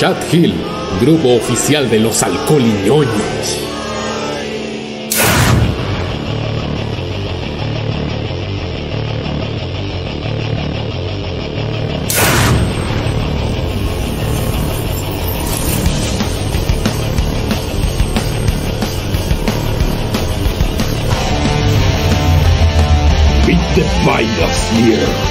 Chat Hill, grupo oficial de los alcoholiñoños. Beat the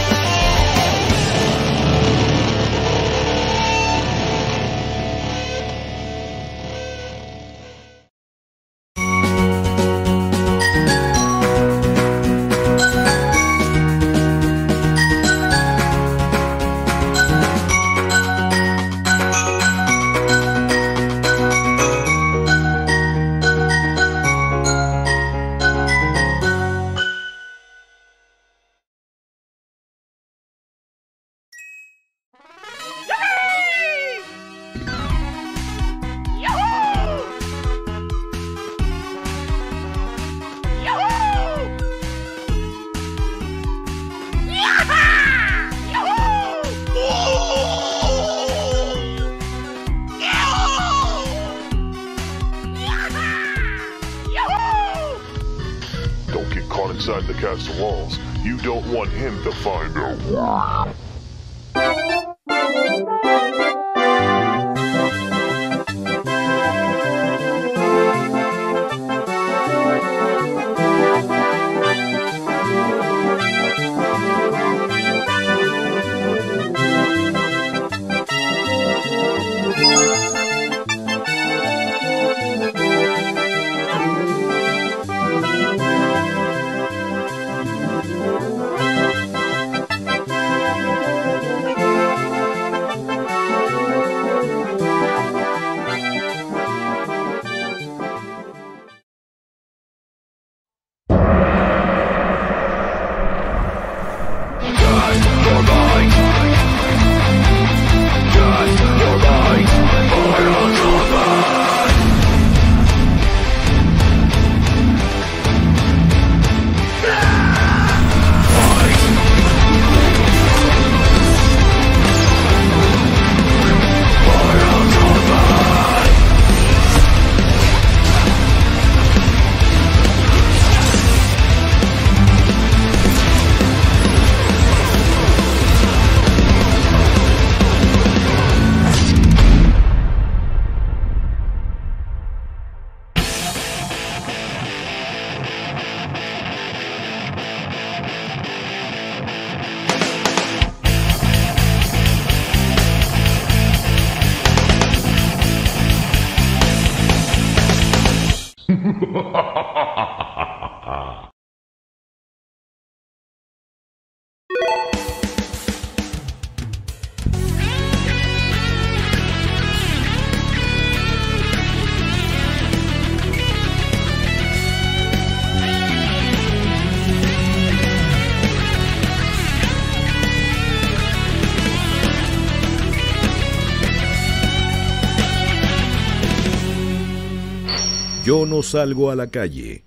Yo no salgo a la calle.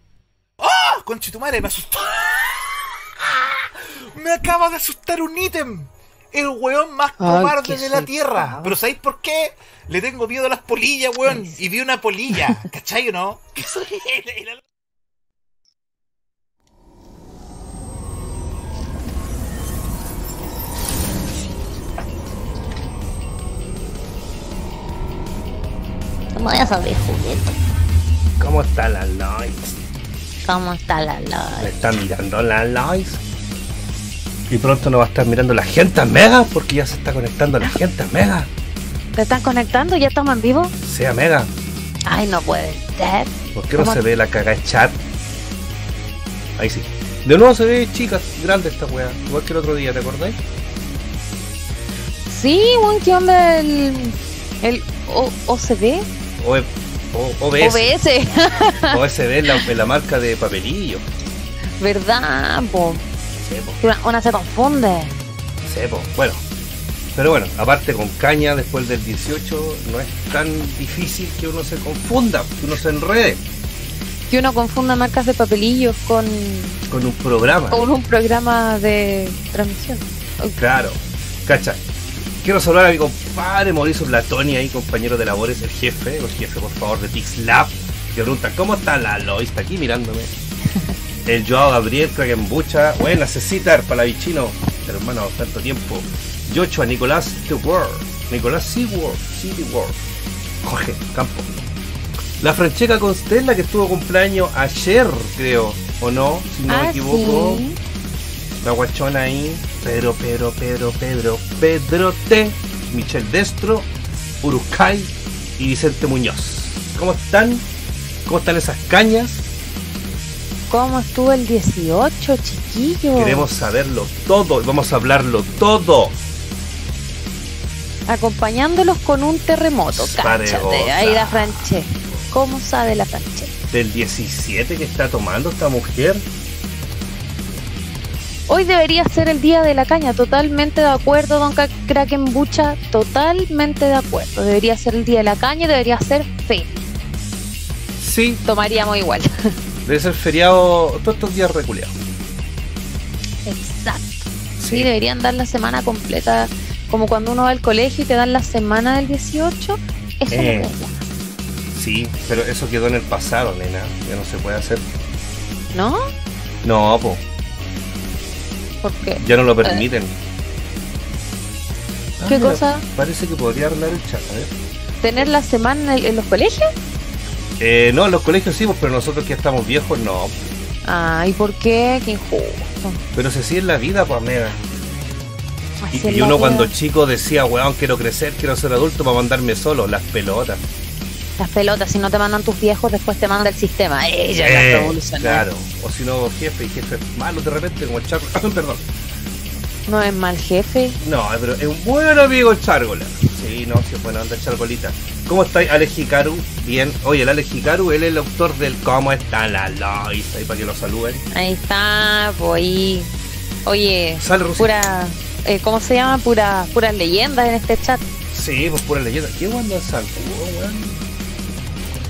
¡Oh! Conchetumare, me asustó. me acaba de asustar un ítem. El weón más cobarde qué de la tierra. Pero ¿sabéis por qué? Le tengo miedo a las polillas, weón. Y vi una polilla. ¿Cachai o no? Que soy No voy a saber juguete. ¿Cómo está la Lois? ¿Cómo está la ¿Me Lois? están mirando la Lois? Y pronto nos va a estar mirando la gente Mega porque ya se está conectando la gente Mega. ¿Te están conectando? ¿Ya estamos en vivo? Sea Mega. Ay, no puede ser. ¿Por qué no ¿Cómo? se ve la caga de chat? Ahí sí. De nuevo se ve chica, grande esta wea. Igual que el otro día, ¿te acordáis? Sí, weón, ¿qué onda el. el o, OCB? O, o, OBS. OBS. OSB es la, marca de papelillo. ¿Verdad, po? Sepo, Que Una, una se confunde. sepo. Bueno. Pero bueno, aparte con caña después del 18 no es tan difícil que uno se confunda, que uno se enrede Que uno confunda marcas de papelillos con, con un programa. con un programa de transmisión. Claro, ¿cachai? Quiero saludar a mi compadre Mauricio Platoni, ahí, compañero de labores, el jefe, el jefe, por favor, de Pixlab. Que pregunta, ¿cómo está la Lois? Está aquí mirándome. El Joao Gabriel, Krakenbucha. Buena, Cecitar, Palavichino. Hermano, tanto tiempo. Yocho, Nicolás The World. Nicolás Seaworld. City World. Jorge Campo. La Francesca Constella, que estuvo cumpleaños ayer, creo. ¿O no? Si no me Ah, equivoco. sí. La guachona ahí. Pedro, Pedro, Pedro, Pedro, Pedro T. Michel Destro. Urucay y Vicente Muñoz. ¿Cómo están? ¿Cómo están esas cañas? ¿Cómo estuvo el 18, chiquillo? Queremos saberlo todo. Vamos a hablarlo todo. Acompañándolos con un terremoto. Cáchate. Ahí la Francesca. ¿Cómo sabe la Francesca? Del 17 que está tomando esta mujer. Hoy debería ser el día de la caña. Totalmente de acuerdo, don Ca- Krakenbucha. Totalmente de acuerdo. Debería ser el día de la caña y debería ser fe. Sí, Tomaríamos igual. debe ser feriado todos estos días reculeados. Exacto. Sí, deberían dar la semana completa. Como cuando uno va al colegio y te dan la semana del 18. Eso Eh. es Sí, pero eso quedó en el pasado, nena. Ya no se puede hacer. ¿no? No, po, Porque ya no lo permiten. Ah, ¿Qué mira, cosa? Parece que podría arreglar el chat, a ver. tener la semana en, los colegios. Eh, no, en los colegios sí, pues, pero nosotros que estamos viejos no. Ah, ¿y por qué? Qué injusto. Pero se sigue en la vida, pues, amiga. Y, Así es y uno vida. cuando chico decía, weón, quiero crecer, quiero ser adulto para mandarme solo. Las pelotas. Las pelotas, si no te mandan tus viejos, después te manda el sistema. Ella Eh, la revolucionó. claro. O si no, jefe y jefe malo de repente, como el charro. Perdón. No es mal jefe. No, pero es un buen amigo el Chargola. Sí, no, sí es buena onda el Chargolita. ¿Cómo está Alex Hikaru? Bien. Oye, el Alex Hikaru, él es el autor del ¿Cómo está la Lois? Ahí para que lo saluden. Ahí está, pues. Oye, Rosita. pura. eh, ¿Cómo se llama? Pura, puras leyendas en este chat. Sí, pues pura leyenda. ¿Qué onda el weón?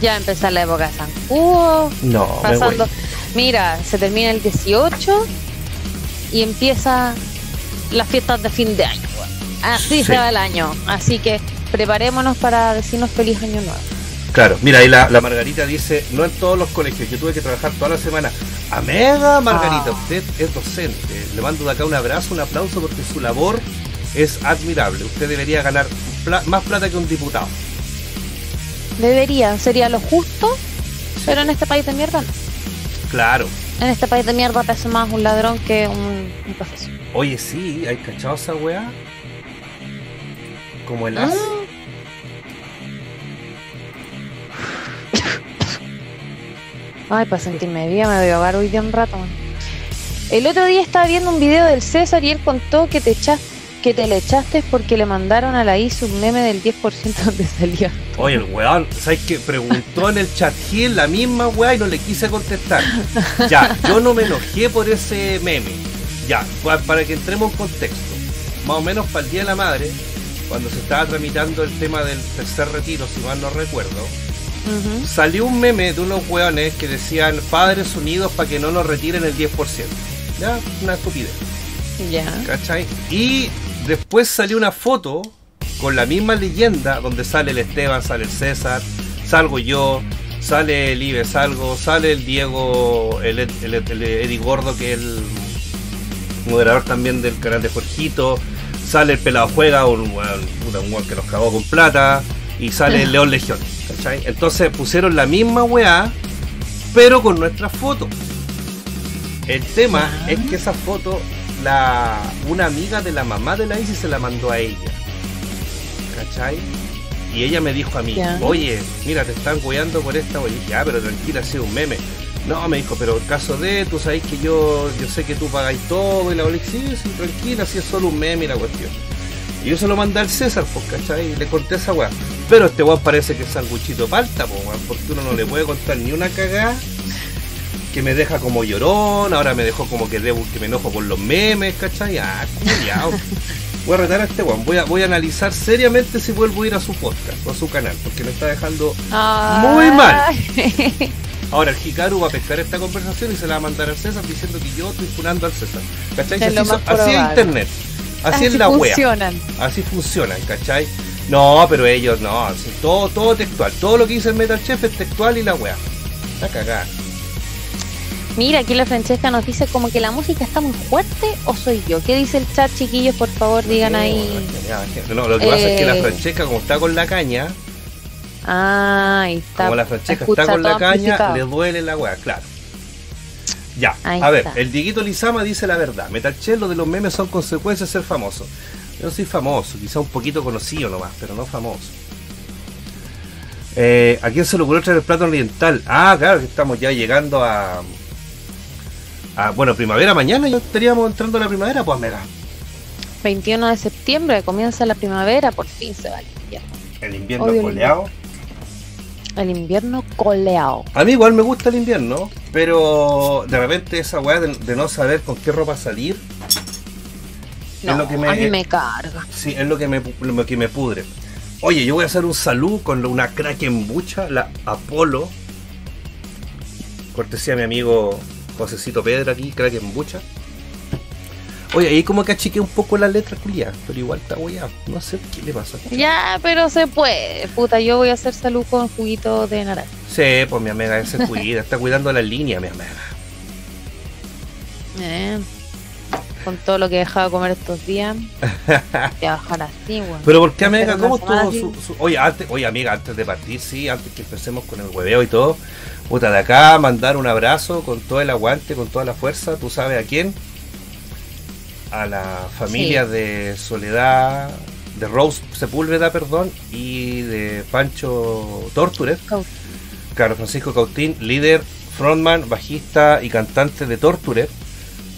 Ya empezó la época de San Cubo. No, me pasando. voy. Mira, se termina el 18 y empieza las fiestas de fin de año. Así Sí. se va el año. Así que preparémonos para decirnos feliz año nuevo. Claro, mira, ahí la, la Margarita dice, no en todos los colegios, yo tuve que trabajar toda la semana. Amega Margarita, Ah. usted es docente. Le mando de acá un abrazo, un aplauso porque su labor es admirable. Usted debería ganar más plata que un diputado. Debería, sería lo justo, pero en este país de mierda no. Claro. En este país de mierda pesa más un ladrón que un, un profesor. Oye, sí, ¿hay cachado esa weá? Como el as. Mm. Ay, para sentirme bien me voy a ahogar hoy de un rato. man. El otro día estaba viendo un video del César y él contó que te echaste, que te le echaste porque le mandaron a la ISO un meme del 10% donde salía. Oye, el weón, ¿sabes qué? Preguntó en el chat Gil la misma weá y no le quise contestar. Ya, yo no me enojé por ese meme. Ya, pa- para que entremos en contexto. Más o menos para el Día de la Madre, cuando se estaba tramitando el tema del tercer retiro, si mal no recuerdo, salió un meme de unos weones que decían Padres Unidos para que no nos retiren el 10%. Ya, una estupidez. Ya. ¿Cachai? Y después salió una foto con la misma leyenda donde sale el Esteban, sale el César, salgo yo, sale el Ibe, salgo, sale el Diego, el, el, Eddie Gordo, que es el moderador también del canal de Jorgito, sale el Pelado Juega, un weón que nos cagó con plata, y sale el León Legión, ¿cachai? Entonces pusieron la misma weá, pero con nuestra foto. El tema es que esa foto, la, una amiga de la mamá de la Isis se la mandó a ella. ¿Cachai? Y ella me dijo a mí, Ya. oye, mira, te están weando por esta, oye, dije, ah, pero tranquila, ha sido un meme. No, me dijo, pero el caso de, tú sabes que yo, yo sé que tú pagáis todo, y la oye, sí, sí, tranquila, si es solo un meme y la cuestión. Y yo se lo mandé al César, pues, ¿cachai? Y le conté esa weá. Pero este weón parece que es sanguchito palta, pues, porque uno no le puede contar ni una cagada que me deja como llorón, ahora me dejó como que debo, que me enojo por los memes, ¿cachai? Ah, culiao. Voy a retar a este weón, voy a, voy a analizar seriamente si vuelvo a ir a su podcast o a su canal, porque me está dejando Muy mal. Ahora el Hikaru va a pescar esta conversación y se la va a mandar al César diciendo que yo estoy funando al César. ¿Cachai? Es Así, es internet. Así, es la wea. funcionan. Así funcionan, ¿cachai? No, pero ellos no, así, todo, todo textual. Todo lo que dice el Metal Chef es textual y la wea. Está cagada. Mira, aquí la Francesca nos dice como que la música está muy fuerte o soy yo. ¿Qué dice el chat, chiquillos? Por favor, digan ahí. No, lo que pasa es que la Eh. Francesca, como está con la caña, Ah, ahí está. como la Francesca está con la caña, amplificado. le duele la wea, claro. Ya, Ahí a ver, está. el Dieguito Lizama dice la verdad. Metal Chef, lo de los memes son consecuencias de ser famoso. Yo no soy famoso, quizá un poquito conocido nomás, pero no famoso. Eh, ¿A quién se le ocurrió traer el plato oriental? Ah, claro, que estamos ya llegando a. a bueno, primavera mañana ya estaríamos entrando a la primavera, pues mega. 21 de septiembre comienza la primavera, por fin se va el invierno. El invierno el coleado. El invierno coleado. A mí igual me gusta el invierno, pero de repente esa weá de, de no saber con qué ropa salir, No, es lo que me, a mí me carga. sí, es lo que me, lo que me pudre. Oye, yo voy a hacer un salud con una Kraken bucha, la Apolo. Cortesía a mi amigo Josecito Pedro aquí, Kraken bucha. Oye, ahí como que achiqué un poco la letra culia, pero igual está weá. No sé qué le pasa. Ya, pero se puede. Puta, yo voy a hacer salud con juguito de naranja. Sí, pues mi amiga ese cuida, está cuidando la línea, mi amiga. Eh, con todo lo que he dejado de comer estos días. A bajar así, weón. Pero ¿por qué, amiga? ¿Cómo estuvo su, su- Oye, antes, oye, amiga, antes de partir, sí, antes que empecemos con el hueveo y todo, puta, de acá mandar un abrazo con todo el aguante, con toda la fuerza, ¿tú sabes a quién? A la familia Sí. de Soledad, de Rose Sepúlveda, perdón, y de Pancho Torturer, Cau- Carlos Francisco Cautín, líder, frontman, bajista y cantante de Torturer,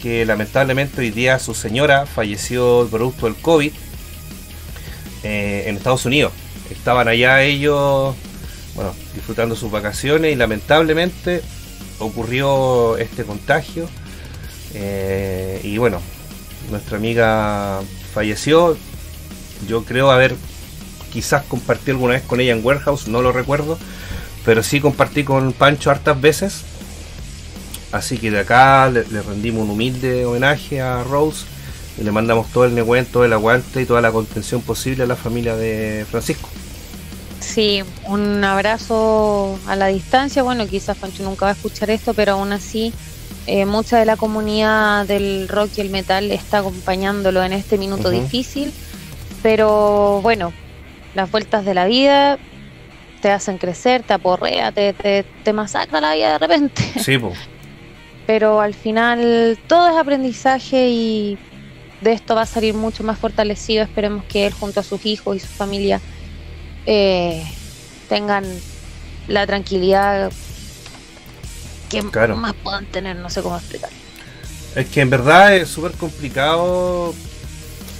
que lamentablemente hoy día su señora falleció producto del COVID eh, en Estados Unidos. Estaban allá ellos, bueno, disfrutando sus vacaciones y lamentablemente ocurrió este contagio. Eh, y bueno, nuestra amiga falleció. Yo creo haber quizás compartí alguna vez con ella en Warehouse, no lo recuerdo, pero sí compartí con Pancho hartas veces. Así que de acá le, rendimos un humilde homenaje a Rose y le mandamos todo el negüen, todo el aguante y toda la contención posible a la familia de Francisco. Sí, un abrazo a la distancia. Bueno, quizás Pancho nunca va a escuchar esto, pero aún así, eh, mucha de la comunidad del rock y el metal está acompañándolo en este minuto difícil. Pero bueno, las vueltas de la vida te hacen crecer, te aporrea, te, te, te masacra la vida de repente. Sí, po. Pero al final todo es aprendizaje y de esto va a salir mucho más fortalecido. Esperemos que él junto a sus hijos y su familia eh, tengan la tranquilidad que Claro. más puedan tener, no sé cómo explicar. Es que en verdad es súper complicado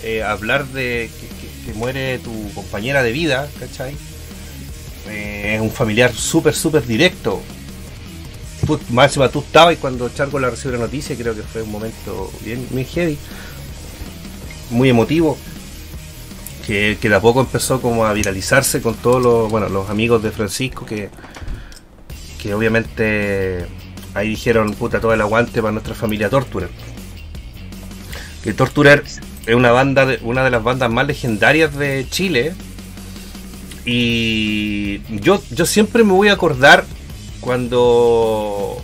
eh, hablar de que, que- que muere tu compañera de vida, ¿cachai? Eh, es un familiar súper, súper directo. Tú, máxima, tú estabas y cuando Charco la recibió la noticia, creo que fue un momento bien, bien heavy, muy emotivo, que, que de a poco empezó como a viralizarse con todos los, bueno, los amigos de Francisco que, que obviamente ahí dijeron puta todo el aguante para nuestra familia Torturer. Que Torturer es una banda de, una de las bandas más legendarias de Chile. Y yo, yo siempre me voy a acordar cuando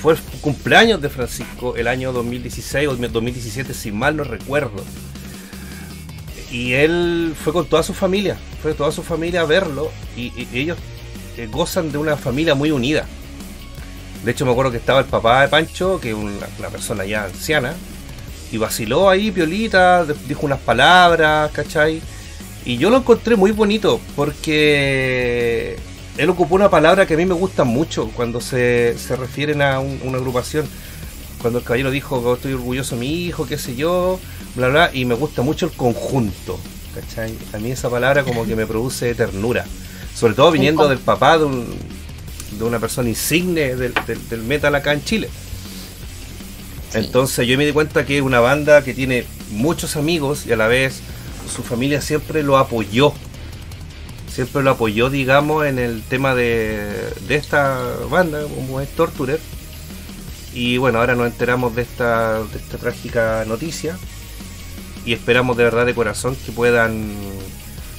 fue el cumpleaños de Francisco el año 2016 o 2017, si mal no recuerdo. Y él fue con toda su familia, fue toda su familia a verlo y, ellos eh, gozan de una familia muy unida. De hecho me acuerdo que estaba el papá de Pancho, que es una, persona ya anciana, y vaciló ahí, piolita, dijo unas palabras, ¿cachai? Y yo lo encontré muy bonito, porque él ocupó una palabra que a mí me gusta mucho cuando se, se refieren a un- una agrupación. Cuando el caballero dijo que estoy orgulloso de mi hijo, qué sé yo, bla, bla, y me gusta mucho el conjunto, ¿cachai? A mí esa palabra como que me produce ternura. Sobre todo viniendo del papá de, un, de una persona insigne del, del- del metal acá en Chile. Sí. Entonces yo me di cuenta que es una banda que tiene muchos amigos y a la vez su familia siempre lo apoyó. Siempre lo apoyó, digamos, en el tema de, de esta banda, como es Torturer. Y bueno, ahora nos enteramos de esta, de esta trágica noticia. y esperamos de verdad de corazón que puedan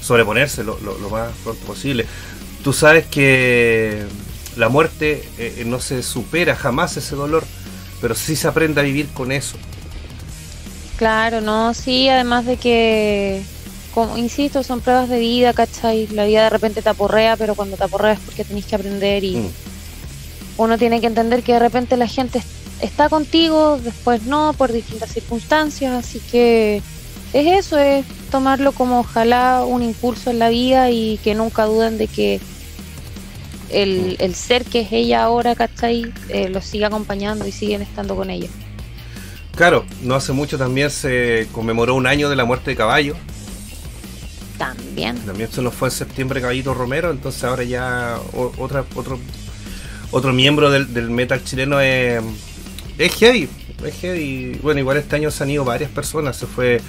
sobreponerse lo, lo- lo más pronto posible. Tú sabes que la muerte eh, eh, no se supera jamás ese dolor, pero sí se aprende a vivir con eso. Claro, no, sí, además de que, como insisto, son pruebas de vida, ¿cachai? La vida de repente te aporrea, pero cuando te aporrea es porque tenés que aprender y Mm. Uno tiene que entender que de repente la gente es- está contigo, después no, por distintas circunstancias, así que es eso, es tomarlo como ojalá un impulso en la vida y que nunca duden de que el, el ser que es ella ahora, ¿cachai? Eh, los siga acompañando y siguen estando con ella. Claro, no hace mucho también se conmemoró un año de la muerte de Caballo. También. También se nos fue en septiembre Caballito Romero, entonces ahora ya otra, otro, otro miembro del, metal chileno es, es heavy. Bueno, igual este año se han ido varias personas. Se fue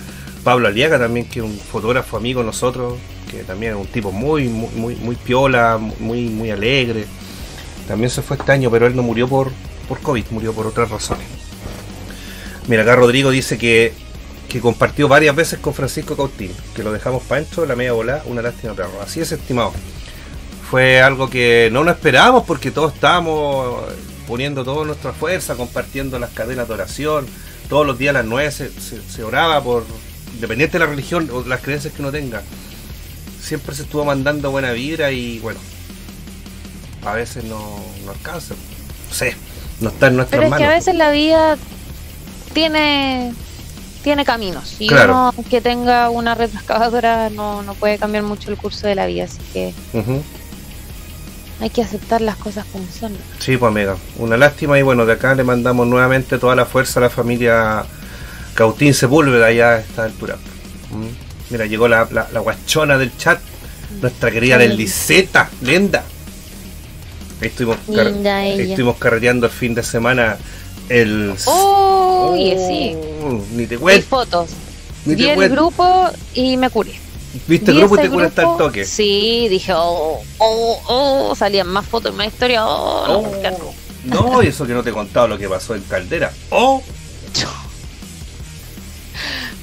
Pablo Aliaga también, que es un fotógrafo amigo de nosotros, que también es un tipo muy, muy, muy, piola, muy, muy alegre. También se fue este año, pero él no murió por, por COVID, murió por otras razones. Mira, acá Rodrigo dice que, que compartió varias veces con Francisco Cautín, que lo dejamos para dentro de la media bola, una lástima perro. Así es, estimado. Fue algo que no nos esperábamos porque todos estábamos poniendo toda nuestra fuerza, compartiendo las cadenas de oración. Todos los días a las 9 se, se- se oraba por, independiente de la religión o las creencias que uno tenga. Siempre se estuvo mandando buena vibra y bueno, a veces no, no alcanza. No sé, no está en nuestras Pero es manos. que a veces la vida tiene tiene caminos y Claro. uno que tenga una retroexcavadora no, no puede cambiar mucho el curso de la vida, así que. Hay que aceptar las cosas como son. Sí, pues amiga, una lástima y bueno, de acá le mandamos nuevamente toda la fuerza a la familia Cautín Sepúlveda allá a esta altura. Mm. Mira, llegó la, la, la guachona del chat, nuestra querida Sí. Liseta, Lenda. Ahí estuvimos, car- ahí estuvimos carreteando el fin de semana el... Oh, oye, sí. Oh, Ni te cuento. fotos. Ni Vi te el cuento. grupo y me curé. Viste el grupo y te curaste al toque. Sí, dije, oh, oh, oh, salían más fotos, más historias. Oh, no, Oh. qué asco. No, eso que no te he contado lo que pasó en Caldera. Oh,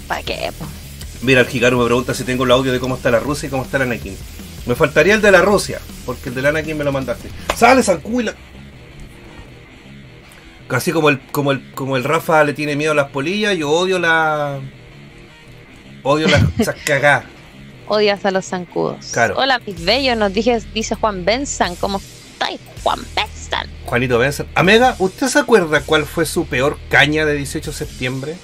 ¿Para qué? po? Mira, el Hikaru me pregunta si tengo el audio de cómo está la Rusia y cómo está el Anakin. Me faltaría el de la Rusia, porque el del Anakin me lo mandaste. ¡Sale, Zancuila! Casi como el, como el, como el Rafa le tiene miedo a las polillas, yo odio la. Odio las cagadas. Odias a los zancudos. Claro. Hola, mis bellos, nos dije, dice Juan Benzan. ¿Cómo estáis, Juan Benzan? Juanito Benson. Amega, ¿usted se acuerda cuál fue su peor caña de 18 de septiembre?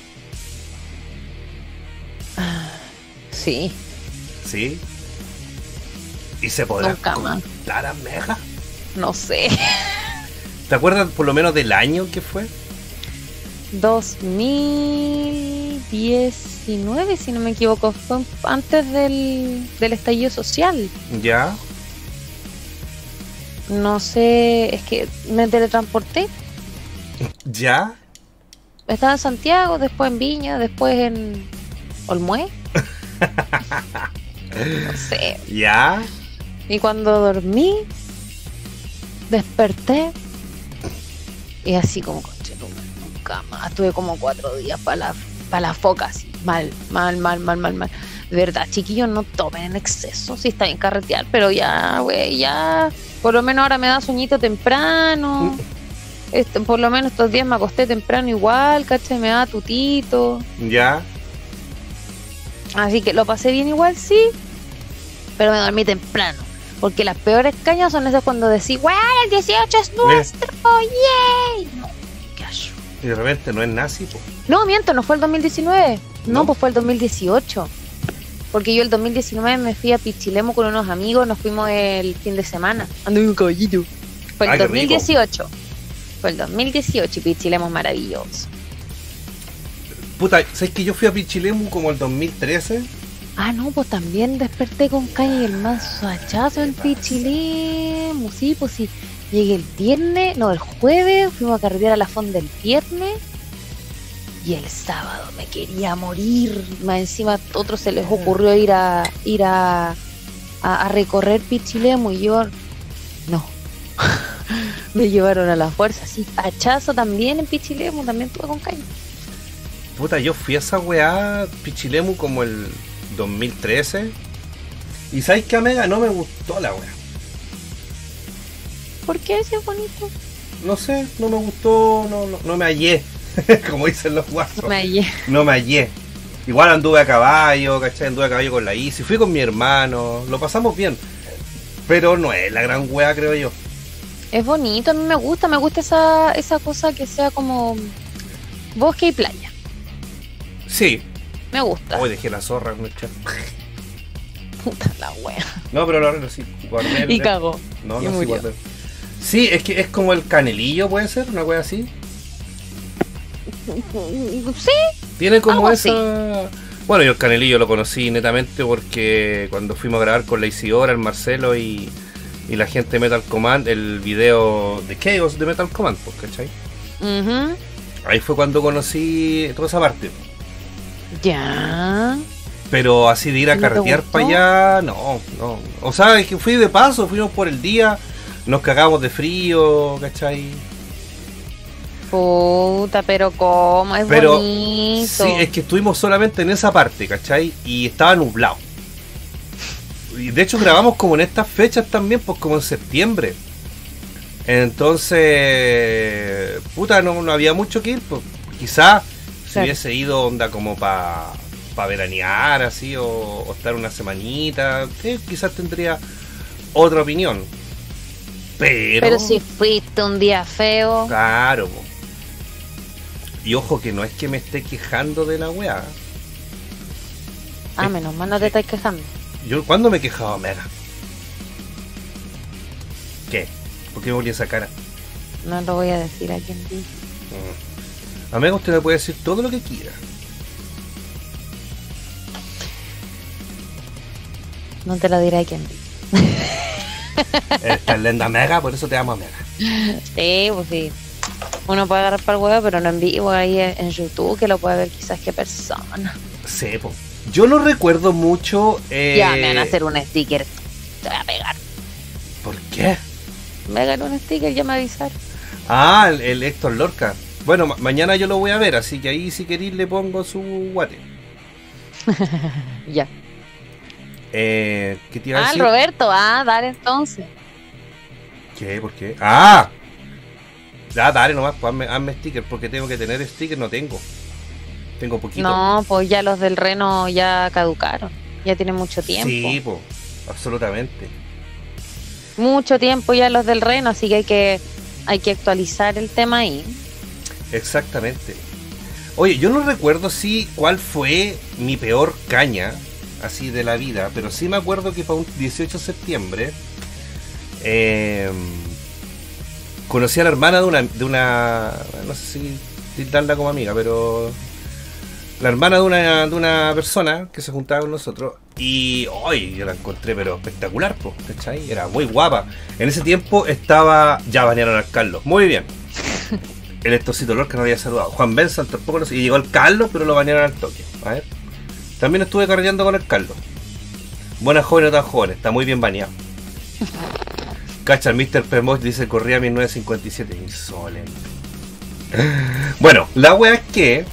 Sí, ¿Sí? ¿Y se podrá contar, Amega? no sé. ¿Te acuerdas por lo menos del año que fue? 2019, si no me equivoco, fue antes del, del estallido social. ¿Ya? No sé, es que me teletransporté. ¿Ya? Estaba en Santiago, después en Viña, después en Olmué. no sé. ¿Ya? Y cuando dormí, desperté y así como nunca más. Tuve como cuatro días para la, pa' la foca, así, mal, mal, mal, mal, mal, mal. De verdad, chiquillos, no tomen en exceso, sí está bien carretear, pero ya, güey, ya. Por lo menos ahora me da sueñito temprano. Este, por lo menos estos días me acosté temprano igual, ¿cachai? Me da tutito. ¿Ya? Así que lo pasé bien igual, sí. Pero me dormí temprano. Porque las peores cañas son esas cuando decís, ¡Wow! El 18 es nuestro, ¡yay! No. Y de repente no es nazi, po. No, miento, no fue el 2019. No, ¿No? pues fue el 2018. Porque yo el 2019 me fui a Pichilemu con unos amigos, nos fuimos el fin de semana. Anduve un caballito. Fue el Ah, qué rico. 2018. Fue el 2018 y Pichilemu es maravilloso. Puta, ¿sabes que yo fui a Pichilemu como el 2013? Ah, no, pues también desperté con calle y el manso hachazo en Pichilemu. Sí, pues sí. Llegué el viernes, no, el jueves, fuimos a carretera a la fonda el viernes. Y el sábado me quería morir. Más encima a otros se les ocurrió ir a ir a, a, recorrer Pichilemu y yo no. me llevaron a la fuerza, sí. Hachazo también en Pichilemu, también tuve con calle. Puta, yo fui a esa weá Pichilemu como el 2013. Y sabes que a Mega no me gustó la weá. ¿Por qué ese es bonito? No sé, no me gustó, no, no, no me hallé. como dicen los guasos. Me hallé. No me hallé. Igual anduve a caballo, ¿cachai? Anduve a caballo con la Isi. Fui con mi hermano. Lo pasamos bien. Pero no es la gran weá, creo yo. Es bonito, a mí me gusta, me gusta esa, esa cosa que sea como bosque y playa. Sí. Me gusta. Hoy dejé la zorra con el chat. Puta la wea. No, pero lo arreglo, sí. Guardé Y cagó. No, y no, sí, murió. guardé. Sí, es que es como el canelillo, puede ser, una wea así. Sí, Tiene como así. esa. Bueno, yo el canelillo lo conocí netamente porque cuando fuimos a grabar con la Isidora, el Marcelo y, y la gente de Metal Command, el video de Chaos de Metal Command, pues, ¿cachai? Ujú. Ahí fue cuando conocí toda esa parte. Ya. Pero así de ir a ¿No te carretear para allá, no, no. O sea, es que fui de paso, fuimos por el día, nos cagamos de frío, ¿cachai? Puta, pero cómo es Pero bonito. sí, es que estuvimos solamente en esa parte, ¿cachai? Y estaba nublado. Y de hecho grabamos como en estas fechas también, pues como en septiembre. Entonces, puta, no, no había mucho que ir, pues. Quizá si Claro. hubiese ido onda como para veranear así o, o estar una semanita, quizás tendría otra opinión. Pero, Pero si fuiste un día feo, Claro. po. Y ojo que no es que me esté quejando de la weá. ah, menos mal no te estás quejando. Yo, ¿cuándo me he quejado, Mega? ¿Qué? ¿Por qué me volví esa cara? No lo voy a decir a quien dice. Mm. Amigo, usted me puede decir todo lo que quiera. No te lo diré a quien dice. Esta es lenda Mega, por eso te amo, Mega. Sí, pues sí. Uno puede agarrar para el huevo, pero no en vivo ahí en YouTube, que lo puede ver quizás qué persona. Sí, po. Yo no recuerdo mucho. eh, Ya me van a hacer un sticker. Te voy a pegar. ¿Por qué? Me hagan un sticker, ya me avisaron. Ah, el, el Héctor Lorca. Bueno, ma- mañana yo lo voy a ver, así que ahí si queréis le pongo su guate. Ya. Eh, ¿Qué te iba a Ah, decir? Roberto, ah, dale entonces. ¿Qué? ¿Por qué? ¡Ah! Ya, dale nomás, pues hazme, hazme sticker, porque tengo que tener sticker, no tengo. Tengo poquito. No, pues ya los del Reno ya caducaron. Ya tienen mucho tiempo. Sí, pues, absolutamente. Mucho tiempo ya los del Reno, así que hay que hay que actualizar el tema ahí. Exactamente. Oye, yo no recuerdo si cuál fue mi peor caña, así de la vida, pero sí me acuerdo que para un 18 de septiembre eh, conocí a la hermana de una, de una, no sé si tildarla como amiga, pero la hermana de una, de una persona que se juntaba con nosotros y hoy yo la encontré pero espectacular, pues, ¿cachai? Era muy guapa. En ese tiempo estaba, ya banearon al Carlos, muy bien. El Estorcito Lorca no había saludado. Juan Benson tampoco lo Y llegó el Carlos, pero lo banearon al toque. A ver. También estuve carreando con el Carlos. Buenas jóvenes, tan jóvenes. Está muy bien baneado. Cacha, el Mr. Permos dice corría 1957. Insolente. Bueno, la wea es que.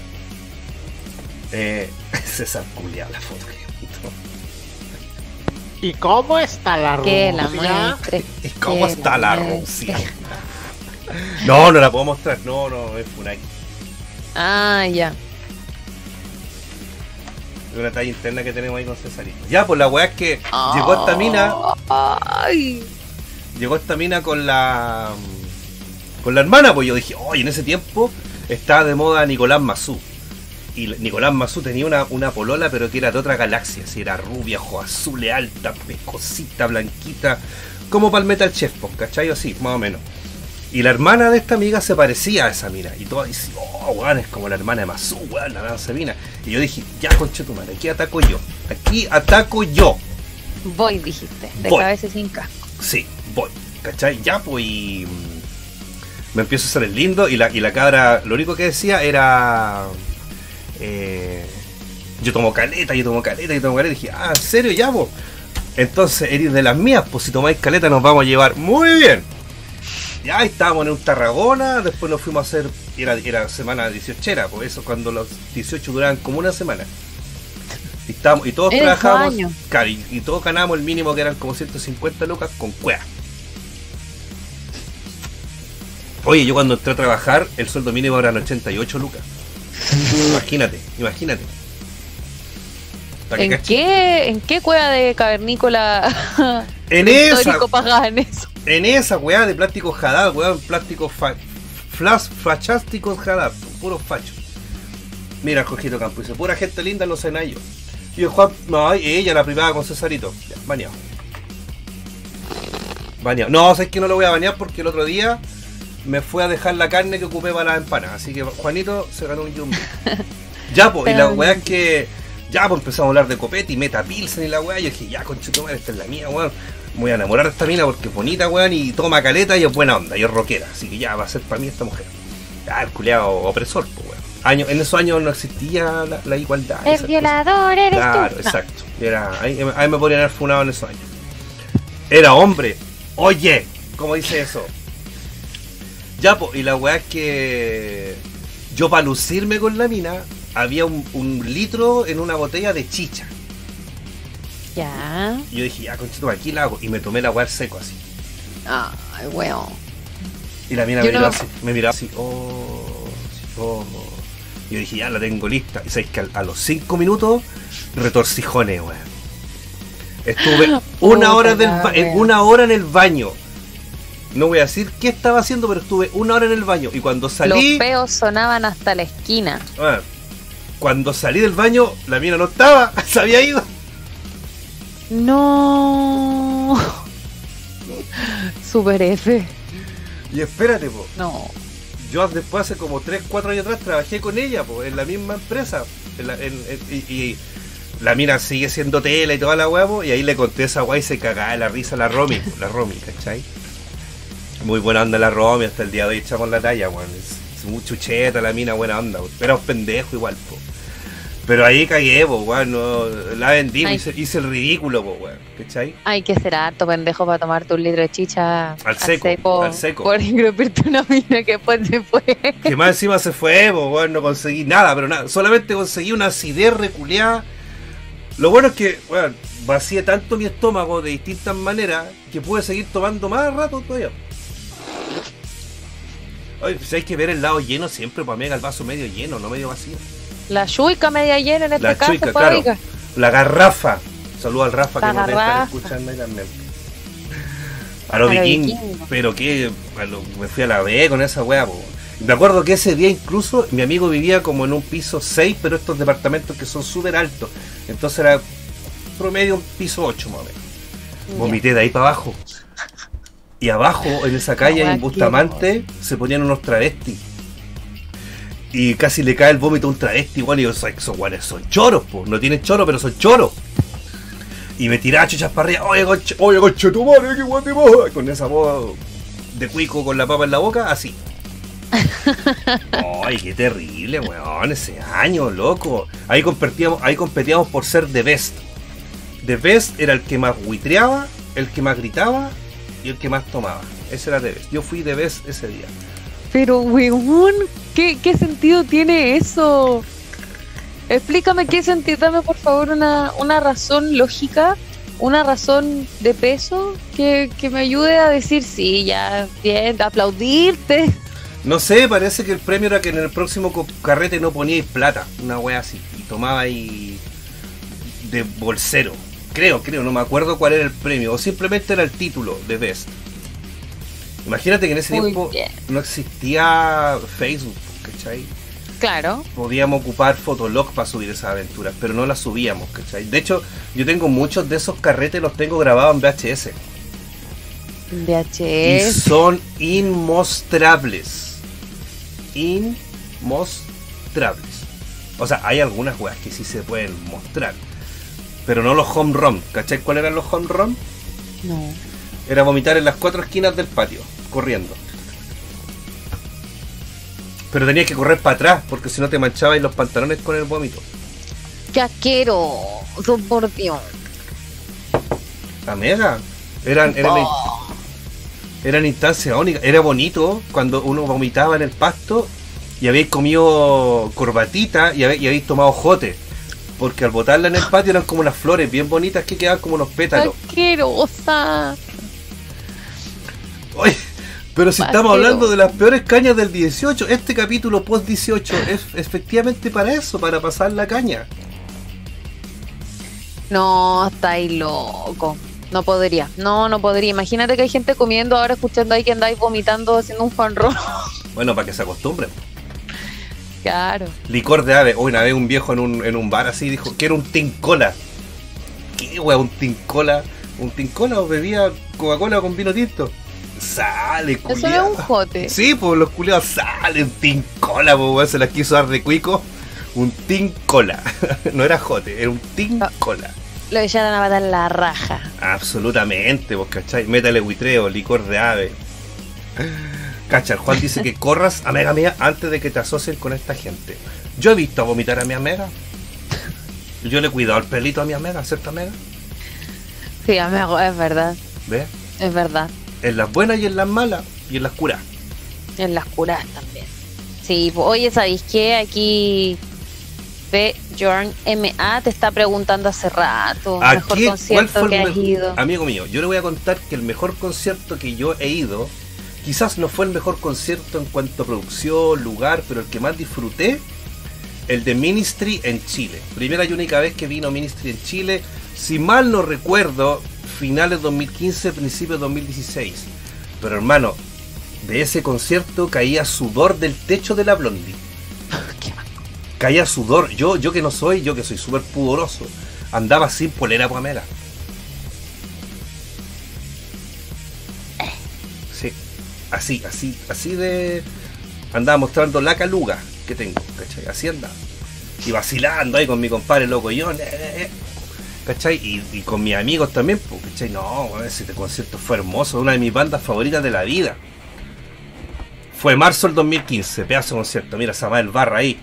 Eh, César la foto que ¿Y cómo está la Que Rusia? ¿Y cómo que está la. Rusia? No, no la puedo mostrar. No, no, es Funai. Ah, ya. Es una talla interna que tenemos ahí con Cesarito. Ya, pues la weá es que llegó esta mina. Ay. Llegó esta mina con la. Con la hermana, pues yo dije, oye, en ese tiempo estaba de moda Nicolás Mazú. Y Nicolás Mazú tenía una, una polola, pero que era de otra galaxia. Si era rubia, ojos azules, alta, pescosita, blanquita. Como para el Chef, pues, ¿cachai? Así, más o menos. Y la hermana de esta amiga se parecía a esa mina. Y todas dicen, oh, weón, es como la hermana de Mazú, weón, la danza mina. Y yo dije, ya, concha tu madre, aquí ataco yo. Aquí ataco yo. Voy, dijiste. De Voy. cabeza sin casco. Sí, voy. ¿Cachai? Ya, pues. y, mm, me empiezo a hacer el lindo. Y la, y la cabra, lo único que decía era. eh, yo tomo caleta, yo tomo caleta, yo tomo caleta. Y dije, ah, ¿en serio? Ya, pues. Entonces, eres de las mías, pues si tomáis caleta nos vamos a llevar muy bien. Ya estábamos en un Tarragona, después nos fuimos a hacer era, era semana 18, por eso cuando los 18 duraban como una semana. Y, estábamos, y todos Era trabajábamos, año. claro, y, y todos ganábamos el mínimo que eran como 150 lucas con cuea. Oye, yo cuando entré a trabajar, el sueldo mínimo eran 88 lucas. imagínate, imagínate. ¿En qué, ¿En qué cueva de cavernícola En esa, histórico pagaban eso? En esa weá de plástico jadal, weón, plástico fa flash, fachásticos jadal, puros fachos. Mira, Jorgito Campo, dice, pura gente linda en los cenayos. Y el Juan, no, ella, la privada con Cesarito. Ya, bañado. Bañado. No, sé que no lo voy a bañar porque el otro día me fue a dejar la carne que ocupé para las empanadas. Así que Juanito se ganó un yumbi. ya, pues, y la weá es que. Ya, pues empezamos a hablar de copete y meta pilsen y la weá. Yo dije, ya, conchetumare, esta es la mía, weón. Me voy a enamorar de esta mina porque es bonita, weón, y toma caleta y es buena onda, y es rockera. Así que ya va a ser para mí esta mujer. Ya, el culeado opresor, pues, weón. Año, en esos años no existía la, la igualdad. El violador eres Claro, tú. Exacto. Era, ahí, ahí me podrían haber funado en esos años. Era hombre. Oye, ¿cómo dice eso? Ya, po, y la weá es que yo para lucirme con la mina había un, un litro en una botella de chicha. Ya. Y yo dije, ya, conchito, aquí la hago. Y me tomé la al seco así. Ay, weón. Y la mina me miró no- así, me miró así, oh, oh. Y yo dije, ya la tengo lista. Y sabéis que a, a los cinco minutos, retorcijones, weón. Estuve una hora, del ba- wea. una hora en el baño. No voy a decir qué estaba haciendo, pero estuve una hora en el baño. Y cuando salí, Los peos sonaban hasta la esquina. ah, cuando salí del baño, la mina no estaba, se había ido. No. Super F. Y espérate, po. No. Yo después hace como 3, 4 años atrás trabajé con ella, pues, en la misma empresa. En la- en- en- y, y la mina sigue siendo tela y toda la huevo, y ahí le conté esa guay y se cagaba la risa la Romy, po, la Romy, ¿cachai? Muy buena onda la Romy, hasta el día de hoy echamos la talla, weón. Es, es muy chucheta la mina, buena onda, weón. Pero es pendejo igual, po. Pero ahí cagué, po, weón, no, la vendí, Ay. hice, hice el ridículo, po, weón, ¿cachai? Hay que ser harto pendejo para tomarte un litro de chicha Al seco, al seco. Por engrupirte una mina que después se fue. Que más encima se fue, pues, bueno, no conseguí nada, pero nada, solamente conseguí una acidez reculeada. Lo bueno es que, bueno, vacié tanto mi estómago de distintas maneras que pude seguir tomando más rato todavía. Oye, pues hay que ver el lado lleno siempre, para mí el vaso medio lleno, no medio vacío. La chuica media llena en este La caso, chuica, claro. La garrafa. Saludo al Rafa La que nos garrafa. escuchando ahí también. A lo A lo vikingo. vikingo. Pero que lo- me fui a la B con esa wea, po. Me acuerdo que ese día incluso mi amigo vivía como en un piso 6, pero estos departamentos que son súper altos. Entonces era promedio un piso 8 más o menos. Vomité de ahí para abajo. Y abajo, en esa calle, en Bustamante, se ponían unos travestis. Y casi le cae el vómito a un travesti, bueno, y yo, "Esos- guanes son choros, pues. No tienen choro, pero son choros. Y me tiraba chuchas para arriba, oye, coche, oye, coche, tu madre, qué voz", Con esa voz de cuico con la papa en la boca, así. Ay, qué terrible, weón, ese año, loco. Ahí competíamos, ahí competíamos por ser The Best. The Best era el que más buitreaba, el que más gritaba y el que más tomaba. Ese era The Best. Yo fui The Best ese día. Pero, weón, ¿qué, ¿qué sentido tiene eso? Explícame qué sentido, dame por favor una, una razón lógica, una razón de peso que, que me ayude a decir, sí, ya, bien, aplaudirte. No sé, parece que el premio era que en el próximo carrete no poníais plata, una wea así, y tomaba ahí de bolsero. Creo, creo, no me acuerdo cuál era el premio, o simplemente era el título de Best. Imagínate que en ese Muy tiempo bien. no existía Facebook, ¿cachai? Claro, Podíamos ocupar Fotolog para subir esas aventuras, pero no las subíamos, ¿cachai? De hecho, yo tengo muchos de esos carretes, los tengo grabados en VHS. Y VHS. son inmostrables. Inmostrables. O sea, hay algunas weas que sí se pueden mostrar. Pero no los home run. ¿Cachai cuáles eran los home run? No. Era vomitar en las cuatro esquinas del patio, corriendo. Pero tenías que correr para atrás, porque si no te manchabas los pantalones con el vómito. ¡Qué asqueroso, por Dios! La mega. Eran, eran, eran instancias únicas. Era bonito cuando uno vomitaba en el pasto y habéis comido corbatita y habéis, y habéis tomado jote. Porque al botarla en el patio eran como unas flores bien bonitas que quedaban como unos pétalos. Asquerosa. Pero si estamos hablando de las peores cañas del 18, este capítulo post 18 es efectivamente para eso, para pasar la caña. No, estáis loco. No podría. No, no podría. Imagínate que hay gente comiendo ahora escuchando ahí que andáis vomitando haciendo un fan roll. Bueno, para que se acostumbren. Claro. Licor de ave. Hoy una vez un viejo en un, en un bar así dijo que era un tincola. ¿Qué wea? ¿Un tincola? ¿Un tincola o bebía Coca-Cola con vino tinto? Sale, Eso no es un jote. Sí, pues los culiados salen tincola, pues se las quiso dar de cuico. Un tincola. no era jote, era un tincola. Lo echaron a matar la raja. Absolutamente, vos cachai. Métale buitreo, licor de ave. Cacha, el Juan dice que corras a Mega Mía antes de que te asocien con esta gente. Yo he visto vomitar a mi amiga. Yo le he cuidado el pelito a mi amiga, ¿cierto amiga? Sí, amigo, es verdad. ¿Ves? Es verdad. En las buenas y en las malas y en las curas. En las curas también. Sí, pues, oye, ¿sabéis qué? Aquí ve Jorn MA te está preguntando hace rato. ¿A mejor qué- concierto que el has me- ido. Amigo mío, yo le voy a contar que el mejor concierto que yo he ido, quizás no fue el mejor concierto en cuanto a producción, lugar, pero el que más disfruté, el de Ministry en Chile. Primera y única vez que vino Ministry en Chile, si mal no recuerdo, finales 2015, principios 2016. Pero hermano, de ese concierto caía sudor del techo de la Blondie. Caía sudor. Yo, yo que no soy, yo que soy súper pudoroso, andaba sin polera guamera. Sí, así, así, así de. Andaba mostrando la caluga que tengo, ¿cachai? Así andaba. Y vacilando ahí con mi compadre loco yo, eh, eh, eh. ¿Cachai? Y, y con mis amigos también, pues, ¿cachai? No, ese concierto fue hermoso, una de mis bandas favoritas de la vida. Fue marzo del 2015, pedazo de concierto. Mira, Samael Barra ahí.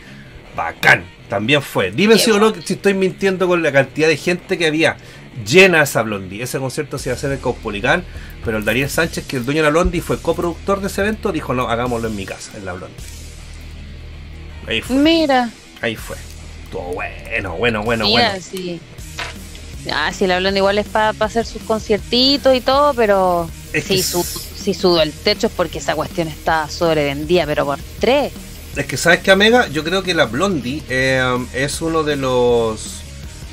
Bacán. También fue. Dime si o no si estoy mintiendo con la cantidad de gente que había. Llena esa Blondie. Ese concierto se iba a hacer en Caupolicán, pero el Daniel Sánchez, que el dueño de la Blondie, fue coproductor de ese evento, dijo, no, hagámoslo en mi casa, en la Blondie. Ahí fue. Mira, Ahí fue. Todo bueno, bueno, bueno, mira, bueno. sí. Ah, sí, la Blondie igual es para hacer sus conciertitos y todo, pero Es que si, s- su, sudo el techo es porque esa cuestión está sobrevendida, pero por tres. Es que, ¿sabes qué, Amega? Yo creo que la Blondie eh, es uno de los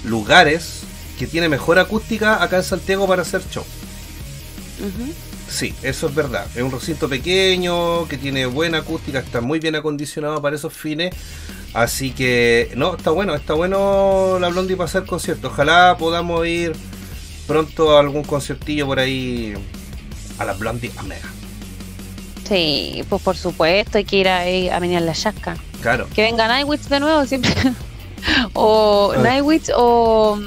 lugares que tiene mejor acústica acá en Santiago para hacer show. Sí, eso es verdad. Es un recinto pequeño que tiene buena acústica, está muy bien acondicionado para esos fines. Así que, no, está bueno, está bueno la Blondie para hacer conciertos. Ojalá podamos ir pronto a algún conciertillo por ahí a la Blondie Amega. Sí, pues por supuesto, hay que ir a, a venir la chasca. Claro. Que venga Nightwitch de nuevo, siempre. o Ah. Nightwitch o.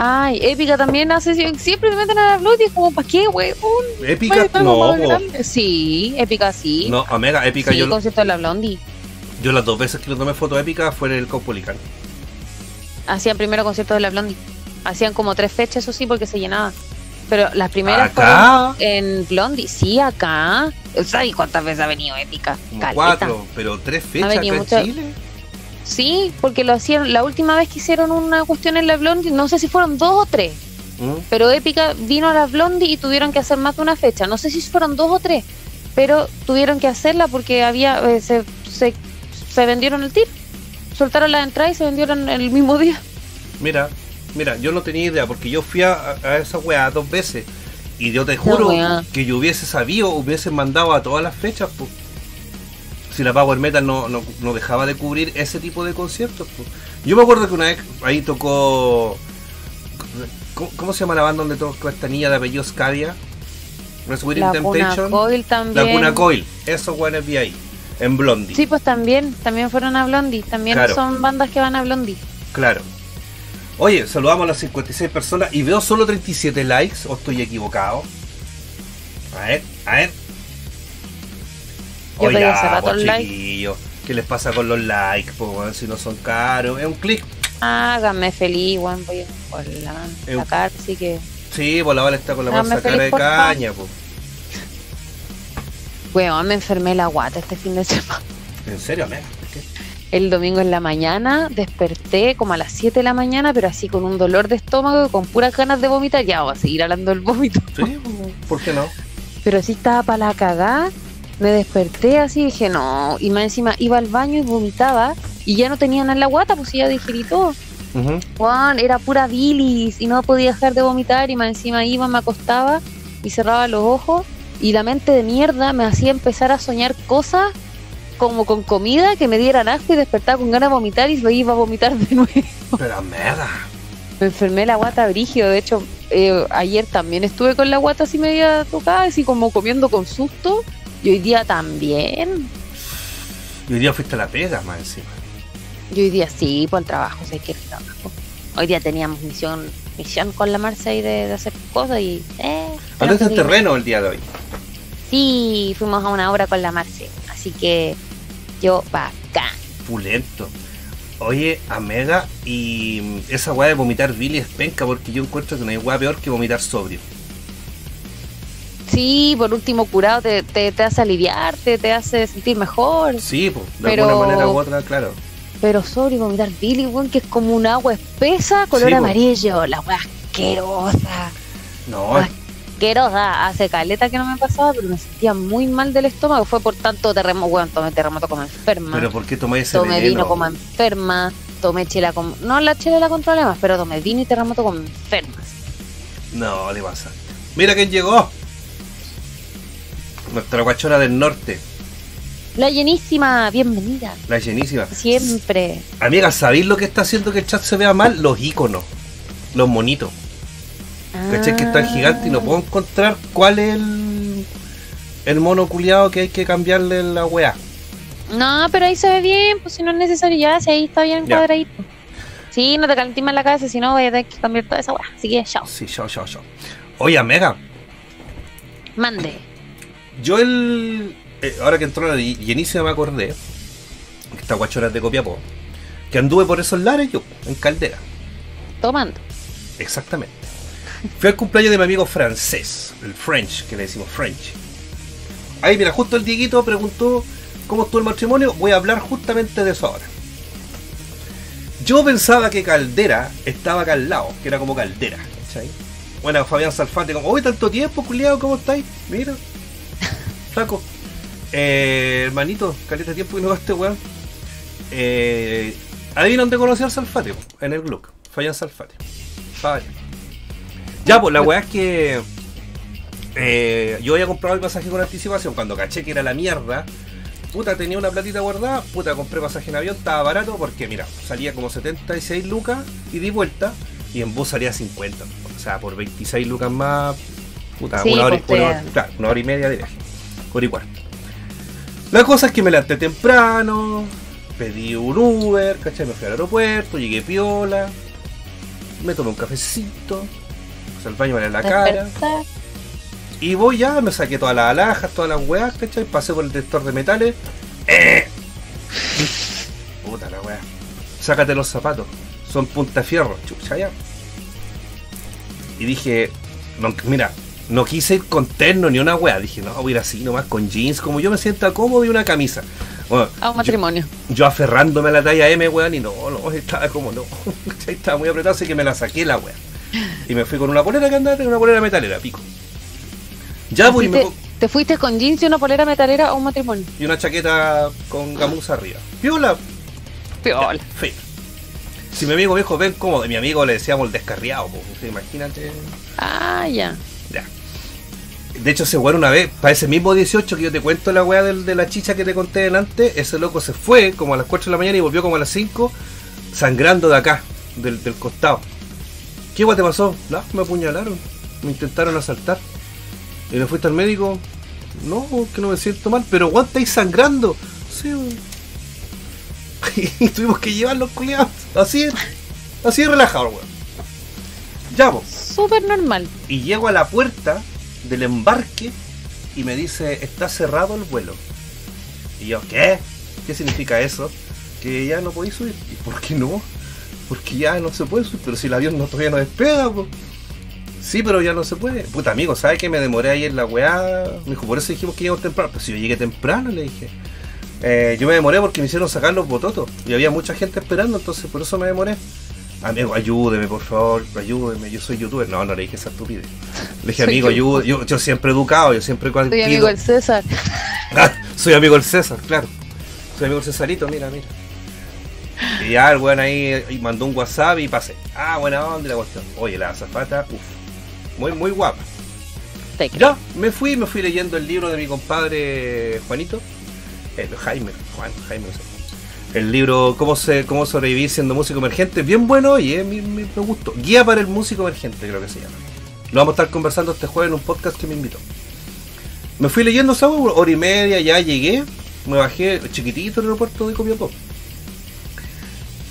Ay, Épica también hace. Siempre me meten a la Bloody, como, ¿para qué, weón? Épica, no. Sí, Épica sí. no, Amega, épica. sí, yo, concierto de la Blondie. yo las dos veces que le tomé foto épica fue en el Caupolicán. Hacían primero concierto de la Blondie. Hacían como tres fechas, eso sí, porque se llenaba. Pero las primeras Acá. fueron en Blondie. Sí, acá. ¿Sabes cuántas veces ha venido Épica? Como cuatro, pero tres fechas acá en mucho- Chile. Sí, porque lo hacían. La última vez que hicieron una cuestión en la Blondie, no sé si fueron dos o tres. ¿Mm? Pero Épica vino a la Blondie y tuvieron que hacer más de una fecha. No sé si fueron dos o tres, pero tuvieron que hacerla porque había eh, se, se, se vendieron el tiro. Soltaron la entrada y se vendieron el mismo día. Mira, mira, yo no tenía idea porque yo fui a, a esa weá dos veces y yo te juro que yo hubiese sabido, hubiese mandado a todas las fechas. po. Si la Power Metal no, no, no dejaba de cubrir ese tipo de conciertos. Yo me acuerdo que una vez ahí tocó. ¿Cómo, cómo se llama la banda donde tocó esta niña de apellido Scadia? Resurrecting La Cuna Temptation. Coil también. La Cuna Coil. Esos weones vi ahí. En Blondie. Sí, pues también, también fueron a Blondie. También Claro. son bandas que van a Blondie. Claro. Oye, saludamos a las 56 personas y veo solo 37 likes o estoy equivocado. A ver, a ver. Yo pedí hace ya, rato el like. chiquillos, ¿Qué les pasa con los likes? po, weón? si no son caros. Es un clic. Háganme feliz, Juan. Voy a por la, la cara, así que. Sí, pues la bala está con la panza cara de caña. po. Weón, me enfermé la guata este fin de semana. ¿En serio, qué? El domingo en la mañana desperté como a las 7 de la mañana, pero así con un dolor de estómago y con puras ganas de vomitar. Ya voy a seguir hablando del vómito. Sí, ¿por qué no? Pero sí estaba para la cagada. Me desperté así y dije, no. Y más encima iba al baño y vomitaba. Y ya no tenía nada en la guata, pues ya digerí todo. Juan, era pura bilis y no podía dejar de vomitar. Y más encima iba, me acostaba y cerraba los ojos. Y la mente de mierda me hacía empezar a soñar cosas como con comida que me dieran asco y despertaba con ganas de vomitar y lo iba a vomitar de nuevo. Pero Amega. Me enfermé la guata brígido. De hecho, eh, ayer también estuve con la guata así media tocada, así como comiendo con susto. Y hoy día también. Y hoy día fuiste a la pega, más encima. Y hoy día sí, por el trabajo, sé que el trabajo. Hoy día teníamos misión misión con la Marcia y de, de hacer cosas y... Eh, Andaste en terreno el día de hoy. Sí, fuimos a una obra con la Marcia. Así que yo, bacán. Pulento. Oye, Amega, y esa weá de vomitar Billy es penca porque yo encuentro que no hay weá peor que vomitar sobrio. Sí, por último curado te, te, te hace aliviar, te, hace sentir mejor. Sí, pues, de Pero- alguna manera u otra, claro. Pero sobre vomitar Billy, weón, que es como un agua espesa, color Sí, amarillo. La weá asquerosa. No, Asquerosa. Hace caleta que no me pasaba, pero me sentía muy mal del estómago. Fue por tanto terremoto, weón, tomé terremoto como enferma. pero ¿por qué tomáis ese tomé veneno? vino como enferma. Tomé chela como... No, la chela la controlé más, pero tomé vino y terremoto como enferma. No, le pasa. Mira quién llegó. Nuestra guachona del norte, La llenísima, bienvenida. la llenísima. Siempre. Amiga, ¿sabéis lo que está haciendo que el chat se vea mal? Los iconos, los monitos. ¿Cachai? Que están gigantes y no puedo encontrar cuál es el, el mono culiado que hay que cambiarle la weá. No, pero ahí se ve bien, pues si no es necesario ya, si ahí está bien Ya. cuadradito. Sí, no te calentís más la cabeza, si no voy a tener que cambiar toda esa weá. Así que chao. Sí, yo, yo, yo. Oye, Amiga, Mande. Yo el. eh, ahora que entró la llenísima me acordé. Que esta guachona es de Copiapó. Que anduve por esos lares yo, en Caldera. Tomando. Exactamente. Fui al cumpleaños de mi amigo francés, el French, que le decimos French. Ahí, mira, justo el Dieguito preguntó cómo estuvo el matrimonio. Voy a hablar justamente de eso ahora. Yo pensaba que Caldera estaba acá al lado, que era como Caldera, ¿cachai? Bueno, Fabián Salfate, como, hoy tanto tiempo, culiado, ¿cómo estáis? Mira, flaco. Eh, hermanito, caleta tiempo que no va este weón. Eh, adivina dónde conocí al Salfate, en el Gluck. Fabián Salfate. Ya, pues la weá es que eh, yo había comprado el pasaje con anticipación cuando caché que era la mierda. Puta, tenía una platita guardada, puta, compré pasaje en avión, estaba barato porque, mira, salía como 76 lucas y di vuelta y en bus salía 50. O sea, por 26 lucas más, puta, Sí, una, hora, y- pues, una hora- te- claro, una hora y media de viaje. Hora y cuarto. La cosa es que me levanté temprano, pedí un Uber, ¿cachai? Me fui al aeropuerto, llegué piola, me tomé un cafecito, puse el baño me lavé la cara. Y voy ya, me saqué todas las alhajas, todas las weas, ¿cachai? Pasé por el detector de metales. ¡Eh! Puta la wea. Sácate los zapatos. Son punta fierro, chucha ya. Y dije, no, mira, no quise ir con terno ni una wea. Dije, no, voy a ir así nomás con jeans, como yo me sienta cómodo y una camisa. Bueno, A un matrimonio. yo aferrándome a la talla M, weón, y no, no, estaba como no. estaba muy apretado, así que me la saqué la weá. Y me fui con una polera que andaba, una polera metalera, pico. Ya, pues, y, me Te, po- te fuiste con jeans y una polera metalera a un matrimonio. y una chaqueta con gamuza arriba. Piola, Piola. fe. Si mi amigo dijo, ven cómodo, y mi amigo le decíamos el descarriado, pues, imagínate. Ah, ya. De hecho, ese weón una vez, para ese mismo 18 que yo te cuento la weá de la chicha que te conté delante, ese loco se fue como a las 4 de la mañana y volvió como a las 5, sangrando de acá, del, del costado. ¿Qué weá te pasó? No, me apuñalaron, me intentaron asaltar. ¿Y le fuiste al médico? No, que no me siento mal, pero weón, estáis sangrando. Sí. Y tuvimos que llevarlos culiados. Así, así de relajado, weón. Ya, pues. Súper normal. Y llego a la puerta del embarque y me dice, está cerrado el vuelo. Y yo, ¿qué? ¿Qué significa eso? Que ya no podéis subir. ¿Y por qué no? Porque ya no se puede subir, pero si el avión no, todavía no despega, po. Sí, pero ya no se puede. Puta amigo, ¿sabes que me demoré en la weá? Me dijo, por eso dijimos que llegamos temprano. Pues si yo llegué temprano, le dije. Eh, yo me demoré porque me hicieron sacar los bototos y había mucha gente esperando, entonces por eso me demoré. Amigo, ayúdeme, por favor, ayúdeme, yo soy youtuber. No, no le dije esa estupidez. Le dije, Soy amigo, ayúdame. Yo, yo siempre educado, yo siempre cuando Soy pido- amigo del César. Ah, soy amigo del César, claro. Soy amigo del Cesarito, mira, mira. Y ya el weón ahí y mandó un WhatsApp y pasé. Ah, buena onda la cuestión. Oye, la azafata, uff. Muy, muy guapa. Ya, me fui, me fui leyendo el libro de mi compadre Juanito. Eh, Jaime, Juan, Jaime, no sé. El libro Cómo, se, cómo sobrevivir siendo músico emergente. Bien bueno y eh, me, me- me gustó. Guía para el músico emergente, creo que se llama. Lo vamos a estar conversando este jueves en un podcast que me invitó. Me fui leyendo esa hora y media, ya llegué. Me bajé chiquitito en el aeropuerto de Copiapó.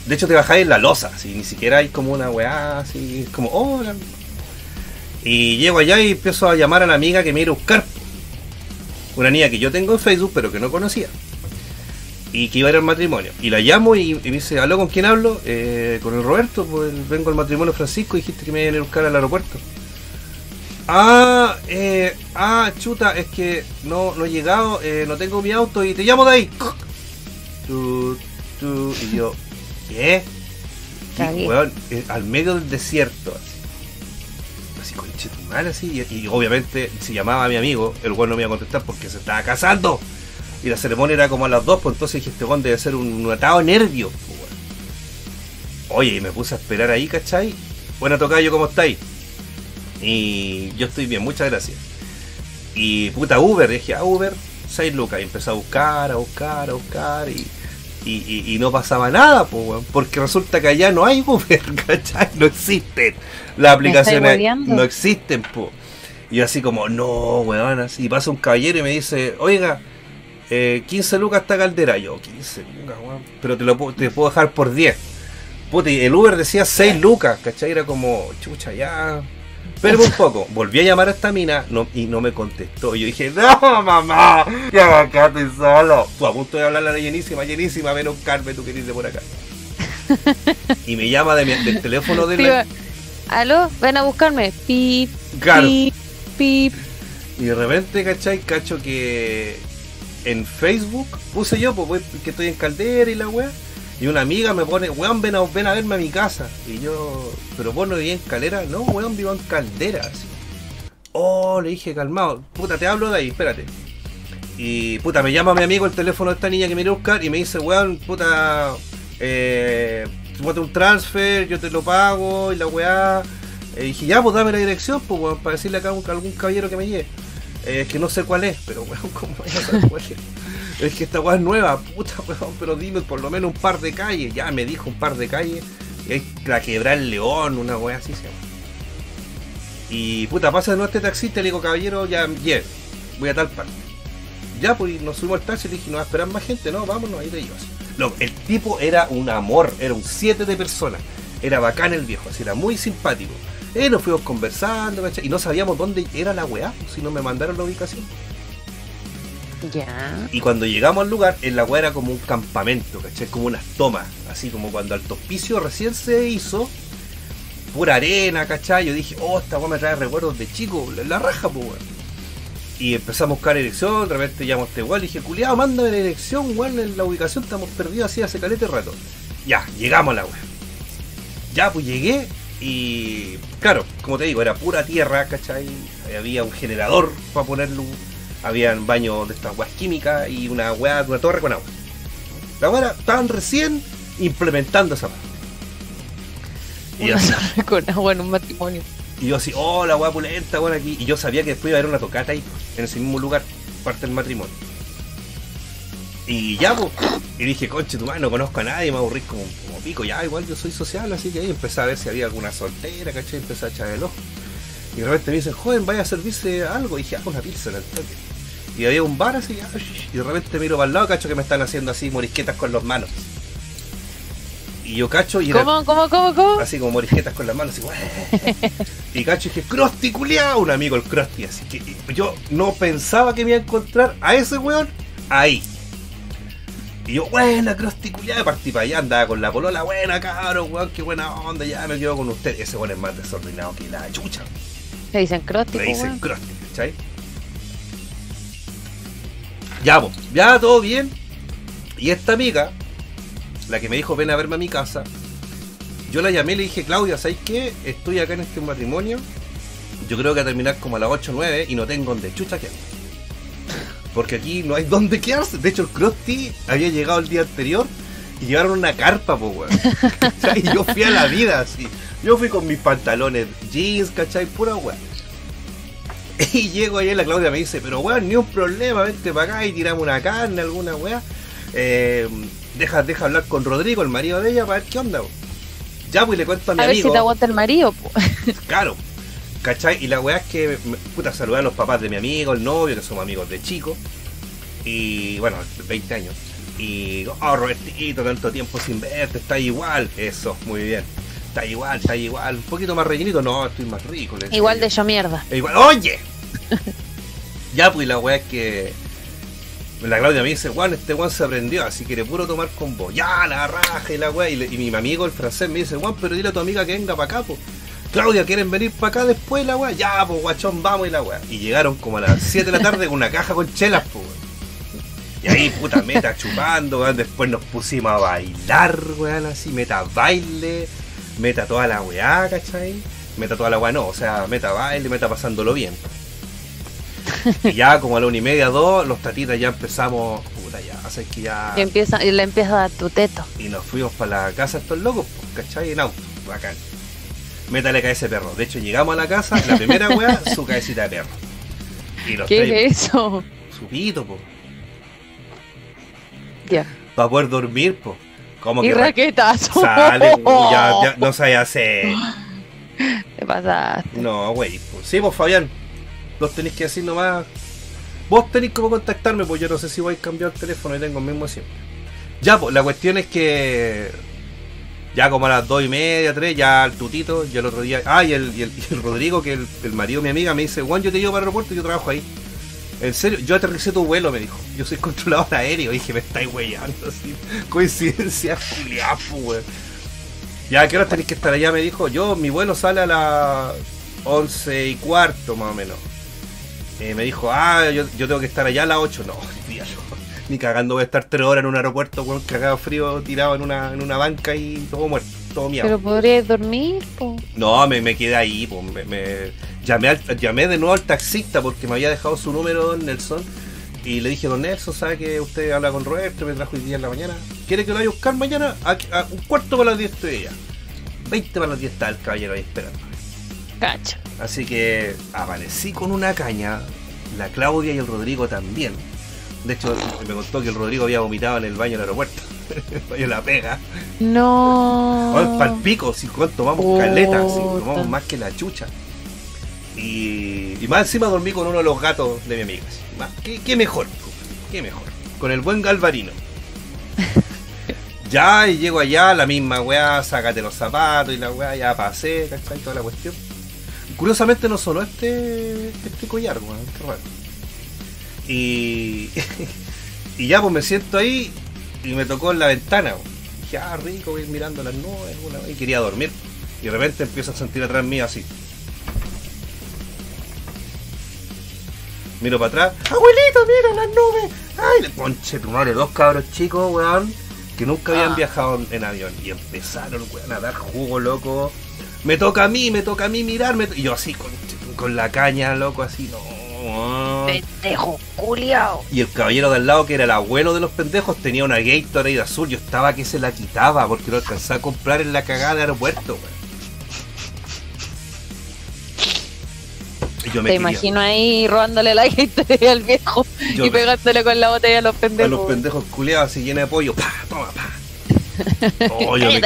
De hecho, te bajáis en la losa, así, ni siquiera hay como una weá, así, como, hola. Y llego allá y empiezo a llamar a la amiga que me iba a buscar. Una niña que yo tengo en Facebook, pero que no conocía. Y que iba a ir al matrimonio. Y la llamo y, y me dice, ¿aló con quién hablo? "Eh, con el Roberto, pues vengo al matrimonio Francisco y dijiste que me iban a buscar al aeropuerto. Ah, eh, ah, chuta, es que no, no he llegado, eh, no tengo mi auto y te llamo de ahí. Tu, tu, y yo, ¿qué? Y, weón, eh, al medio del desierto, así. Así, conche tu madre, así. Y, y obviamente, si llamaba a mi amigo, el weón no me iba a contestar porque se estaba casando. Y la ceremonia era como a las 2, pues entonces dije, este weón debe ser un, atado de nervios, pues. Oye, y me puse a esperar ahí, ¿cachai? Buena tocayo, ¿cómo estáis? Y yo estoy bien, muchas gracias. Y puta Uber, dije, ah, Uber, 6 lucas. Y empecé a buscar, a buscar, a buscar. Y, y, y- y no pasaba nada, pues, weón, porque resulta que allá no hay Uber, ¿cachai? No existen. Las aplicaciones no existen, pues. Y así como, no, weón, así. Y pasa un caballero y me dice, oiga, eh, 15 lucas esta caldera. Yo, 15 lucas, weón. Pero te lo puedo- te puedo dejar por 10. Puta, y el Uber decía 6 lucas, ¿cachai? Era como, chucha, ya. Pero un poco, volví a llamar a esta mina no, y no me contestó. Y yo dije, no, mamá, ya acá estoy solo. Tú a punto de hablarle a la llenísima, llenísima, ven a buscarme, tú querés de por acá. Y me llama de mi- del teléfono de la... Aló, ven a buscarme. Pip, pip, pip. Y de repente, ¿cachai? Cacho que en Facebook puse yo, pues, que estoy en Caldera y la weá. Y una amiga me pone, weón, ven a, ven a verme a mi casa. Y yo, pero vos no vivís en Calera. No, weón, vivo en Caldera. Así. Oh, le dije, calmado. Puta, te hablo de ahí, espérate. Y puta, me llama mi amigo el teléfono de esta niña que me iba a buscar y me dice, weón, puta, eh, un transfer, yo te lo pago y la weá. Y dije, ya, pues dame la dirección, pues, weón, para decirle acá a algún caballero que me lleve. Eh, es que no sé cuál es, pero weón, ¿cómo saber cuál es? Es que esta weá es nueva, puta weón, pero dime por lo menos un par de calles. Ya me dijo un par de calles. Es la quebrada el león, una weá así se llama. Y puta, pasa de nuevo este taxista y le digo, caballero, ya, yeah, voy a tal parte. Ya, pues y nos subimos al taxi y le dije, no va a esperar más gente, no, vámonos, ahí te llevas. Loco, el tipo era un amor, era un 7 de personas. Era bacán el viejo, así era muy simpático. Eh, nos fuimos conversando, ¿cachai? Y no sabíamos dónde era la weá, si no me mandaron la ubicación. Ya. Y cuando llegamos al lugar, en la weá era como un campamento, ¿cachai? Como unas tomas, así como cuando Alto Hospicio recién se hizo, pura arena, ¿cachai? Yo dije, oh, esta weá me trae recuerdos de chico, la, la raja, pues weón. Y empezamos a buscar dirección, de repente llamo a este weón, le dije, culiado, mándame la dirección, weón, en la ubicación estamos perdidos así hace calete rato. Ya, llegamos a la weá. Ya, pues llegué y, claro, como te digo, era pura tierra, ¿cachai? Había un generador para ponerlo habían baños de estas weas químicas y una wea, una torre con agua. La wea estaban recién implementando esa wea. Y, Una así- torre con agua en un matrimonio. y yo así, oh, la wea pulenta, weón, aquí. Y yo sabía que después iba a haber una tocata ahí, en ese mismo lugar, parte del matrimonio. Y ya, pues, y dije, conche, tu madre, no conozco a nadie, me aburrí como, como pico. Ya, igual yo soy social, así que ahí empecé a ver si había alguna soltera, ¿cachai? Empecé a echar el ojo. Y de repente me dicen, joven, vaya a servirse algo. Y dije, ah, una pizza al toque. Y había un bar así, y de repente miro para el lado, cacho que me están haciendo así morisquetas con las manos. Y yo cacho y era ¿Cómo, cómo, cómo, cómo? así como morisquetas con las manos, así. Y cacho y dije, Krusty culiao, un amigo el Krusty, así que yo no pensaba que me iba a encontrar a ese weón ahí. Y yo, buena, Krusty culiao, y partí para allá, andaba con la polola, buena cabrón, weón, qué buena onda, ya me quedo con usted. Ese weón es más desordenado que la chucha. Le dicen crusty, Le dicen. Krusty, ¿cachai? Ya, pues, ya todo bien. Y esta amiga, la que me dijo ven a verme a mi casa, yo la llamé y le dije, Claudia, ¿sabes qué? Estoy acá en este matrimonio. Yo creo que a terminar como a las 8 o 9 y no tengo donde chucha que Porque aquí no hay donde quedarse. De hecho, el Krusty había llegado el día anterior y llevaron una carpa, pues, weón. Y yo fui a la vida así. Yo fui con mis pantalones jeans, ¿cachai? Pura weón. Y llego ahí la Claudia me dice, pero weón, ni un problema, vente para acá y tiramos una carne, alguna weá. Eh, deja, deja hablar con Rodrigo, el marido de ella, para ver qué onda. weón. Ya, pues le cuento a mi A ver amigo. si te aguanta el marido, po. Claro. ¿Cachai? Y la weá es que, puta, saludé a los papás de mi amigo, el novio, que somos amigos de chico. Y bueno, 20 años. Y, oh, Robertito, tanto tiempo sin verte, está igual. Eso, muy bien. Está igual, está igual. Un poquito más rellenito, no, estoy más rico. le Igual de yo mierda. E igual, ¡oye! ya, pues la weá es que. La Claudia me dice, Juan, este Juan se aprendió, así quiere puro tomar con vos. Ya, la raja y la weá. Y, le- y mi amigo, el francés, me dice, Juan, pero dile a tu amiga que venga para acá, pues. Claudia, ¿quieren venir para acá después la weá? Ya, pues guachón, vamos y la weá. Y llegaron como a las 7 de la tarde con una caja con chelas, pues. weón. Y ahí, puta, meta chupando, weón. Después nos pusimos a bailar, weón, así, meta baile, meta toda la weá, ¿cachai? Meta toda la weá, no, o sea, meta baile, meta pasándolo bien. Y ya como a la una y media, dos, los tatitas ya empezamos, puta, ya, hace que ya... Y empieza, y le empieza a dar tu teto. Y nos fuimos para la casa estos locos, pues, ¿cachai? En auto, bacán. Métale cabeza de perro. De hecho, llegamos a la casa, la primera weá, su cabecita de perro. Y los ¿Qué es eso? su pito, pues. Ya. Para poder dormir, pues. Como Y que ra- raquetazo. sale, ya, ya, no sabe hacer. ¿Qué pasa? No, güey. Pues. Sí, pues Fabián, vos tenéis que decir nomás. Vos tenéis como contactarme, pues yo no sé si voy a cambiar el teléfono y tengo el mismo siempre. Ya, pues la cuestión es que. Ya como a las dos y media, tres, ya el tutito, yo el otro día. Ah, y el, y el, y el Rodrigo, que el, el marido de mi amiga, me dice, Juan, yo te llevo para el aeropuerto y yo trabajo ahí. En serio, yo aterricé tu vuelo, me dijo. Yo soy controlador aéreo. dije, me estáis weyando así. Coincidencia, Julián, pues, weón. Ya, ¿a qué hora tenéis que estar allá? Me dijo, yo, mi vuelo sale a las 11 y cuarto, más o menos. Eh, me dijo, ah, yo, yo tengo que estar allá a las 8. No. Ni cagando voy a estar 3 horas en un aeropuerto, weón, cagado frío, tirado en una, en una banca y todo muerto, todo miado. Pero podrías dormir, po. No, me, me quedé ahí, pues, me, me- llamé, al- llamé de nuevo al taxista porque me había dejado su número, don Nelson. Y le dije, don Nelson, ¿sabe que usted habla con Roberto? Me trajo hoy día en la mañana. ¿Quiere que lo vaya a buscar mañana? A, a un cuarto para las 10 estoy allá. 20 para las 10 está el caballero ahí esperando. Cacha. Así que amanecí con una caña, la Claudia y el Rodrigo también. De hecho, me contó que el Rodrigo había vomitado en el baño del aeropuerto. el baño de la pega. No. Vamos pa'l pico, si tomamos caleta, si tomamos más que la chucha. Y, y más encima dormí con uno de los gatos de mi amiga. ¿Qué, qué mejor? ¿Qué mejor? Con el buen Galvarino. ya, y llego allá, la misma weá, sácate los zapatos y la weá, ya pasé, ¿cachai? Toda la cuestión. Curiosamente no sonó este, este collar, weón, qué raro. Y, y ya, pues me siento ahí y me tocó en la ventana. Dije, ah, rico, voy mirando las nubes, alguna vez", y quería dormir. Y de repente empiezo a sentir atrás mío así. Miro para atrás, abuelito, mira las nubes. Ay, conche tu madre, dos cabros chicos, weón, que nunca habían Ah. viajado en, avión. Y empezaron, weón, a dar jugo, loco. Me toca a mí, me toca a mí mirar. me to- Y yo así, con, con la caña, loco, así, no. Pendejo, culiao. Y el caballero de al lado, que era el abuelo de los pendejos, tenía una Gatorade azul. Yo estaba que se la quitaba porque lo alcanzaba a comprar en la cagada del aeropuerto, weón. Yo me Te quería- imagino ahí robándole la gente al viejo Yo y me- pegándole con la botella a los a pendejos. los pendejos culeados así llena de pollo. ¡Pah! Toma, pa. Oh, yo, yo,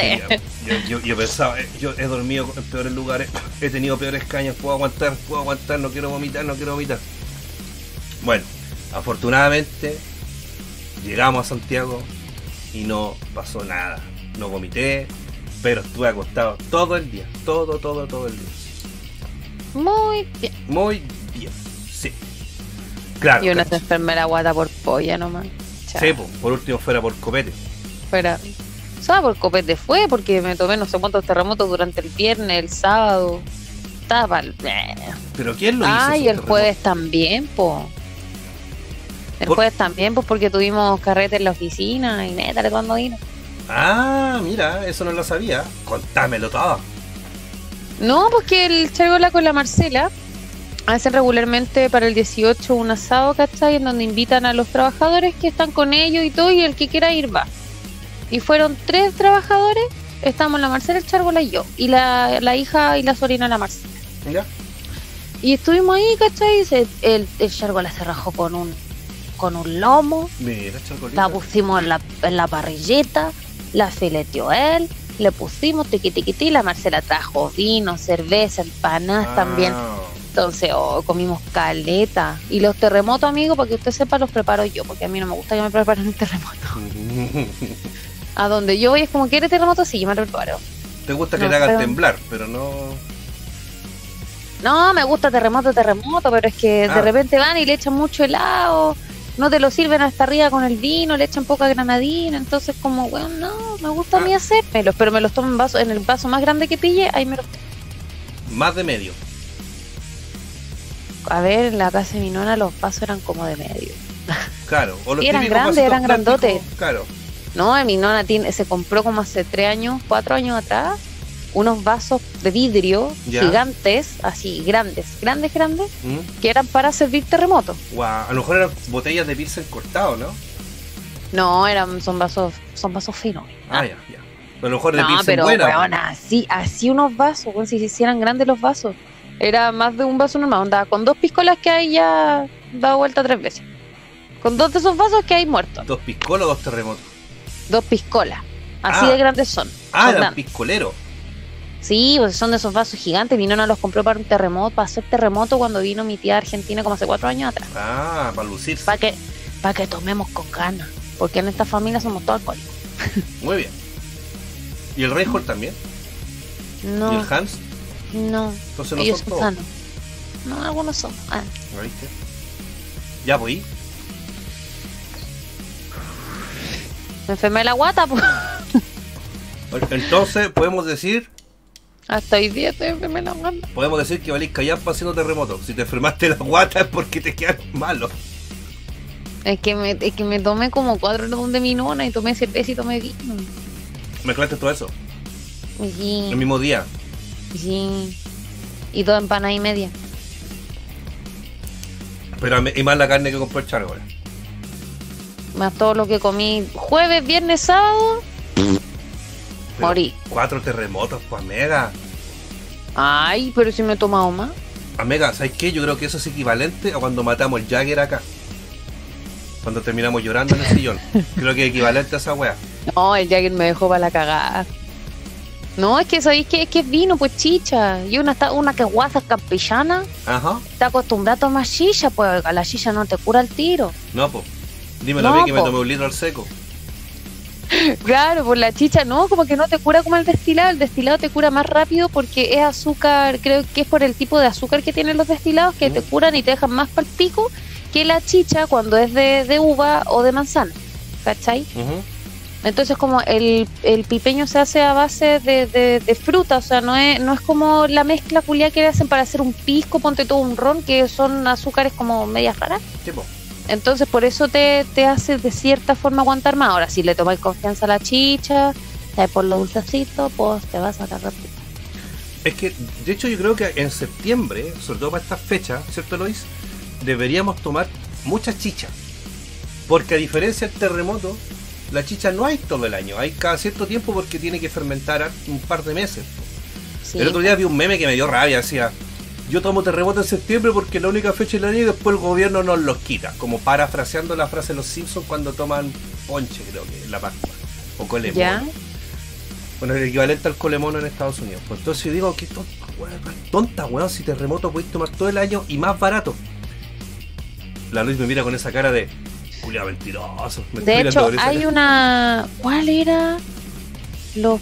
yo- yo pensaba, eh, yo he dormido en peores lugares, he tenido peores cañas, puedo aguantar, puedo aguantar, no quiero vomitar, no quiero vomitar. Bueno, afortunadamente llegamos a Santiago y no pasó nada. No vomité, pero estuve acostado todo el día, todo, todo, todo el día. Muy bien. Muy bien, sí. Claro, Y una se la guata por polla nomás. Chao. Sí, po, por último fuera por copete. Fuera. O sea, por copete fue, porque me tomé no sé cuántos terremotos durante el viernes, el sábado. Estaba Pero ¿quién lo hizo? Ah, y esos el jueves también, po. El Por- jueves también, pues porque tuvimos carrete en la oficina y neta, cuando vino. Ah, mira, eso no lo sabía. Contámelo todo. No, porque el Chargola con la Marcela hacen regularmente para el 18 un asado, ¿cachai? En donde invitan a los trabajadores que están con ellos y todo, y el que quiera ir va. Y fueron tres trabajadores, estamos la Marcela, el Chargola y yo, y la, la hija y la sobrina de la Marcela. ¿Ya? Y estuvimos ahí, ¿cachai? Y se- el, el Chargola se rajó con un, con un lomo, Mira, la pusimos en la, en la parrilleta, la fileteó él, le pusimos tiqui tiqui ti, la Marcela trajo vino, cerveza, empanadas Ah. también. Entonces, oh, comimos caleta. Y los terremotos, amigo, para que usted sepa, los preparo yo, porque a mí no me gusta que me preparen un terremoto. A donde yo voy es como, ¿quiere terremoto? Sí, yo me lo preparo. Te gusta que No, te hagan pero- temblar, pero no. No, me gusta terremoto, terremoto, pero es que Ah. de repente van y le echan mucho helado, no te lo sirven hasta arriba con el vino, le echan poca granadina, entonces como, bueno, no, me gusta a mí Ah. hacérmelo, pero me los tomo en, vaso, en el vaso más grande que pille, ahí me los Más de medio. A ver, en la casa de mi nona los vasos eran como de medio. Claro. O los Sí, eran grandes, eran grandotes. Claro. No, mi nona tiene, se compró como hace tres años, cuatro años atrás, unos vasos de vidrio Ya. gigantes, así, grandes, grandes, grandes, ¿Mm? que eran para servir terremotos. Guau, A lo mejor eran botellas de Pilsen cortado, ¿no? No, eran, son vasos, son vasos finos. Ah, ya, ya. A lo mejor de No, Pilsen pero buena. weón, así, así unos vasos, weón, si se hicieran grandes los vasos. Era más de un vaso normal, onda, con dos piscolas que hay ya dado vuelta tres veces. Con dos de esos vasos que hay muertos. Dos piscolos, dos terremotos. Dos piscolas. Así Ah. de grandes son. Ah, eran piscoleros. Sí, pues son de esos vasos gigantes. Mi nona los compró para un terremoto, para hacer terremoto cuando vino mi tía a Argentina como hace cuatro años atrás. Ah, para lucirse. Para que, para que tomemos con ganas. Porque en esta familia somos todos alcohólicos. Muy bien. ¿Y el Reinhold también? ¿Y No, el Hans? no. Entonces no Ellos son son todos. sanos. No, algunos son. Ah. ¿Lo viste? Ya voy. Me enfermé la guata, pues. Entonces podemos decir, Hasta hoy día estoy enfermé la guata. podemos decir que valís callampa haciendo terremoto. Si te enfermaste la guata es porque te quedan malos. Es que, me, es que me tomé como cuatro de mi nona y tomé cerveza y tomé vino. Mezclaste todo eso. Sí, El mismo día. sí. Y dos empanadas y media. Pero y más la carne que compró el chargo. ahora. Más todo lo que comí jueves, viernes, sábado. Morí. Cuatro terremotos, pues Mega. Ay, pero si me he tomado más. Amiga, ¿sabes qué? Yo creo que eso es equivalente a cuando matamos el Jagger acá. Cuando terminamos llorando en el sillón. Creo que es equivalente a esa wea. No, el Jagger me dejó para la cagada. No, es que sabéis que es que es vino, pues chicha. Y una, está- una que guasa campillana Ajá. está acostumbrada a tomar chicha, pues a la chicha no te cura el tiro. No, pues. Dímelo a No, mí que me tomé un litro al seco. Claro, pues la chicha no, como que no te cura como el destilado. El destilado te cura más rápido porque es azúcar, creo que es por el tipo de azúcar que tienen los destilados que te curan y te dejan más pal pico que la chicha cuando es de, de uva o de manzana. ¿Cachai? Entonces como el, el pipeño se hace a base de, de, de fruta, o sea, no es, no es como la mezcla culia que hacen para hacer un pisco, ponte todo un ron, que son azúcares como medias raras. Sí, po. Entonces por eso te, te hace de cierta forma aguantar más. Ahora, si le tomas confianza a la chicha, por lo dulcecito, pues te vas a sacar rápido. Es que, de hecho, yo creo que en septiembre, sobre todo para estas fechas, ¿cierto, Lois? Deberíamos tomar mucha chicha. Porque a diferencia del terremoto, la chicha no hay todo el año. Hay cada cierto tiempo porque tiene que fermentar un par de meses. Sí. El otro día vi un meme que me dio rabia. Decía, yo tomo terremoto en septiembre porque es la única fecha del año y después el gobierno nos los quita. Como parafraseando la frase de los Simpsons cuando toman ponche, creo que, en la Pascua. O colemón. ¿Ya? Bueno, el equivalente al colemono en Estados Unidos. Pues entonces yo digo, qué tonta, weón, tonta, weón, si terremoto podéis tomar todo el año y más barato. La Luis me mira con esa cara de, culiao mentiroso. me De hecho, hay una... ¿Cuál era? Los...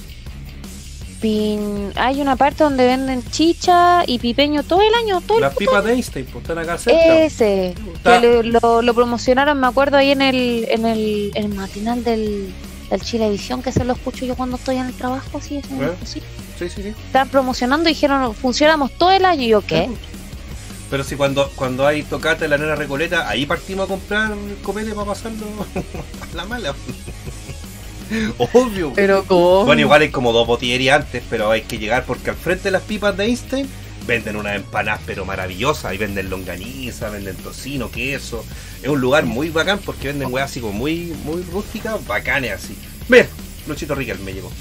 Pin... Hay una parte donde venden chicha y pipeño todo el año, todo el Las pipas de Einstein, pues están acá cerca. Ese, Está- que lo, lo- lo promocionaron, me acuerdo, ahí en el, en el, el matinal del, del Chilevisión, que se lo escucho yo cuando estoy en el trabajo, así, eso, ¿Eh? sí. Sí, sí. Estaban promocionando y dijeron, funcionamos todo el año, y yo, ¿qué? Pero si cuando, cuando hay tocata en la nena Recoleta, ahí partimos a comprar copete para pasarlo a la mala. Obvio. Pero ¿cómo? Bueno, igual hay como dos botillerías antes, pero hay que llegar porque al frente de las pipas de Einstein venden unas empanadas pero maravillosas. Ahí venden longaniza, venden tocino, queso. Es un lugar muy bacán porque venden weas así como muy, muy rústicas, bacanes así. Ve, Luchito Riquel me llegó.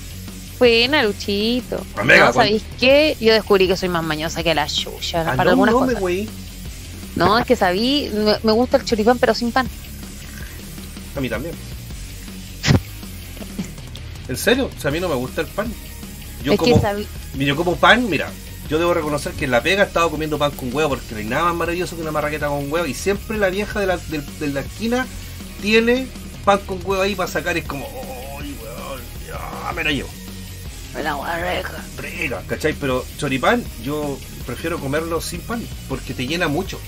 Buena, Luchito. Amiga, no, cuando- ¿sabéis qué? Yo descubrí que soy más mañosa que la chucha Ah, para no, algunas no, cosas. güey. No, es que sabí, me, me gusta el choripán pero sin pan. A mí también. ¿En serio? O sea, a mí no me gusta el pan. Yo es como, que yo como pan, mira, yo debo reconocer que en la pega he estado comiendo pan con huevo porque no hay nada más maravilloso que una marraqueta con huevo y siempre la vieja de la, de la esquina tiene pan con huevo ahí para sacar es como, ¡ay, weón! Ya, me la llevo. la guarreja. Rica, ¿cachai? Pero choripán, yo prefiero comerlo sin pan porque te llena mucho.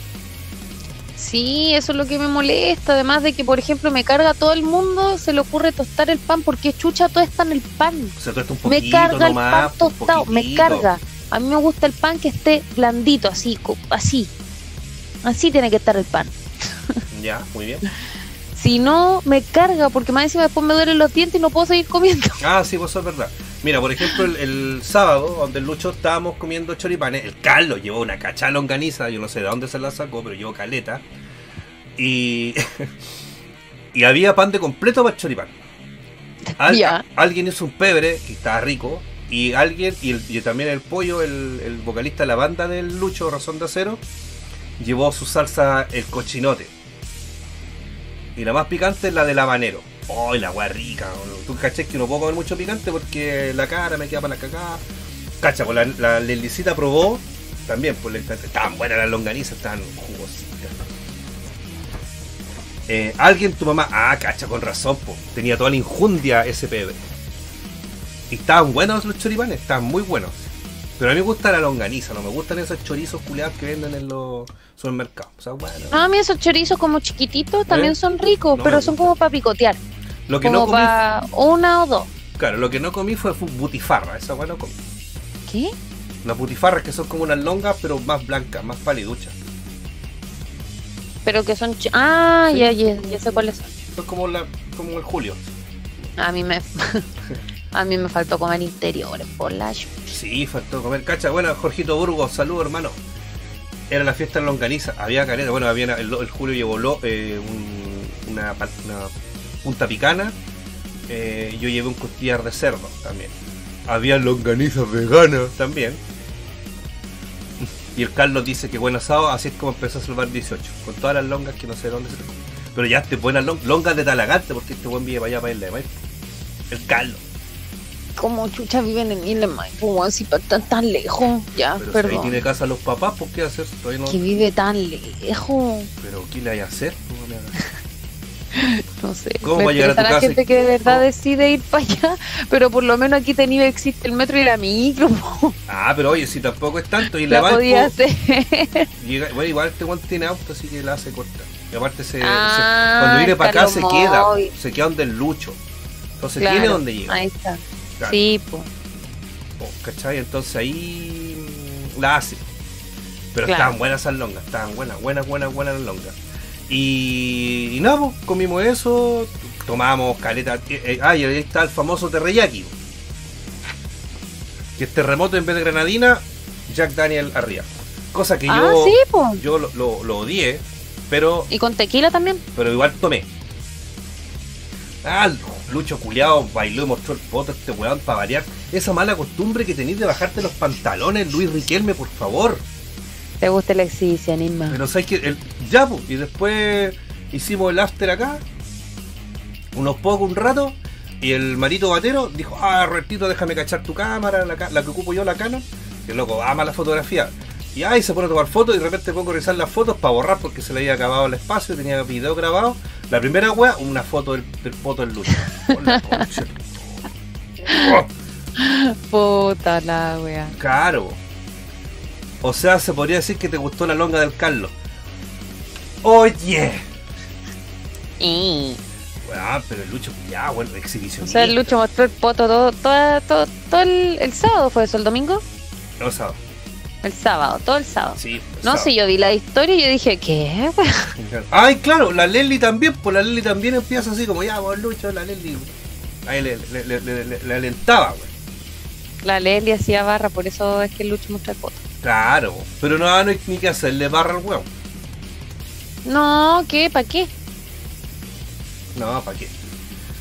Sí, eso es lo que me molesta. Además de que, por ejemplo, me carga a todo el mundo, se le ocurre tostar el pan porque chucha todo está en el pan. Se tuesta un poquito Me carga el pan un tostado, me carga. A mí me gusta el pan que esté blandito, así, así. Así tiene que estar el pan. Ya, muy bien. Si no, me carga porque más encima después me duelen los dientes y no puedo seguir comiendo. Ah, sí, pues eso es verdad. Mira, por ejemplo, el, el sábado, donde el Lucho estábamos comiendo choripanes, el Carlos llevó una cachá longaniza, yo no sé de dónde se la sacó, pero llevó caleta. Y, y había pan de completo para el choripán. Al-. Alguien hizo un pebre, que estaba rico, y alguien, y, el- y también el pollo, el, el vocalista de la banda del Lucho, Razón de Acero, llevó su salsa, el cochinote. Y la más picante es la del habanero. ¡Oh, la weá rica! Tú caché que no puedo comer mucho picante porque la cara me queda para la cagada. Cacha, pues la, la Lelicita probó también, pues estaban buenas las longanizas, estaban jugositas. Eh, alguien, tu mamá, ah, cacha, con razón, pues, tenía toda la injundia ese pebre. Y estaban buenos los choripanes, estaban muy buenos. Pero a mí me gusta la longaniza, no me gustan esos chorizos culiados que venden en los supermercados. O sea, bueno. No, a mí esos chorizos como chiquititos también ¿Eh? son ricos, No pero son como para picotear. Lo que como no comí, una o dos. claro, lo que no comí fue fu- butifarra, esa bueno comí. ¿Qué? Las butifarras que son como unas longas, pero más blancas, más paliduchas. Pero que son... Ah, Sí. ya, ya, ya sé cuáles son. Son como, la, como el Julio. A mí me... a mí me faltó comer interiores por la Sí, faltó comer cacha. Bueno, Jorgito Burgos, saludos hermano. Era la fiesta en Longaniza, había caleta. Bueno, había el, el Julio llevó eh, un- una, una punta picana. eh, yo llevé un costillar de cerdo también. Había longanizas veganas también. Y el Carlos dice que buen asado, así es como empezó a salvar 18. Con todas las longas que no sé dónde se te Pero ya este buenas long- longas de Talagante, porque este buen vive para allá para Isla de Maipo. El Carlos. Como chucha viven en Isla de Maipo, si pa- tan, tan lejos. Ya, Pero si ahí perdón. tiene casa los papás, ¿por qué hacer? No- Que vive tan lejos. Pero ¿qué le hay a hacer? No sé. ¿Cómo va a llegar a tu la casa y- gente que de verdad ¿Cómo? decide ir para allá, pero por lo menos aquí tenía existe el metro y la micro. po. Ah, pero oye, si tampoco es tanto. Y la La podía hacer. llega- bueno, igual este guante tiene auto, así que la hace corta. Y aparte, se, Ah, se- cuando viene para acá se queda, se queda donde el lucho. Entonces Claro, tiene donde llega. Ahí está. Claro. Sí, pues. ¿Cachai? Entonces ahí mm, la hace. Pero Claro. estaban buenas esas longas, estaban buenas, buenas, buenas, buenas las longas. Y, y nada, pues, comimos eso, tomamos caleta. eh, eh, ah, y ahí está el famoso terreyaki. Que es terremoto en vez de granadina, Jack Daniel arriba. Cosa que Ah, yo, sí, pues. yo lo, lo- lo odié, pero, Y con tequila también. pero igual tomé. Ah, Lucho culiao bailó y mostró el foto este weón para variar. Esa mala costumbre que tenéis de bajarte los pantalones, Luis Riquelme, por favor. Te gusta el exhibicionismo. Pero sabes que el, ya, pues, y después hicimos el after acá, unos pocos, un rato, y el marito batero dijo, ah, Robertito, déjame cachar tu cámara, la, la que ocupo yo, la Canon, que loco ama la fotografía. Y ahí se pone a tomar fotos y de repente pongo a revisar las fotos para borrar porque se le había acabado el espacio, tenía video grabado. La primera wea, una foto del, del foto del. Oh, Puta la wea. Caro. O sea, se podría decir que te gustó la longa del Carlos. Oye. Y... Ah, pero el Lucho, ya, bueno, O exhibicionista. sea, el Lucho mostró el poto todo, todo, todo, todo el, el sábado, ¿fue eso? ¿El domingo? No, sábado. El sábado, todo el sábado. Sí. No, sábado. si yo vi la historia y yo dije, ¿qué? Ay, claro, la Leslie también, pues la Leslie también empieza así como, ya, vos Lucho, la Leslie. Ahí le- le alentaba, güey. La Leslie hacía barra, por eso es que el Lucho muestra el poto. Claro, pero no, no hay ni que hacerle barra al huevo. No, ¿qué? ¿Para qué? No, ¿para qué?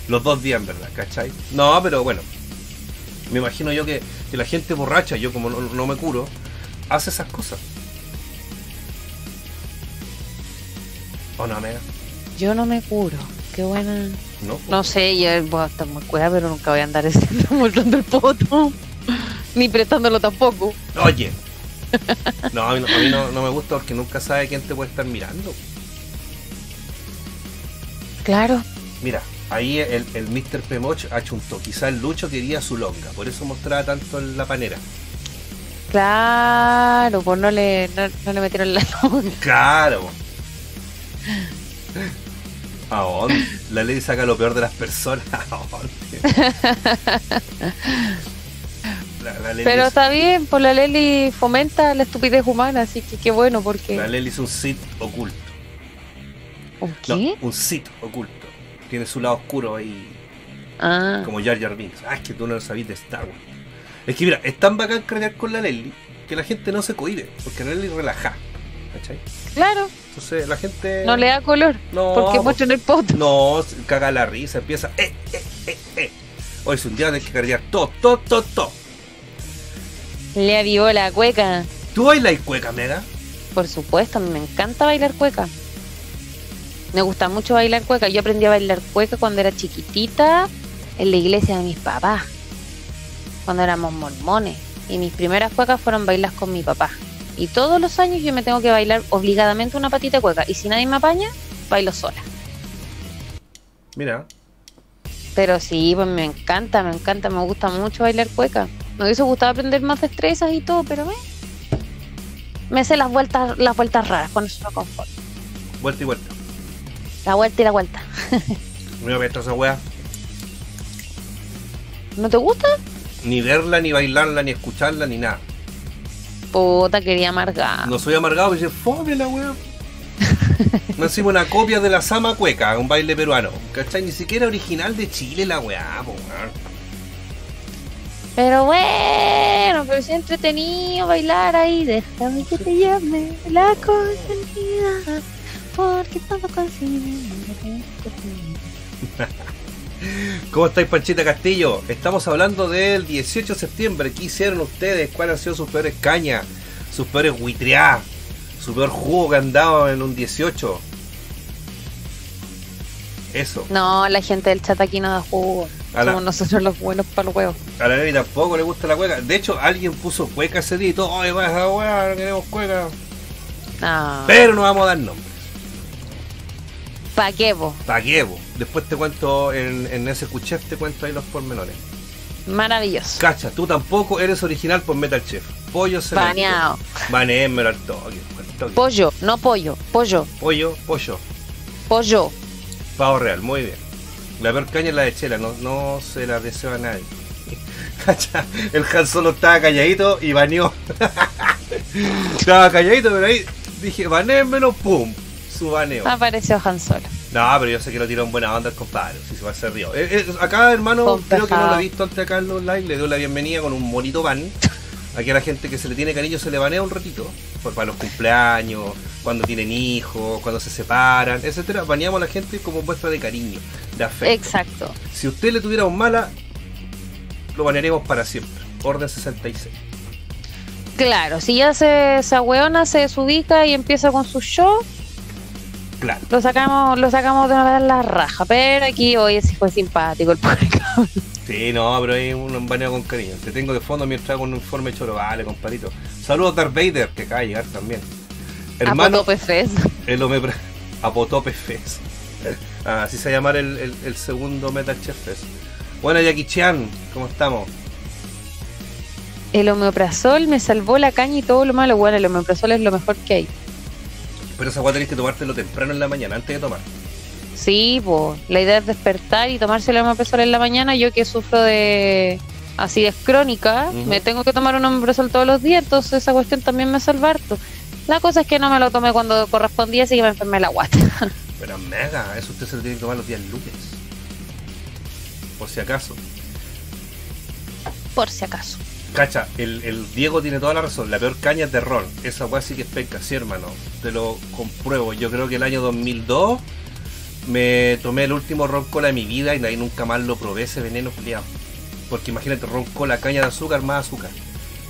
Los dos días, en verdad, ¿cachai? No, pero bueno. Me imagino yo que, que la gente borracha, yo como no, no me curo, hace esas cosas. ¿O no, amiga? Yo no me curo. Qué buena. No. No sé, yo voy a estar muy cueva, pero nunca voy a andar mostrando el poto. Ni prestándolo tampoco. Oye. No, a mí, no, a mí no, no me gusta porque nunca sabe quién te puede estar mirando. Claro. Mira, ahí el, el Mr. Pemoch achuntó. Quizá el Lucho quería su longa, por eso mostraba tanto en la panera. Claro, pues no le, no, no le metieron la longa. Claro. ¿A dónde? La ley saca lo peor de las personas. ¿A dónde? La, la Leli Pero es- está bien, pues la Leli fomenta la estupidez humana, así que qué bueno, porque... la Leli es un Sith oculto. ¿Un No, qué? un Sith oculto. Tiene su lado oscuro ahí, Ah, como Jar Jar Binks. Ah, es que tú no lo sabías de Star Wars. Es que mira, es tan bacán creer con la Leli que la gente no se cohibe, porque la Leli relaja. ¿Cachai? claro, Entonces la gente. no le da color, No, porque pues- muestran el poto. No, caga la risa, empieza. Eh, eh, eh, eh. Hoy es un día de que cargar todo, todo, todo, todo. Le avivó la cueca. ¿Tú bailas cueca, mega? Por supuesto, a mí me encanta bailar cueca. Me gusta mucho bailar cueca. Yo aprendí a bailar cueca cuando era chiquitita en la iglesia de mis papás. Cuando éramos mormones. Y mis primeras cuecas fueron bailas con mi papá. Y todos los años yo me tengo que bailar obligadamente una patita de cueca. Y si nadie me apaña, bailo sola. Mira, Pero sí, pues me encanta, me encanta, me gusta mucho bailar cueca. Me hubiese gustado aprender más destrezas y todo, pero me, me sé las vueltas, las vueltas raras, con eso conformo. vuelta y vuelta. La vuelta y la vuelta. No me esa wea. ¿No te gusta? Ni verla, ni bailarla, ni escucharla, ni nada. Puta, quería amargar. No soy amargado, dice, fome la wea. No hicimos una copia de la Sama Cueca, un baile peruano. ¿Cachai? Ni siquiera original de Chile la weá, po, weón. Pero bueno, pero es entretenido bailar ahí. Déjame que te llame la consentida. Porque todo consigue. ¿Cómo estáis, Panchita Castillo? Estamos hablando del 18 de septiembre. ¿Qué hicieron ustedes? ¿Cuáles han sido sus peores cañas? ¿Sus peores huitreadas? ¿Su peor jugo que han dado en un 18? Eso. No, la gente del chat aquí no da jugo. A la- Somos nosotros los buenos para los huevos. A la Neri tampoco le gusta la cueca. De hecho, alguien puso cueca ese día y todo. Oye, esa weá, no queremos cueca. No. Pero no vamos a dar nombre. ¿Pa' qué, po? ¿Para qué, po? Después te cuento en, en ese cuchef, te cuento ahí los pormenores. Maravilloso. Cacha, tú tampoco eres original por Metal Chef. Pollo se Baneado. Toque, al toque. Pollo, no pollo. Pollo. Pollo, pollo. Pollo. Pavo real, muy bien. La peor caña es la de chela, no, no se la deseo a nadie. El Han solo estaba calladito y baneó. estaba calladito, pero ahí dije, banéenmelo, pum, su baneo. Apareció Han Solo. No, pero yo sé que lo tiró en buena onda el compadre, si se va a hacer río. Eh, eh, acá, hermano, creo que no lo he visto antes acá en los live, le doy la bienvenida con un bonito ban. Aquí a la gente que se le tiene cariño se le banea un ratito, por, para los cumpleaños, cuando tienen hijos, cuando se separan, etcétera. Baneamos a la gente como muestra de cariño, de afecto. Exacto. Si usted le tuviera un mala, lo banearemos para siempre. Orden 66. Claro, si ya se, se ahueona, se desubica y empieza con su show, Claro. lo sacamos, lo sacamos de una vez la raja. Pero aquí hoy sí fue simpático el pobre cabrón. Sí, no, pero hay un baneo con cariño. Te tengo de fondo mientras hago un informe choro. Vale, compadrito. Saludos Darth Vader, que acaba de llegar también. Hermano, Apotope Fest. el Omepra... Apotope Fest. Ah, así se va a llamar el, el- el segundo Metal Chef Fest. Bueno, Jackie Chan, ¿cómo estamos? El omeprazol me salvó la caña y todo lo malo. Bueno, el omeprazol es lo mejor que hay. Pero esa agua tenés que tomártelo temprano en la mañana, antes de tomar. Sí, pues la idea es despertar y tomarse el omeprazol en la mañana. Yo que sufro de, así es crónica, me tengo que tomar un omeprazol todos los días, entonces esa cuestión también me salva harto. La cosa es que no me lo tomé cuando correspondía, así que me enfermé la guata. Pero mega, eso usted se lo tiene que tomar los días lunes. Por si acaso. Por si acaso. Cacha, el, el Diego tiene toda la razón. La peor caña es de ron. Esa weá sí que es penca, sí, hermano. Te lo compruebo. Yo creo que el año 2002 me tomé el último ron cola de mi vida y de ahí nunca más lo probé ese veneno culiado. Porque imagínate, ron cola, caña de azúcar, más azúcar.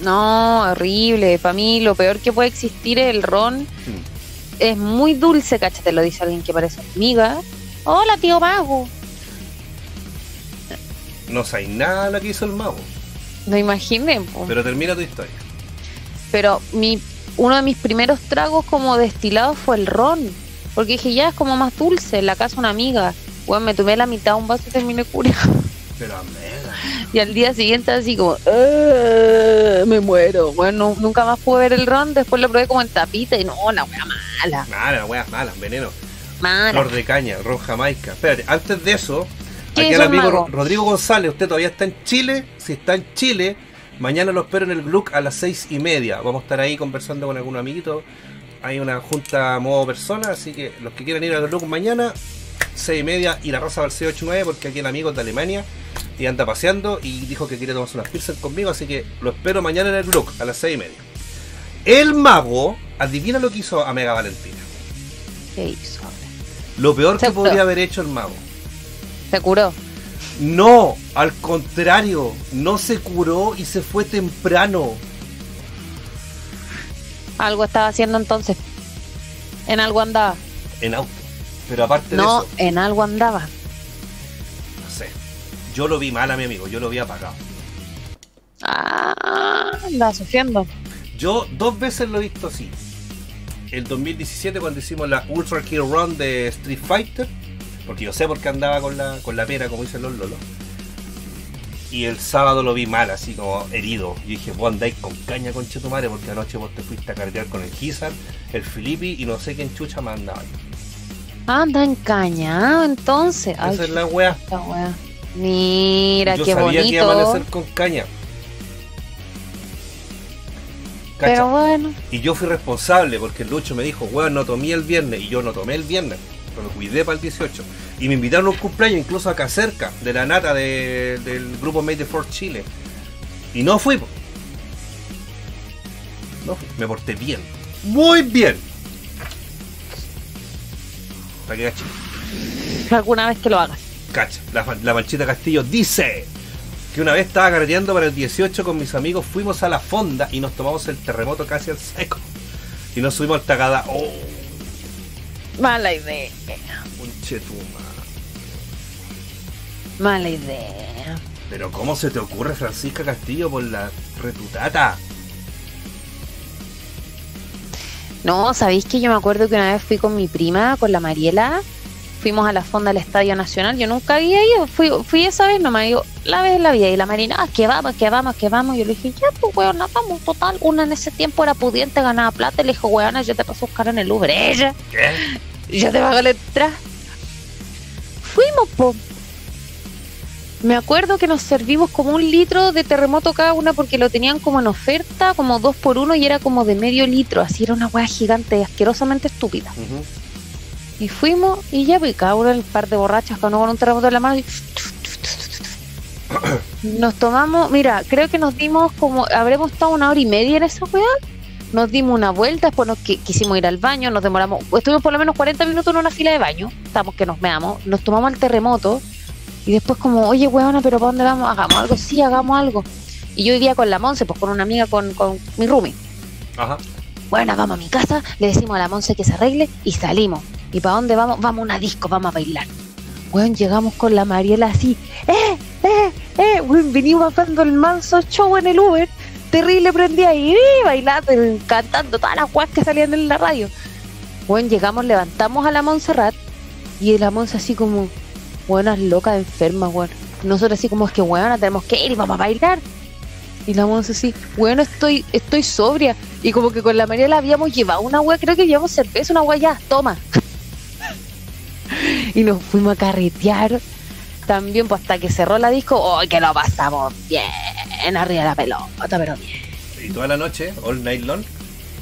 No, horrible. Para mí lo peor que puede existir es el ron. Hmm. Es muy dulce, cacha, te lo dice alguien que parece amiga. Hola, tío Mago. No sé nada de lo que hizo el mago. No imaginen, po. Pero termina tu historia. Pero mi, uno de mis primeros tragos como destilados fue el ron. Porque dije, ya es como más dulce. En la casa una amiga. Bueno, me tomé la mitad de un vaso y terminé curado. Pero a mega. Y al día siguiente así como, "Ah, me muero. Bueno, nunca más pude ver el ron. Después lo probé como en tapita y no, la wea mala. Nada, la weá mala, veneno. Mala. Flor de caña, ron jamaica. Espérate, antes de eso, ¿Qué aquí el el amigo mago? Rodrigo González, usted todavía está en Chile. Si está en Chile, mañana lo espero en el Gluck a las seis y media. Vamos a estar ahí conversando con algún amiguito. Hay una junta a modo persona, así que los que quieran ir al Gluck mañana, seis y media, y la raza va al 689 porque aquí el amigo es de Alemania y anda paseando y dijo que quiere tomarse unas pizzas conmigo, así que lo espero mañana en el Gluck a las seis y media. El mago, adivina lo que hizo a Mega Valentina. ¿Qué hizo? Lo peor que podría haber hecho el mago. Se curó. No, al contrario, no se curó y se fue temprano. Algo estaba haciendo entonces. En algo andaba. En auto. Pero aparte No, de eso, en algo andaba. no sé. Yo lo vi mal a mi amigo, yo lo vi apagado. Ah, andaba sufriendo. Yo dos veces lo he visto así. El 2017 cuando hicimos la Ultra Kill Run de Street Fighter. Porque yo sé por qué andaba con la, con la pera, como dicen los lolos. Y el sábado lo vi mal, así como herido. Y dije, vos andáis con caña con madre porque anoche vos te fuiste a carretear con el Gizar, el Filippi y no sé quién chucha más andaba. Anda encañado entonces. Ay, Esa es la wea. chuta, wea. Mira, Yo qué sabía que iba a bonito. amanecer con caña. Cacha. Pero bueno, Y yo fui responsable porque el Lucho me dijo, weón, no tomé el viernes. Y yo no tomé el viernes, pero lo cuidé para el 18. Y me invitaron a un cumpleaños, incluso acá cerca, de la nata de- del grupo Made for Chile. Y no fui. No fui. Me porté bien. Muy bien. Para que cache. alguna vez que lo hagas. Cacha. La, la Manchita Castillo dice que una vez estaba carreteando para el 18 con mis amigos, fuimos a la fonda y nos tomamos el terremoto casi al seco. Y nos subimos al Tagada. Oh, Mala idea. un chetuma. Mala idea. Pero ¿cómo se te ocurre Francisca Castillo por la retutata? No, ¿sabéis que yo me acuerdo que una vez fui con mi prima, con la Mariela? Fuimos a la fonda del Estadio Nacional. Yo nunca había ido. Fui, fui esa vez nomás. Digo, la vez en la vida. Y la Marina, ah, que vamos, que vamos, que vamos. Yo le dije, ya, pues, weón, vamos. Total, una en ese tiempo era pudiente, ganaba plata. Y le dijo, weón, yo te paso a buscar en el Uber. Ella, ¿Qué? Y yo te pago la entrada. Fuimos, po. Me acuerdo que nos servimos como un litro de terremoto cada una porque lo tenían como en oferta, como dos por uno y era como de medio litro. Así era una hueá gigante, asquerosamente estúpida. Y fuimos y ya, pues cada uno el par de borrachas con un terremoto en la mano. y- Nos tomamos, mira, creo que nos dimos como, habremos estado una hora y media en esa weá. Nos dimos una vuelta, después nos qui- quisimos ir al baño, nos demoramos, estuvimos por lo menos 40 minutos en una fila de baño, estamos que nos meamos, nos tomamos el terremoto y después como, oye weona, pero ¿para dónde vamos? Hagamos algo, sí, hagamos algo. Y yo vivía con la Monse, pues con una amiga, con, con mi roomie. Ajá. Bueno, vamos a mi casa, le decimos a la Monse que se arregle y salimos. ¿Y para dónde vamos? Vamos a una disco, vamos a bailar. Bueno, llegamos con la Mariela así, ¡eh, eh, eh! Bueno, venimos bajando el manso show en el Uber, terrible prendí ahí, ¡eh! bailando, cantando todas las guas que salían en la radio. Bueno, llegamos, levantamos a la Montserrat y la Monse así como, buenas locas, enfermas, weón. Nosotros así como es que, weón, tenemos que ir y vamos a bailar. Y la Monse así, bueno, estoy, estoy sobria. Y como que con la Mariela habíamos llevado una hueá, creo que llevamos cerveza, una hueá ya, toma. y nos fuimos a carretear también, pues hasta que cerró la disco, ¡oh, que lo pasamos bien! Bien arriba de la pelota, pero bien. Y toda la noche, all night long.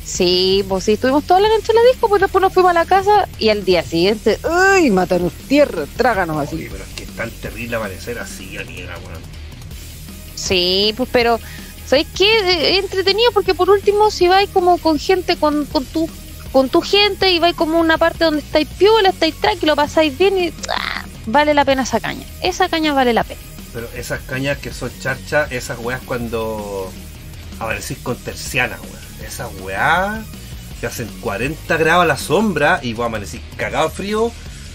Sí, pues sí, estuvimos toda la noche en la disco, pues después nos fuimos a la casa y al día siguiente, ¡ay! Mátanos tierra, tráganos así. Oye, pero es que es tan terrible amanecer así, amiga, weón. Sí, pues pero, ¿sabes qué? Eh, Es entretenido porque por último, si vais como con gente, con, con tu con tu gente y vais como una parte donde estáis piola, estáis tranquilo, pasáis bien y ah, vale la pena esa caña. Esa caña vale la pena. Pero esas cañas que son charchas, esas weas cuando amanecís con terciana, weón. Esas weas que hacen 40 grados a la sombra y vos amanecís cagado frío,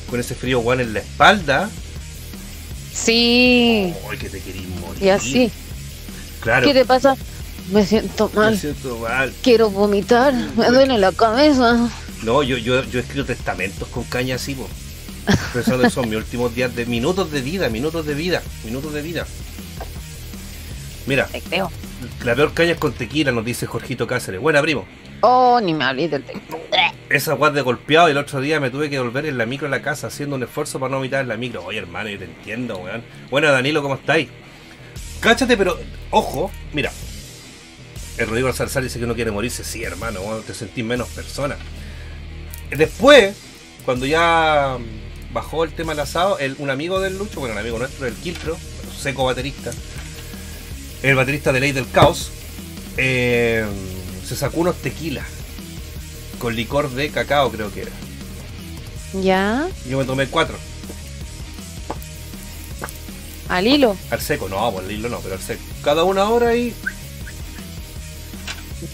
con ese frío weón en la espalda. Sí, Ay, que te querís morir. y así. Claro. ¿Qué te pasa? Me siento Me mal. siento mal. Quiero vomitar. Me duele la cabeza. No, yo, yo, yo he escrito testamentos con caña así, po. Pensando son mis últimos días de minutos de vida, minutos de vida, minutos de vida. Mira, Te creo. la peor caña es con tequila, nos dice Jorgito Cáceres. Buena, primo. Oh, ni me hablé del té. Esa guas de golpeado y el otro día me tuve que volver en la micro a la casa haciendo un esfuerzo para no vomitar en la micro. Oye, hermano, yo te entiendo, weón. Bueno, Danilo, ¿cómo estáis? Cáchate, pero ojo, mira. El Rodrigo Zarzar dice que no quiere morirse. Sí, hermano, te sentís menos persona. Después, cuando ya bajó el tema del asado, el- un amigo del Lucho, bueno, un amigo nuestro, el Quiltro, seco baterista, el baterista de Ley del Caos, eh, se sacó unos tequilas con licor de cacao, creo que era. ¿Ya? Yo me tomé cuatro. Al hilo. Al seco, no, por el hilo no, pero al seco. Cada una hora y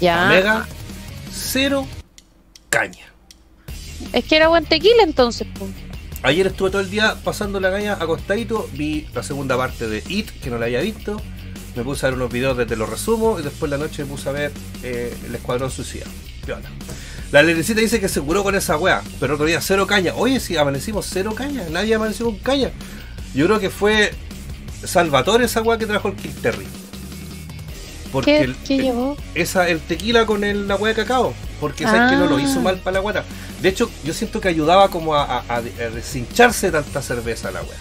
Ya. mega cero caña. Es que era buen tequila entonces. pues. Ayer estuve todo el día pasando la caña acostadito, vi la segunda parte de It, que no la había visto. Me puse a ver unos videos desde los resumos y después la noche me puse a ver eh, El Escuadrón Suicida. Piola. La Lerecita dice que se curó con esa wea, pero otro día cero caña. Oye, si amanecimos cero caña, nadie amaneció con caña. Yo creo que fue Salvatore esa wea que trajo el Kill Terry. Porque ¿Qué, el, qué llevó? esa, el tequila con el, la hueá de cacao. Porque sabes que no lo hizo Ah. mal para la guata. De hecho, yo siento que ayudaba como a, a- a- a deshincharse tanta cerveza la weá.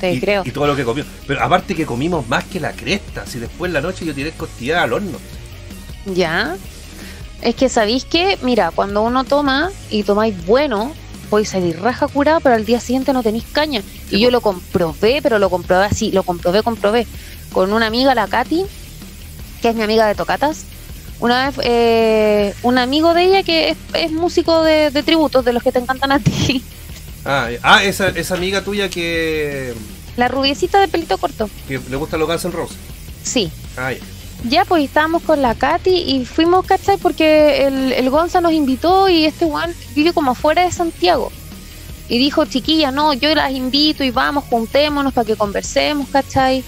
Te y, creo. y todo lo que comió. Pero aparte que comimos más que la cresta. Si después en la noche yo tiré costillada al horno. Ya. Es que sabéis que, mira, cuando uno toma y tomáis bueno, podéis salir raja curada, pero al día siguiente no tenéis caña. Sí, y yo lo comprobé, pero lo comprobé así, lo comprobé, comprobé. Con una amiga, la Katy, que es mi amiga de tocatas. Una vez, eh, un amigo de ella que es, es músico de, de tributos, de los que te encantan a ti. Ah, eh, ah, esa, esa amiga tuya que, La rubiecita de pelito corto. que le gusta los Guns N' Roses. Sí. Ah, ya. Ya, pues estábamos con la Katy y fuimos, ¿cachai? Porque el, el Gonza nos invitó y este Juan vive como afuera de Santiago. Y dijo, chiquilla, no, yo las invito y vamos, juntémonos para que conversemos, ¿cachai?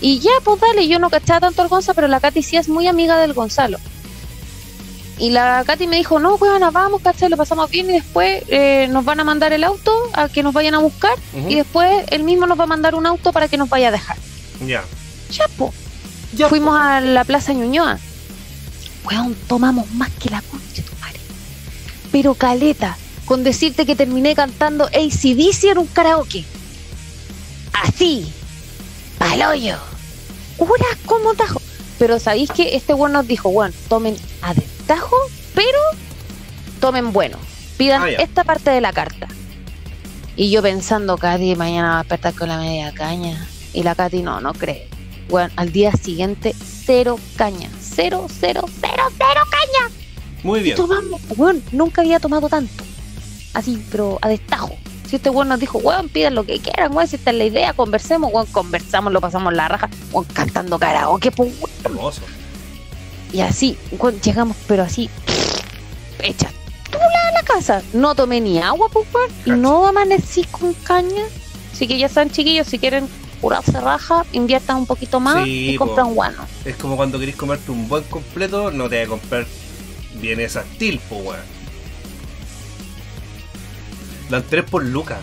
Y ya, pues dale, yo no cachaba tanto al Gonza, pero la Katy sí es muy amiga del Gonzalo. Y la Katy me dijo, no, weona, vamos, ¿cachai? Lo pasamos bien y después eh, nos van a mandar el auto a que nos vayan a buscar y después él mismo nos va a mandar un auto para que nos vaya a dejar. Ya. Ya, pues. Ya, Fuimos a la Plaza Ñuñoa. Weón, tomamos más que la concha de tu madre. Pero caleta, con decirte que terminé cantando ACDC en un karaoke. Así, paloyo. Horas como tajo. Pero sabéis que este weón nos dijo, weón, tomen a pero tomen bueno. Pidan Ah, esta parte de la carta. Y yo pensando, Katy, mañana va a despertar con la media caña. Y la Katy, no, no cree. Bueno, al día siguiente, cero caña. Cero, cero, cero, cero caña. Muy bien. Tomamos, weón, nunca había tomado tanto. Así, pero a destajo. Si este weón nos dijo, weón, pidan lo que quieran, weón, si esta es la idea, conversemos, weón, conversamos, lo pasamos la raja, weón, cantando karaoke, pues, weón. Hermoso. Y así, llegamos, pero así, hecha tula a la casa. No tomé ni agua, pues, weón, y no amanecí con caña. Así que ya están chiquillos, si quieren curarse raja, inviertan un poquito más Sí, y compran guano. Es como cuando querés comerte un buen completo, no te vas a comprar bien esa steel, po, weón. Dan 3 por lucas.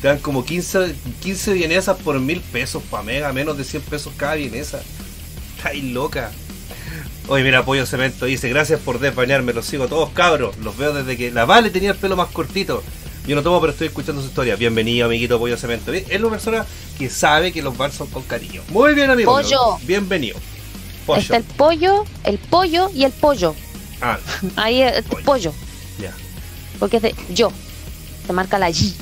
Te dan como 15, 15 vienesas por mil pesos pa' mega, menos de 100 pesos cada vienesa. Estáis loca. Oye, mira, Pollo Cemento dice, gracias por desbañarme, los sigo todos cabros. Los veo desde que la Vale tenía el pelo más cortito. Yo no tomo, pero estoy escuchando su historia. Bienvenido, amiguito Pollo Cemento. Es una persona que sabe que los bars son con cariño. Muy bien, amigo. Pollo. Bienvenido. Pollo. Está el pollo, el pollo y el pollo. Ah, Ahí el Pollo. pollo. ya. Porque es de yo. Se marca la Y.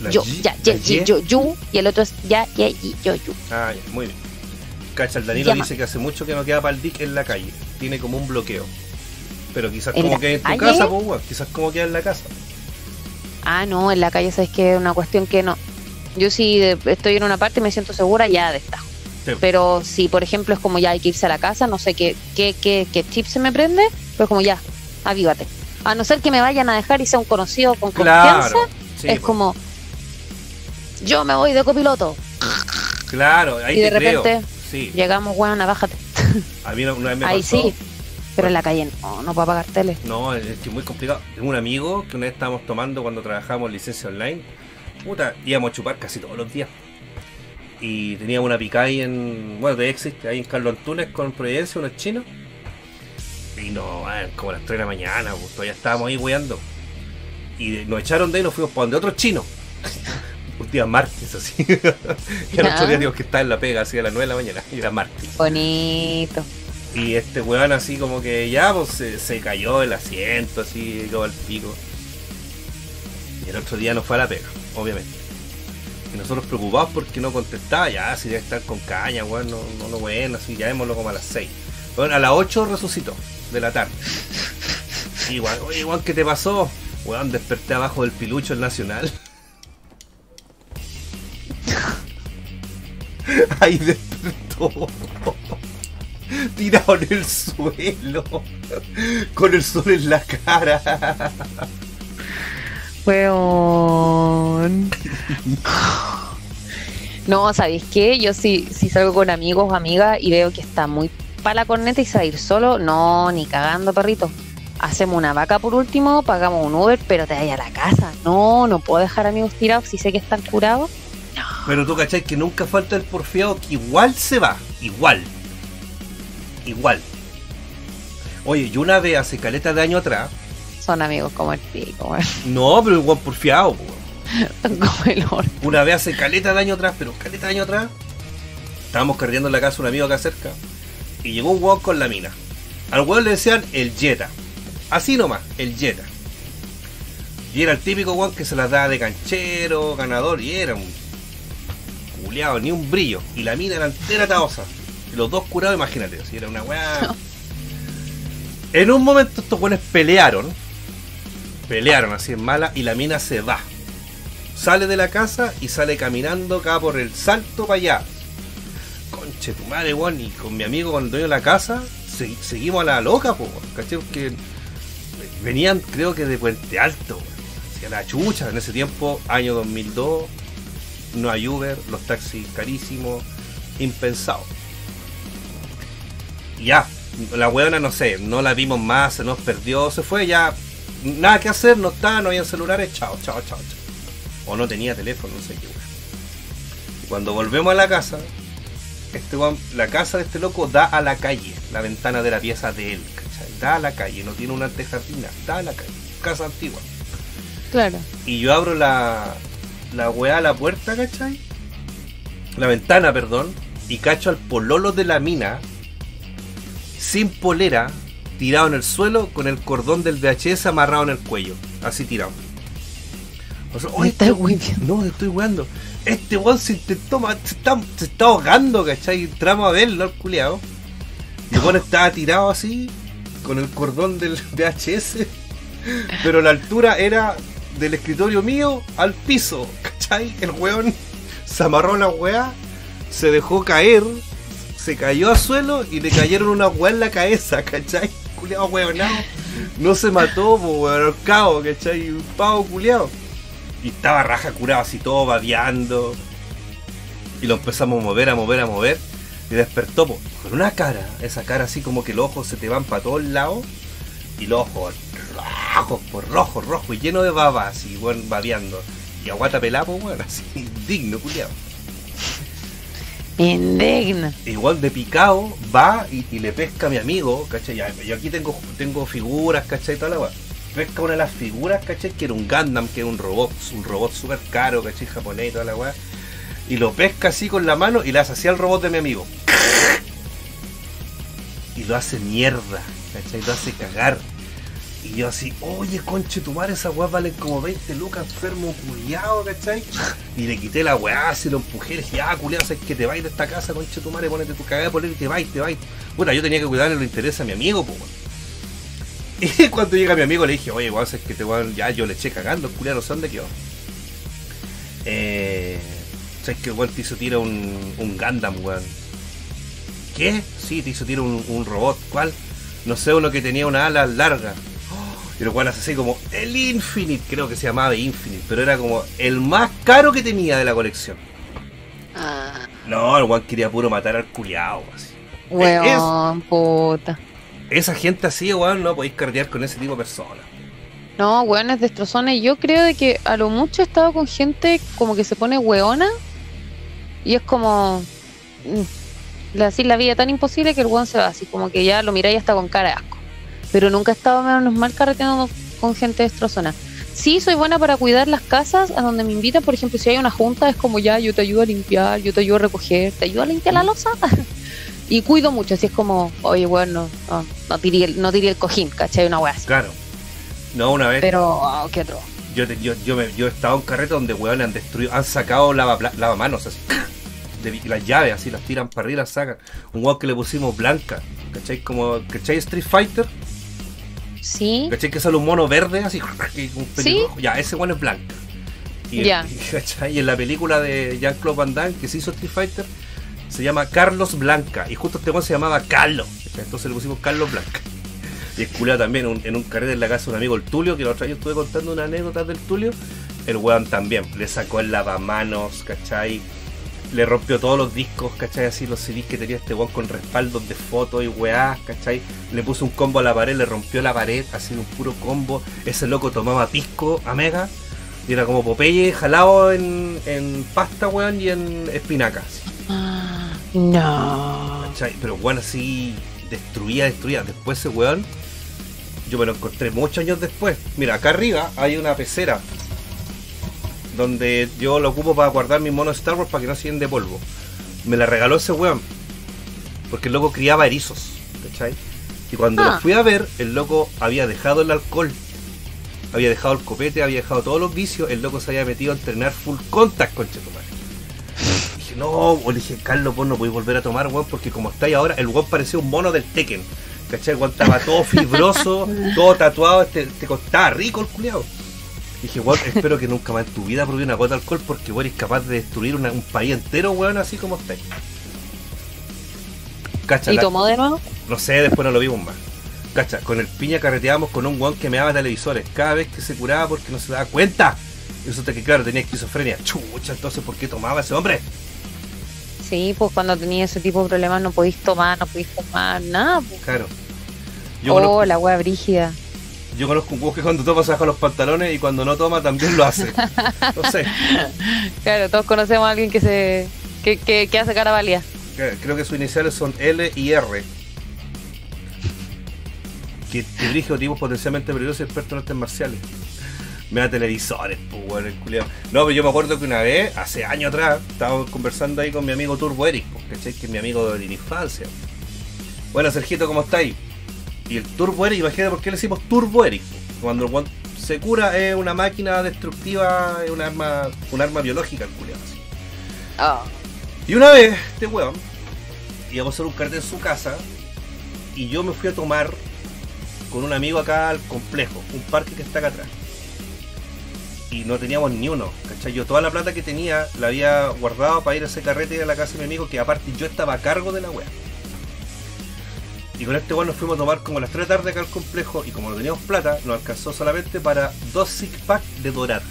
La yo, Y- ya, ya, Y. yo, you. Y el otro es ya, ya, y, yo, you. Ah, ya, muy bien. Cacha, el Danilo Llama. dice que hace mucho que no queda para el dick en la calle. Tiene como un bloqueo. Pero quizás ¿En como que en tu casa, pues. Quizás como queda en la casa. Ah, no, en la calle sabes que es una cuestión que no. Yo si de- estoy en una parte y me siento segura, ya destajo. Sí. Pero si, por ejemplo, es como ya hay que irse a la casa, no sé qué, qué, qué, qué chip se me prende, pero como ya, avívate. A no ser que me vayan a dejar y sea un conocido con confianza. Sí, es pues, como, yo me voy de copiloto. Claro, ahí y de te creo. Sí. Llegamos, bueno, bájate. A mí una, vez me Ahí pasó. sí. Pero en la calle no, no puedo pagar tele. No, es que muy complicado. Tengo un amigo que una vez estábamos tomando cuando trabajamos en licencia online. Puta, íbamos a chupar casi todos los días. Y teníamos una pica ahí en. Bueno, de Exit, ahí en Carlos Antunes con Providencia, unos chinos. Y no, man, como a las 3 de la mañana, pues, todavía estábamos ahí weando. Y nos echaron de ahí y nos fuimos para donde otros chinos. Un día martes, así. y el otro Ya. día digo que estaba en la pega, así a las 9 de la mañana. Y era martes. Bonito. Y este weón así como que ya pues se, se cayó el asiento, así quedó al pico. Y el otro día no fue a la pega, obviamente. Y nosotros preocupados porque no contestaba, ya si debe estar con caña, weón, no, no, no bueno, así llamémoslo como a las 6. Bueno, a las 8 resucitó de la tarde. Y igual, weón, ¿qué te pasó? Weón, desperté abajo del pilucho el nacional. Ahí despertó. Tirado en el suelo. Con el sol en la cara. Weón. No, ¿sabéis qué? Yo si, si salgo con amigos o amigas y veo que está muy para la corneta y se va a ir solo, no, ni cagando, perrito. Hacemos una vaca por último, pagamos un Uber, pero te vayas a la casa. No, no puedo dejar amigos tirados si sé que están curados. Pero tú cachai que nunca falta el porfiado que igual se va. Igual. Igual. Oye, yo una vez hace caleta de año atrás. Son amigos como el pico. No, pero igual porfiado. Son como el oro. Una vez hace caleta de año atrás, pero caleta de año atrás. Estábamos carreando en la casa de un amigo acá cerca. Y llegó un weón con la mina. Al weón le decían el Jetta. Así nomás, el Jetta. Y era el típico weón que se las daba de canchero, ganador, y era un culeado, ni un brillo. Y la mina era entera taosa. Y los dos curados, imagínate, así era una weá. En un momento estos weones pelearon. Pelearon así en mala y la mina se va. Sale de la casa y sale caminando acá por el salto para allá. Conche tu madre, weón. Y con mi amigo, el dueño de la casa, se- seguimos a la loca, po, ¿cachai? Porque venían, creo que de Puente Alto. Hacia la chucha. En ese tiempo, año 2002, no hay Uber, los taxis carísimos, impensado. Ya, la weona, no sé, no la vimos más, se nos perdió, se fue, ya. Nada que hacer, no está, no había celulares, chao, chao, chao, chao. O no tenía teléfono, no sé qué weón. Cuando volvemos a la casa, este la casa de este loco da a la calle, la ventana de la pieza de él, ¿cachai? Da a la calle, no tiene una antejardina, da a la calle, casa antigua. Claro. Y yo abro la, la weá a la puerta, ¿cachai? La ventana, perdón. Y cacho al pololo de la mina, sin polera, tirado en el suelo, con el cordón del VHS amarrado en el cuello. Así tirado. O sea, Me oye, estás este-. No, estoy weando. Este weón se intentó se está, se está ahogando, ¿cachai? Entramos a verlo al culeado. Y el weón estaba tirado así, con el cordón del VHS. Pero la altura era del escritorio mío al piso, ¿cachai? El weón se amarró la weá, se dejó caer, se cayó al suelo y le cayeron una weá en la cabeza, ¿cachai? Culeado weonado. No se mató, weón, ahorcado, ¿cachai? Un pavo culeado. Y estaba raja curado, así todo babeando. Y lo empezamos a mover, a mover, a mover. Y despertó po, con una cara, esa cara así como que los ojos se te van para todos lados. Y los ojos rojos, por rojo, rojo, y lleno de babas, así, weón, babeando. Y aguata pelapo, weón, así, digno, culiao. Indigna. Igual de picado, va y, y le pesca a mi amigo, ¿cachai? Yo aquí tengo, tengo figuras, ¿cachai? Toda la weá. pesca una de las figuras, ¿cachai? Que era un Gundam, que era un robot, un robot súper caro, ¿cachai? Japonés y toda la weá. Y lo pesca así con la mano y le hace así al robot de mi amigo. Y lo hace mierda, ¿cachai? Lo hace cagar. Y yo así, oye, conche tu madre, esas weas valen como 20 lucas, enfermo culiado, ¿cachai? Y le quité la weá, se lo empujé, le dije, ya, culiado, sabes que te vais de esta casa, conche tu madre, ponete tu cagada por él y te vais, te vais. Bueno, yo tenía que cuidarle los intereses a mi amigo, pues. Y cuando llega mi amigo le dije, oye, weón, es que te weón, ya yo le eché cagando, culiado, no dónde quedó. Eh. ¿Sabes que weón te hizo tira un, un Gundam, weón? ¿Qué? Sí, te hizo tira un, un robot. ¿Cuál? No sé, uno que tenía una ala larga. Y lo cual hace así como el Infinite, creo que se llamaba Infinite, pero era como el más caro que tenía de la colección. Ah, No, el weón quería puro matar al culiao, así. weón, puta. Esa gente así, weón, no podéis carretear con ese tipo de personas. No, weones destrozones. Yo creo de que a lo mucho he estado con gente como que se pone weona y es como mm, le así la vida tan imposible que el weón se va así, como que ya lo miráis hasta con cara de asco. Pero nunca he estado menos mal carreteando con gente destrozona. Sí, soy buena para cuidar las casas a donde me invitan. Por ejemplo, si hay una junta, es como ya, yo te ayudo a limpiar, yo te ayudo a recoger, te ayudo a limpiar la losa. y cuido mucho, así es como, oye, bueno, no, no tiré el, no tiré el cojín, ¿cachai? Una wea así. Claro. No, una vez Pero, oh, qué otro. yo, te- yo, yo, me- yo he estado en carrete donde weón han destruido, han sacado lava, lavamanos así. De, las llaves así, las tiran para arriba, las sacan. Un weón que le pusimos blanca, ¿cachai? Como, ¿cachai? Street Fighter, Sí, ¿cachai? Que sale un mono verde así, un Sí. Ya, ese weón es blanca. Y, Ya. y, en la película de Jean-Claude Van Damme que se hizo Street Fighter, se llama Carlos Blanca. Y justo este se llamaba Carlos. Entonces le pusimos Carlos Blanca. Y es culiao también un- en un carrete en la casa de un amigo, el Tulio, que la otra vez yo estuve contando una anécdota del Tulio. El weón también le sacó el lavamanos, ¿cachai? Le rompió todos los discos, ¿cachai? Así los CDs que tenía este weón con respaldos de fotos y weás, ¿cachai? Le puso un combo a la pared, le rompió la pared, así un puro combo. Ese loco tomaba pisco a mega y era como Popeye jalado en, en pasta, weón, y en espinacas. No. ¿Cachai? Pero weón así destruía, destruía. Después ese weón, yo me lo encontré muchos años después. Mira, acá arriba hay una pecera donde yo lo ocupo para guardar mis monos Star Wars para que no se de polvo. Me la regaló ese weón. Porque el loco criaba erizos, ¿cachai? Y cuando Ah. lo fui a ver, el loco había dejado el alcohol. Había dejado el copete, había dejado todos los vicios. El loco se había metido a entrenar full contact, concha tu madre. Dije, no, o le dije, Carlos, vos no podés volver a tomar, weón, porque como estáis ahora, el weón parecía un mono del Tekken. ¿Cachai? El weón estaba todo fibroso, todo tatuado, este, te costaba rico el culiao. Dije, weón, espero que nunca más en tu vida probé una gota de alcohol porque weón eres capaz de destruir una- un país entero, weón, así como estáis. Cacha, ¿Y tomó de nuevo? no sé, después no lo vimos más. Cacha, con el piña carreteábamos con un weón que me daba televisores cada vez que se curaba porque no se daba cuenta. Y resulta que, claro, tenía esquizofrenia. Chucha, entonces, ¿por qué tomaba ese hombre? Sí, pues cuando tenía ese tipo de problemas no podéis tomar, no podéis tomar nada. Pues. Claro. Yo, Oh, conozco, la wea brígida. Yo conozco un que cuando toma se baja los pantalones y cuando no toma también lo hace. No sé. Claro, todos conocemos a alguien que se que, que, que hace cara válida. Creo que sus iniciales son L y R. Que, que dirige tipos potencialmente peligrosos y expertos en artes marciales. Me da televisores, pues, el culiao. No, pero yo me acuerdo que una vez, hace años atrás, estábamos conversando ahí con mi amigo Turbo Eric, pues. Que es mi amigo de la infancia. Bueno, Sergito, ¿cómo estáis? Y el Turbo Eric, imagínate por qué le decimos Turbo Eric. Cuando el se cura es una máquina destructiva, es un arma, un arma biológica, el culiao, así. Ah, Y una vez, este weón, íbamos a hacer un cartel en su casa y yo me fui a tomar con un amigo acá al complejo, un parque que está acá atrás. Y no teníamos ni uno, ¿cachai? Yo toda la plata que tenía la había guardado para ir a ese carrete a la casa de mi amigo, que aparte yo estaba a cargo de la wea. Y con este weón nos fuimos a tomar como a las 3 de la tarde acá al complejo y como no teníamos plata, nos alcanzó solamente para dos six pack de dorada.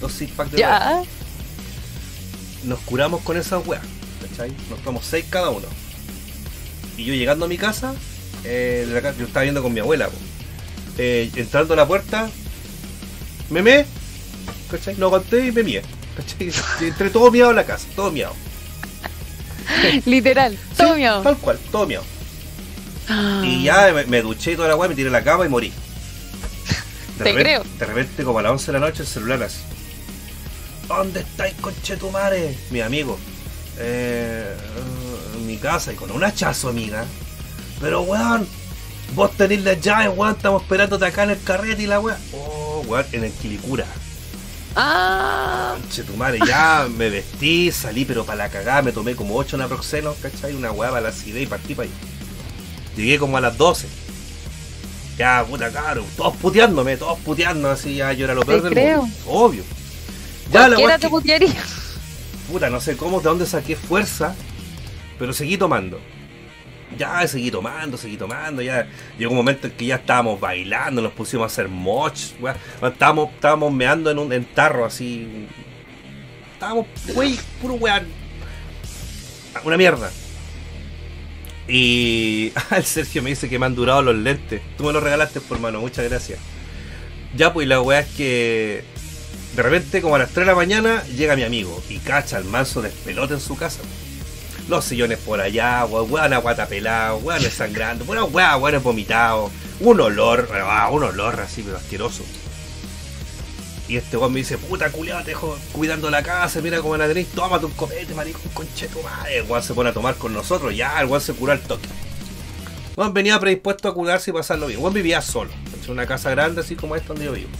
Dos six pack de dorada nos curamos con esa weá, ¿cachai? Nos tomamos seis cada uno. Y yo llegando a mi casa, eh, de la ca- yo estaba viendo con mi abuela. Eh, entrando a la puerta, me me, ¿cachai? No aguanté y me mié, ¿cachai? Entré todo miado a la casa, todo miado. Literal. Sí, Todo miau. Tal cual, todo miado. Y ya me, me duché y toda la weá, me tiré a la cama y morí. De Te repente, creo. De repente, como a las 11 de la noche, el celular así. ¿Dónde estáis, conchetumare? Mi amigo. Eh, en mi casa y con un hachazo, amiga. Pero weón, vos tenés las llaves, weón, estamos esperándote acá en el carrete y la weá. Oh, weón, en el Quilicura. Ah, Conchetumare, ya me vestí, salí pero para la cagada, me tomé como 8 naproxenos, ¿cachai? Una weá para la acidez y partí para allá. Llegué como a las 12. Ya, puta caro, todos puteándome, todos puteando, así ya yo era lo peor del creo. mundo. Obvio. Ya la es te que- putearía. puta, no sé cómo, de dónde saqué fuerza, pero seguí tomando. Ya seguí tomando, seguí tomando, ya llegó un momento en que ya estábamos bailando, nos pusimos a hacer moch, weá. estábamos, estábamos meando en un en tarro así. Estábamos, wey, puro weón. Una mierda. Y el Sergio me dice que me han durado los lentes. Tú me los regalaste por mano, muchas gracias. Ya, pues la weá es que de repente, como a las 3 de la mañana, llega mi amigo y cacha el manso despelote en su casa. Los sillones por allá, weón, weón, aguata pelado, weón, sangrando, bueno, weón, weón, vomitado, un olor, ah, un olor así, pero asqueroso. Y este weón me dice, puta culiado, te dejo cuidando la casa, mira cómo la tenéis, tómate un copete, maricón, concheto madre. El weón se pone a tomar con nosotros, ya, el weón se curó al toque. Weón venía predispuesto a curarse y pasarlo bien. Weón vivía solo, en una casa grande así como esta donde yo vivo.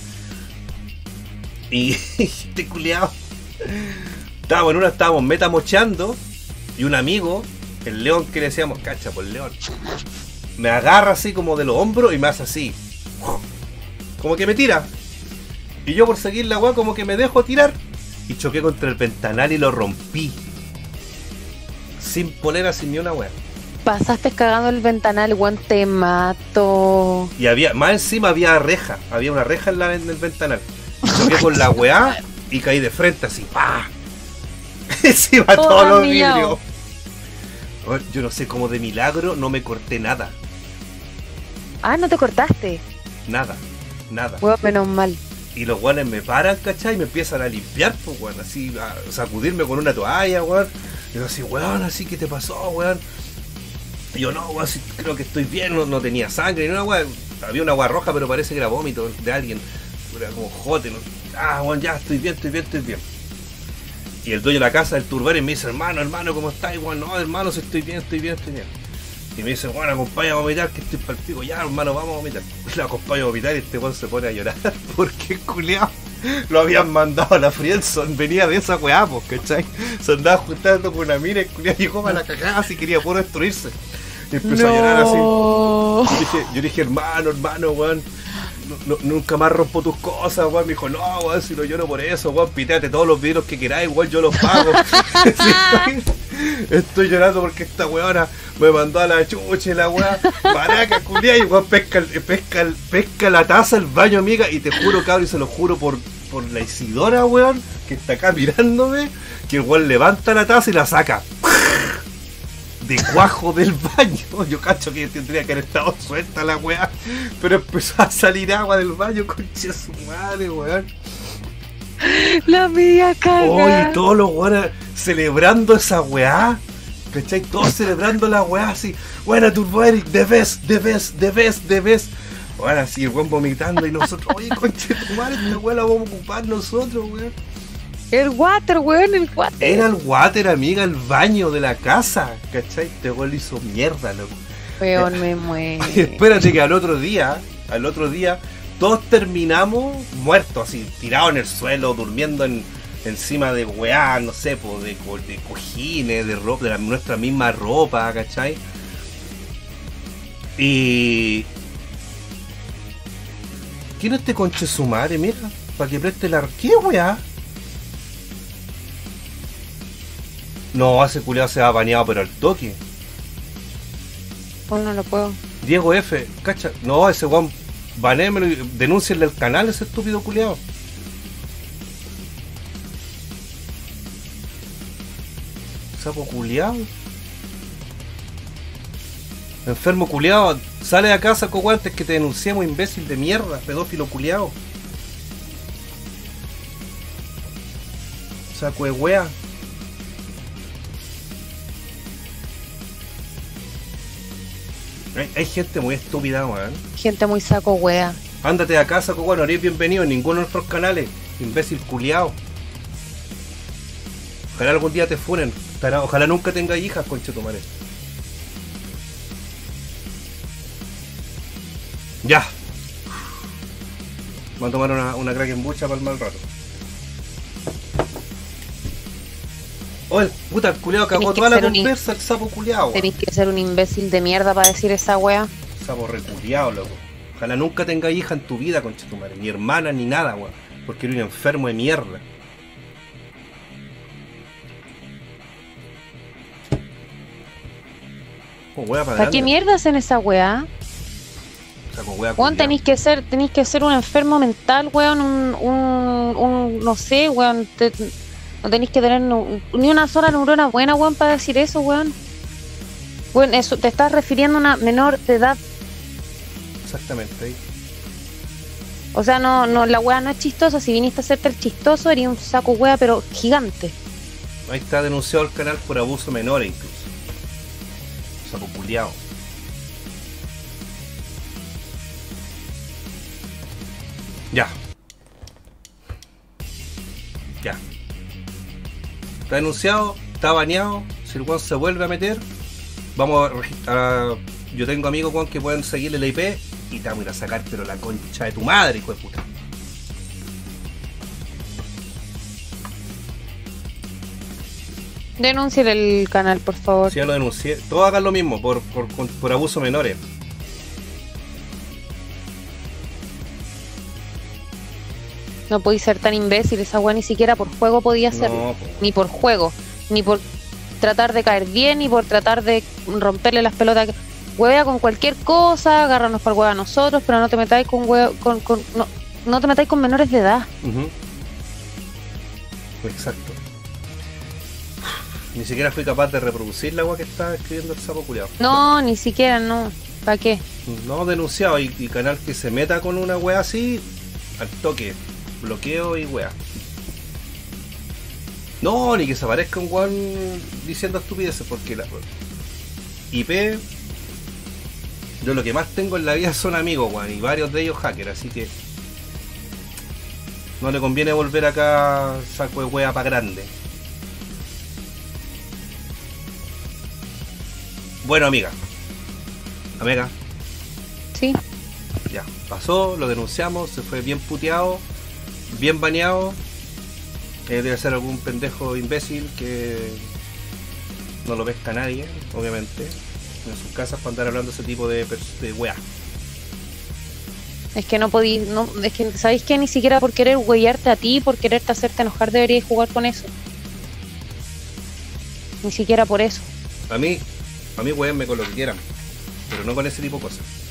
Y este culiado. Estábamos en una, estábamos metamocheando. Y un amigo, el león que le decíamos, cacha por león. Me agarra así como de los hombros y me hace así. Como que me tira. Y yo por seguir la weá como que me dejo tirar. Y choqué contra el ventanal y lo rompí. Sin poner así ni una weá. Pasaste cagando el ventanal, weón, te mato. Y había, más encima había reja, había una reja en, la, en el ventanal. Choqué con la weá y caí de frente así, ¡pa! Encima Todo todos los vidrios. Bueno, Yo no sé cómo de milagro no me corté nada. Ah, no te cortaste. Nada, nada. Weón, menos mal. Y los weones me paran, ¿cachai? Y me empiezan a limpiar, pues, weón, así, a sacudirme con una toalla, weón. Y yo así, weón, así, ¿qué te pasó, weón? Y yo, no, weón, sí, creo que estoy bien, no, no tenía sangre, ni una weón. Había una agua roja, pero parece que era vómito de alguien. Era como jote, ¿no? Ah, weón, ya, estoy bien, estoy bien, estoy bien. Y el dueño de la casa, el turbero, me dice, hermano, hermano, ¿cómo estás? Weón, no, hermano, si estoy bien, estoy bien, estoy bien. Y me dice, bueno, acompaña a vomitar, que estoy para el pico. Ya, hermano, vamos a vomitar. Lo acompaño a vomitar y este weón se pone a llorar. Porque culiao lo habían mandado a la Friendson. Venía de esa weá, pues, ¿cachai? Se andaba juntando con una mina y el culiao llegó para la cagada así quería puro destruirse. Y empezó a llorar así. Yo dije, yo dije, hermano, hermano, weón. No- nunca más rompo tus cosas, weón. Me dijo, no, weón, si no lloro por eso, weón. Piteate todos los vidrios que queráis, weón, yo los pago. Estoy, estoy llorando porque esta weona me mandó a la chucha y la weá. Maraca, culia, y weón pesca, el- pesca, el- pesca la taza al baño, amiga. Y te juro, cabrón, y se lo juro por, por la Isidora, weón, que está acá mirándome, que el weón levanta la taza y la saca de cuajo del baño. Yo cacho que tendría que haber estado suelta la weá. Pero empezó a salir agua del baño, concha su madre, weón. La media caga. Oye, todos los weones celebrando esa weá. ¿Cachai? Todos celebrando la weá así. Buena Turbo Eric, the best, the best, the best, the best. Bueno, así el weón vomitando y nosotros, oye, concha de tu madre, esta weá la vamos a ocupar nosotros, weón. El water, weón, el water. Era el water, amiga, el baño de la casa. ¿Cachai? Este weón hizo mierda, loco. Weón, me muero. espérate que al otro día, al otro día, todos terminamos muertos, así, tirados en el suelo, durmiendo en, encima de weá, no sé, po, de, co- de cojines, de ropa, de la- nuestra misma ropa, ¿cachai? Y. ¿Quién es este conche su madre, mira? Para que preste la. ¿Qué weá? No, ese culiado se va bañado pero al toque. Oh, no lo puedo. Diego F, cacha, no, ese weón, banémelo y denúncienle al canal ese estúpido culiado. Sapo culiado. Enfermo culiado, sale de acá, saco guantes que te denunciamos, imbécil de mierda, pedófilo culiado. Saco de wea. Hay, hay gente muy estúpida, weón. Gente muy saco wea. Ándate a casa, weón, no eres bienvenido en ninguno de nuestros canales. Imbécil culiao. Ojalá algún día te funen. Ojalá, ojalá nunca tengas hijas, concha tu madre. Ya. Vamos a tomar una, una Kraken bucha para el mal rato. Oh, el puta, el culiao cagó toda la conversa, el sapo culiao. Tenés que ser un imbécil de mierda para decir esa wea. Sapo reculiao, loco. Ojalá nunca tengas hija en tu vida, concha tu madre. Ni hermana, ni nada, weón. Porque eres un enfermo de mierda. Oh, wea para ¿Para qué mierda hacen esa Weón, culiao. tenéis que ser, tenéis que ser un enfermo mental, weón, un, un, un- no sé, weón, te- no tenéis que tener ni una sola neurona buena, weón, para decir eso, weón. Weón, eso, te estás refiriendo a una menor de edad, Exactamente o sea, no, no, la weá no es chistosa, si viniste a hacerte el chistoso, eres un saco wea, pero gigante. Ahí está denunciado el canal por abuso menor incluso. Sapo culiao. Ya. Ya. Está denunciado, está baneado. Si el Juan se vuelve a meter, vamos a, regi- a- Yo tengo amigos Juan que pueden seguirle la IP y te vamos a ir a sacar, pero la concha de tu madre, hijo de puta. Denuncien el canal, por favor. Si ya lo denuncié, todos hagan lo mismo por, por, por, por abuso menores. No podéis ser tan imbécil, esa weá ni siquiera por juego podía hacerlo. No. Ni por juego, ni por tratar de caer bien, ni por tratar de romperle las pelotas. Huevea con cualquier cosa, agárranos para el huevo a nosotros, pero no te metáis con, hue- con, con no, no te metáis con menores de edad. Exacto. Ni siquiera fui capaz de reproducir la agua que estaba escribiendo el sapo culiao. No, ni siquiera, no. ¿Para qué? No denunciado y, y canal que se meta con una wea así, al toque, bloqueo y wea. No, ni que se aparezca un weón diciendo estupideces, porque la IP, yo lo que más tengo en la vida son amigos, weón, y varios de ellos hackers, así que no le conviene volver acá saco de wea para grande. Bueno, amiga. Amiga, Sí. ya, pasó, lo denunciamos, se fue bien puteado, bien baneado. Eh, debe ser algún pendejo imbécil que no lo pesca nadie, obviamente, en sus casas para andar hablando ese tipo de, de weá. Es que no podí, no, es que sabéis que ni siquiera por querer huellarte a ti, por quererte hacerte enojar deberíais jugar con eso. Ni siquiera por eso. A mí, a mí weón con lo que quieran, pero no con ese tipo de cosas.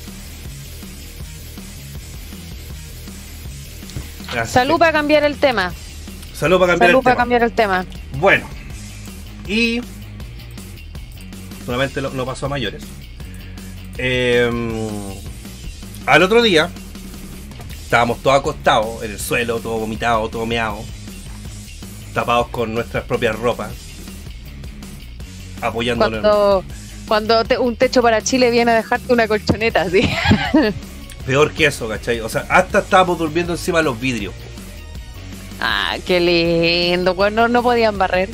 Así Salud que- para cambiar el tema. salud para cambiar Salud el para tema. cambiar el tema. Bueno, y solamente lo- no pasó a mayores. Eh, al otro día, estábamos todos acostados en el suelo, todo vomitado, todo meado, tapados con nuestras propias ropas, apoyándonos. Cuando, cuando te- un techo para Chile viene a dejarte una colchoneta, así. Peor que eso, ¿cachai? O sea, hasta estábamos durmiendo encima de los vidrios. Ah, qué lindo. Pues no, no podían barrer.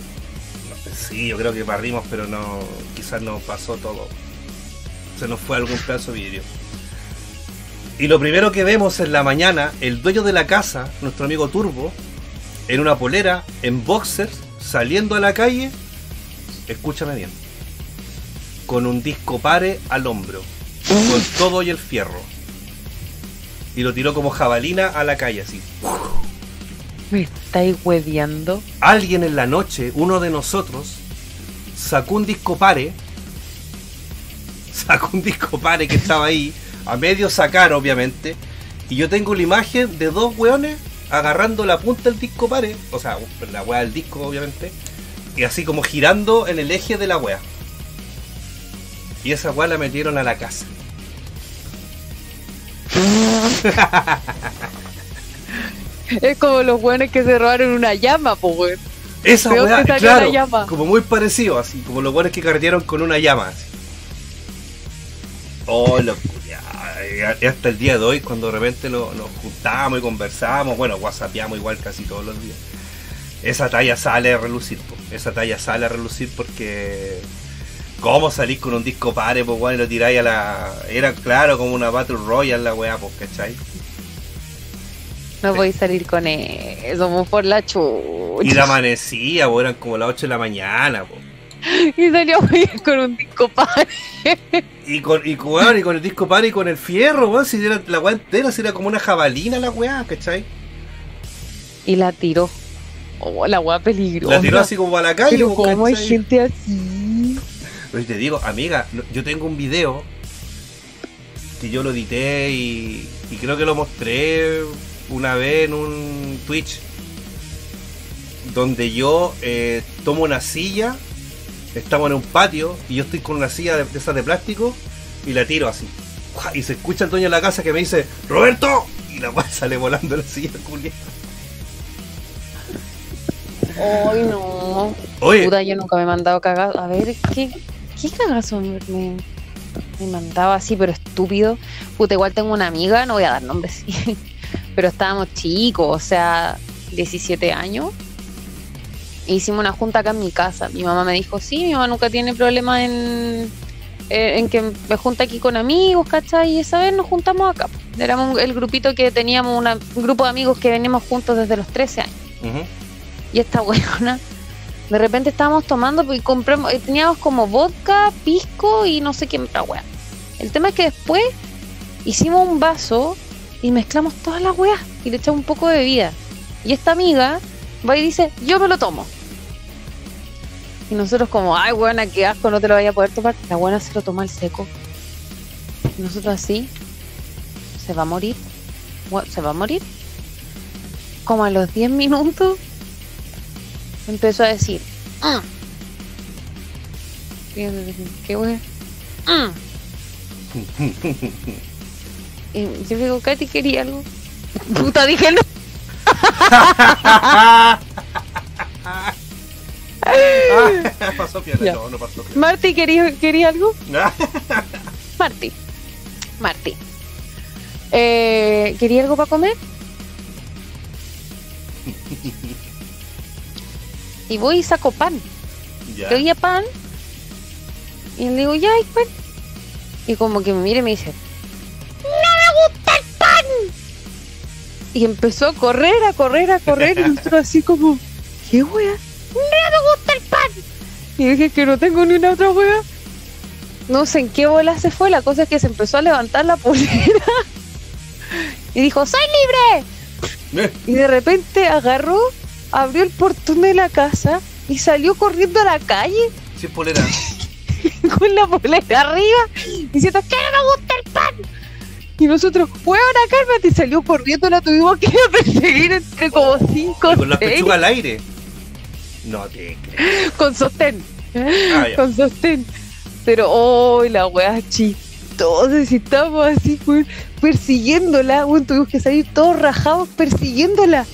Sí, yo creo que barrimos, pero no, quizás no pasó todo. Se nos fue algún pedazo de vidrio. Y lo primero que vemos en la mañana, el dueño de la casa, nuestro amigo Turbo, en una polera, en boxers, saliendo a la calle, escúchame bien, con un disco pare al hombro, con todo y el fierro. Y lo tiró como jabalina a la calle, así. Me estáis hueviando. alguien en la noche, uno de nosotros, sacó un disco pare, sacó un disco pare que estaba ahí, a medio sacar obviamente, y yo tengo la imagen de dos weones agarrando la punta del disco pare, o sea, la wea del disco obviamente, y así como girando en el eje de la wea. Y esa wea la metieron a la casa. Es como los buenos que se robaron una llama, pues, weón. Esa weá, claro, llama. como muy parecido, así, como los weones que carretearon con una llama, así. Oh, lo y hasta el día de hoy, cuando de repente nos, nos juntamos y conversamos, bueno, whatsappeamos igual casi todos los días. Esa talla sale a relucir, po. esa talla sale a relucir porque ¿Cómo salís con un disco pare, pues bueno, y lo tiráis a la. Era claro como una Battle Royale la weá, pues, ¿cachai? No podéis salir con eso, somos por la chucha. Y la amanecía, pues eran como las 8 de la mañana, pues. Y salió con un disco pare. Y con, y, weón, y con el disco pare y con el fierro, weón, si era la weá entera, si era como una jabalina la weá, ¿cachai? Y la tiró. Oh, la weá peligrosa. La tiró así como a la calle, Pero pues, cómo hay ¿cachai? gente así. Pero te digo, amiga, yo tengo un video que yo lo edité y, y creo que lo mostré una vez en un Twitch donde yo eh, tomo una silla, estamos en un patio y yo estoy con una silla de, de esas de plástico y la tiro así. Y se escucha el dueño de la casa que me dice, Roberto, y la weá sale volando la silla culia. Ay, no. Oye, Puta, yo nunca me he mandado cagazo. A ver, ¿qué, qué cagazo me, me, me mandaba así, pero estúpido? Puta, igual tengo una amiga, no voy a dar nombres, pero estábamos chicos, o sea, 17 años. E Hicimos una junta acá en mi casa. Mi mamá me dijo, sí, mi mamá nunca tiene problema en, eh, en que me junta aquí con amigos, ¿cachai? Y esa vez nos juntamos acá. Éramos un- el grupito que teníamos, una- un grupo de amigos que venimos juntos desde los 13 años. Y esta weona, de repente estábamos tomando y compramos, eh, teníamos como vodka, pisco y no sé qué otra wea. El tema es que después hicimos un vaso y mezclamos todas las weas y le echamos un poco de bebida. Y esta amiga va y dice, yo me lo tomo. Y nosotros como, ay weona, qué asco, no te lo vaya a poder tomar. La buena se lo toma al seco. Nosotros así, se va a morir. Se va a morir. Como a los 10 minutos empezó a decir. Y yo dije, ¿qué wea? "Mm". y yo le digo, Katy, ¿quería algo? Puta, dije no. pasó piola, Ya. no, no pasó piola. Marty, ¿quería, ¿quería algo? Marty. Marty. Eh, ¿Quería algo para comer? Y voy y saco pan. Ya. Le doy a pan. Y le digo, ya hay pan. Y como que me mira y me dice, ¡No me gusta el pan! Y empezó a correr, a correr, a correr. Y nosotros así como, ¿qué wea? ¡No me gusta el pan! Y dije que no tengo ni una otra wea. No sé en qué bola se fue. La cosa es que se empezó a levantar la polera. Y dijo, ¡Soy libre! Y de repente agarró, abrió el portón de la casa y salió corriendo a la calle Sin polera. con la polera arriba diciendo que no me gusta el pan. Y nosotros, huevona, cálmate, y salió corriendo, la tuvimos que perseguir entre como cinco, Y con la pechuga al aire. No te creo. con sostén, Ah, con sostén. Pero, oh, la wea chistosa, si estábamos así, weón, persiguiéndola, weón, tuvimos que salir todos rajados persiguiéndola.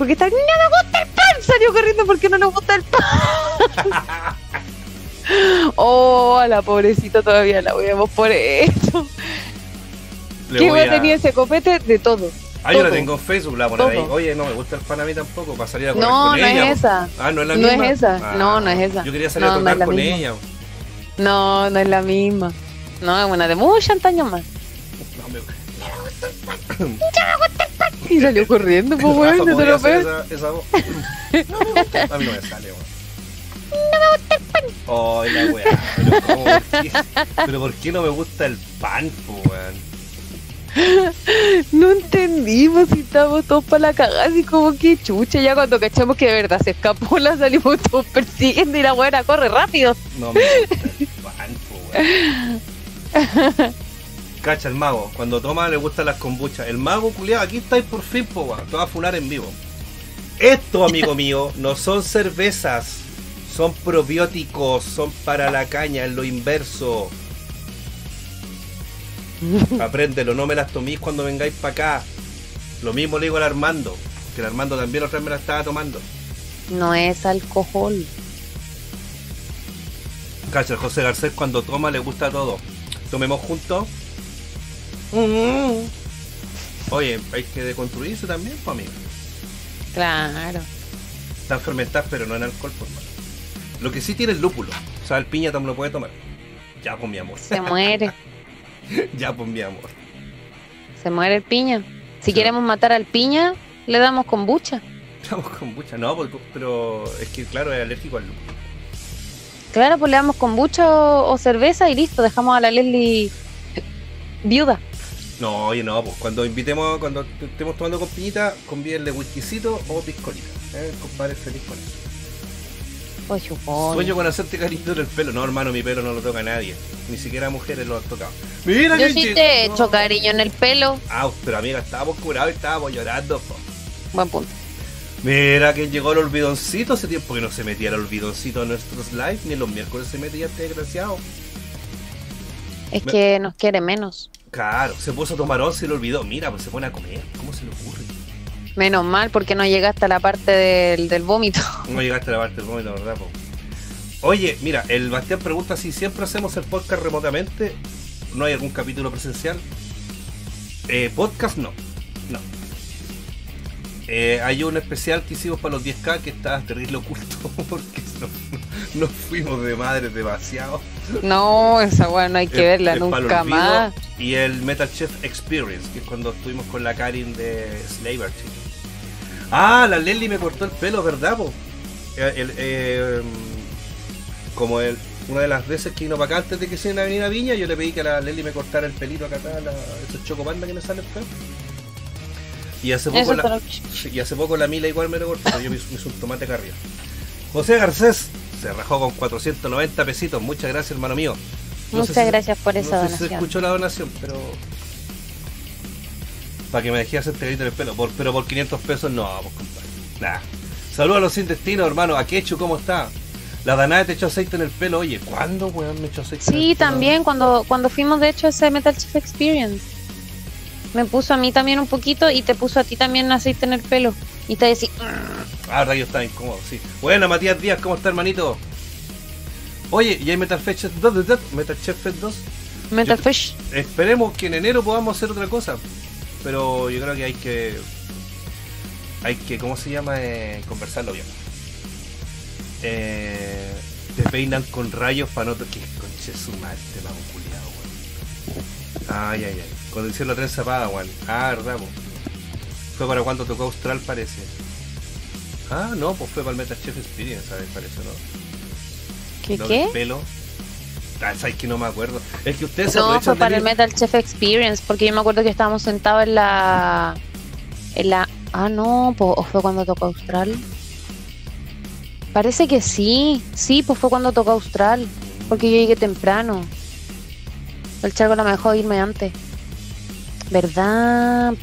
Porque está, no me gusta el pan, salió corriendo porque no nos gusta el pan. oh, a la pobrecita todavía la veamos por eso. Le ¿Qué voy a- tenía ese copete? De todo. Ah, yo la tengo en Facebook, la voy a poner ahí. Oye, no me gusta el pan a mí tampoco, para salir a correr No, con no ella. es esa. Ah, no es la No es misma. esa. Ah, No, no es esa. Yo quería salir No, a no tocar la con misma. ella. No, no es la misma. No, es una de muchos años más. No, me... Y salió corriendo, pues, weón, no te ¿podría lo hacer ves. esa, esa voz? No me gusta. A mí no me sale, weón. No me gusta el pan. Ay, la weá. Pero, ¿cómo? ¿Por qué? Pero ¿por qué no me gusta el pan, po, weón? No entendimos si estábamos todos para la cagada, así como que chucha. Ya cuando cachamos que de verdad se escapó, la salimos todos persiguiendo y la buena corre rápido. No me gusta el pan, po, weón. Cacha el mago, cuando toma le gustan las kombuchas. El mago culiado, aquí estáis por fin, po, weón. Te vas a funar en vivo. Esto, amigo mío, no son cervezas, son probióticos, son para la caña, en lo inverso. Apréndelo, no me las tomís cuando vengáis para acá. Lo mismo le digo al Armando, que el Armando también otra vez me la estaba tomando. No es alcohol. Cacha, el José Garcés cuando toma le gusta todo. Tomemos juntos. Oye, hay que deconstruirse también, pues amigo. Claro. Están fermentadas, pero no en alcohol, por mano. Lo que sí tiene es lúpulo. O sea, el piña también lo puede tomar. Ya, pues mi amor. Se muere. ya, pues mi amor. Se muere el piña. Si queremos matar al piña, le damos kombucha. Estamos con mucha. No, porque- pero es que, claro, es alérgico al lúpulo. Claro, pues le damos kombucha o, o cerveza y listo. Dejamos a la Leslie viuda. No, oye, no, pues cuando invitemos, cuando estemos tomando con piñita, convídenle whiskycito o piscolita. ¿eh? Compadre, feliz con eso. Pues. Sueño con hacerte cariño en el pelo. No, hermano, mi pelo no lo toca nadie. Ni siquiera mujeres lo han tocado. Mira Yo que sí te he hecho cariño en el pelo. Ah, pero amiga, estábamos curados y estábamos llorando. po. Buen punto. Mira que llegó el olvidoncito hace tiempo que no se metía el olvidoncito en nuestros live, ni los miércoles se metía este desgraciado. Es Me- que nos quiere menos. Claro, se puso a tomar once y lo olvidó. Mira, pues se pone a comer. ¿Cómo se le ocurre? Menos mal porque no llegaste a la parte del, del vómito. No llegaste a la parte del momento, ¿verdad? po? Oye, mira, el Bastián pregunta si siempre hacemos el podcast remotamente. ¿No hay algún capítulo presencial? Eh, podcast no. No. Eh, hay un especial que hicimos para los 10K que está terrible oculto porque no, no fuimos de madres demasiado. No, esa weá no hay que verla el nunca más. Y el Metal Chef Experience, que es cuando estuvimos con la Karin de Slaver Ah, la Leslie me cortó el pelo, ¿verdad, po? Eh, el- eh, como el, una de las veces que vino para acá antes de que se iba a venir a Viña, yo le pedí que la Leslie me cortara el pelito acá atrás, la, esos chocopanda que me salen. Y hace poco la, y hace poco la Mila igual me lo cortó, yo me hice un tomate acá arriba. José Garcés se rajó con 490 pesitos. Muchas gracias, hermano mío. No Muchas si- gracias por esa no sé si se donación. escuchó la donación, pero. Para que me dejé hacer en el pelo. Por- pero por 500 pesos no, pues compadre. Nah. Saludos a los sin destino, hermano. A Quechu, ¿cómo está? La Danae te echó aceite en el pelo. Oye, ¿cuándo, weón, me echó aceite en el Sí, pelo? también cuando, cuando fuimos de hecho a ese Metal Chef Experience. Me puso a mí también un poquito y te puso a ti también aceite en el pelo. Y te decía, Ah, rayo está incómodo, sí. Buena, Matías Díaz, ¿cómo está, hermanito? Oye, ¿y hay Metal Fetch 2? Metal Chef Fest 2? Metal Yo- Fish. Esperemos que en enero podamos hacer otra cosa. Pero yo creo que hay que. Hay que, ¿cómo se llama? Eh, conversarlo bien. Eh, te peinan con rayos para no que conche su madre, te mago culiado, weón. Ay, ay, ay. Cuando hicieron la trenza Padawan. Ah, verdad, po. Fue para cuando tocó Austral, parece. Ah, no, pues fue para el Metal Chef Experience, ¿sabes? Parece, ¿no? ¿Qué Lo qué? pelo. Ah, sabes que no me acuerdo. Es que ustedes No, fue para el. Metal Chef Experience, porque yo me acuerdo que estábamos sentados en la. En la. Ah, no, ¿o fue cuando tocó Austral? Parece que sí, sí, pues fue cuando tocó Austral, porque yo llegué temprano. El charco no me dejó irme antes. ¿Verdad?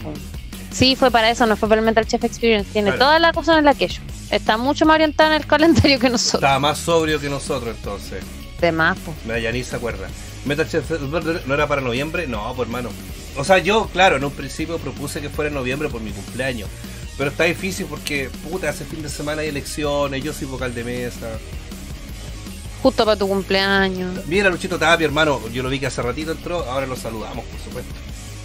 Sí, fue para eso, no fue para el Metal Chef Experience. Tiene Claro. toda la cosa en la que yo. Está mucho más orientada en el calendario que nosotros. Estaba más sobrio que nosotros entonces. De más. Mira, ya ni se acuerda. Metal Chef no era para noviembre, no, pues hermano. O sea, yo, claro, en un principio propuse que fuera en noviembre por mi cumpleaños. Pero está difícil porque, puta, hace fin de semana hay elecciones, yo soy vocal de mesa. Justo para tu cumpleaños. Mira, Luchito Tapia, hermano, yo lo vi que hace ratito entró, ahora lo saludamos, por supuesto.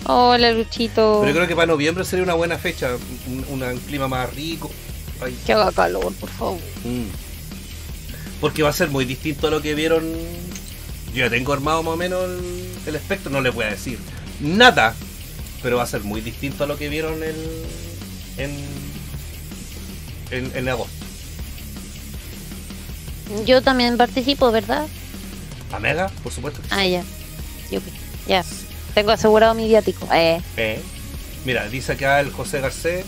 Hola, Luchito. Pero yo creo que para noviembre sería una buena fecha, un, un- un clima más rico. Ay, Que haga calor, por favor. Mm. Porque va a ser muy distinto a lo que vieron. Yo ya tengo armado más o menos el, el espectro, no les voy a decir nada, pero va a ser muy distinto a lo que vieron el, en, en, en agosto. Yo también participo, ¿verdad? ¿A Mega? Por supuesto. que sí. Ah, ya. Yupi. Ya. Tengo asegurado mi viático. Eh. Eh. Mira, dice acá el José Garcés.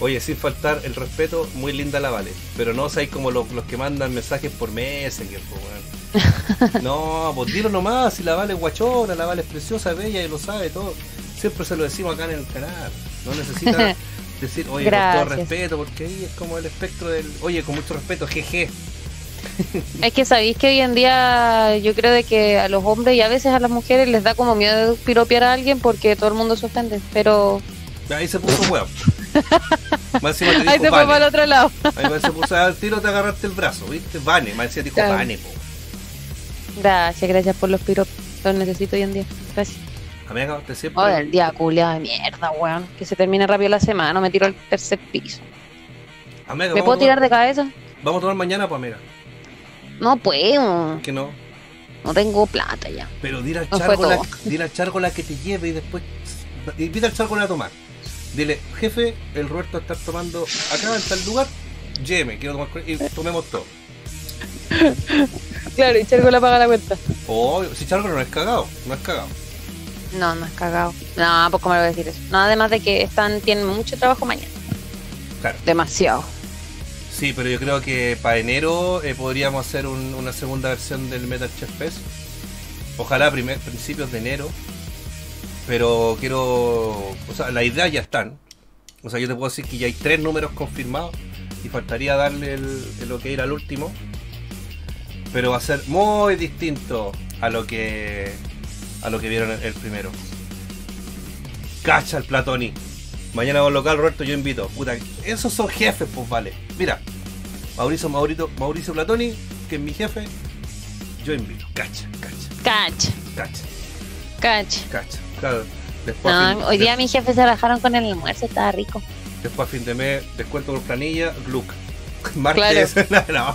Oye, sin faltar el respeto, muy linda la Vale. Pero no seáis como los, los que mandan mensajes por Messenger, weón. No, pues dilo nomás, si la Vale es guachona, la Vale es preciosa, bella y lo sabe todo. Siempre se lo decimos acá en el canal. No necesita decir, oye, con todo respeto, porque ahí es como el espectro del. Oye, con mucho respeto, jeje. Es que sabéis que hoy en día yo creo de que a los hombres y a veces a las mujeres les da como miedo de piropear a alguien porque todo el mundo se ofende. Pero Ahí se puso weón. Más encima te ahí se fue para el otro lado. Ahí se puso al tiro, te agarraste el brazo, ¿viste? Vane, más encima te dijo Claro. Vane, po. Gracias, gracias por los piropos. Los necesito hoy en día. Gracias. Amiga, usted siempre. Oye, el día culiado de mierda, weón. Que se termine rápido la semana. Me tiro al tercer piso. Amiga, ¿Me puedo tirar de cabeza? Vamos a tomar mañana, pues, amiga. No puedo. Que no. No tengo plata ya. Pero dile al No fue chargo, la, todo. dile al que te lleve y después. Invita al chargo a tomar. Dile, jefe, el Roberto está tomando acá en tal lugar. Lléveme, quiero tomar con él", y tomemos todo. Claro, y Chergo la paga la cuenta. Oh, si chargo no es cagado, no es cagado. No, no es cagado. No, pues cómo le voy a decir eso. No, además de que están, tienen mucho trabajo mañana. Claro. Demasiado. Sí, pero yo creo que para enero eh, podríamos hacer un- una segunda versión del Metal Chef Fest. Ojalá primer, principios de enero. Pero quiero. O sea, las ideas ya están. O sea, yo te puedo decir que ya hay tres números confirmados. Y faltaría darle el, el ok al último. Pero va a ser muy distinto a lo que. A lo que vieron el, primero. Cacha el Platoni. Mañana va al local, Roberto, yo invito. Puta, esos son jefes, pues vale. Mira, Mauricio, Mauricio, Mauricio Platoni, que es mi jefe, yo invito. Cacha, cacha, Cach, cacha, cach. cacha. Claro, después, a fin, No, hoy día mis jefes se rajaron con el almuerzo, estaba rico. después a fin de mes, descuento por planilla, Gluck. Martes, no, no.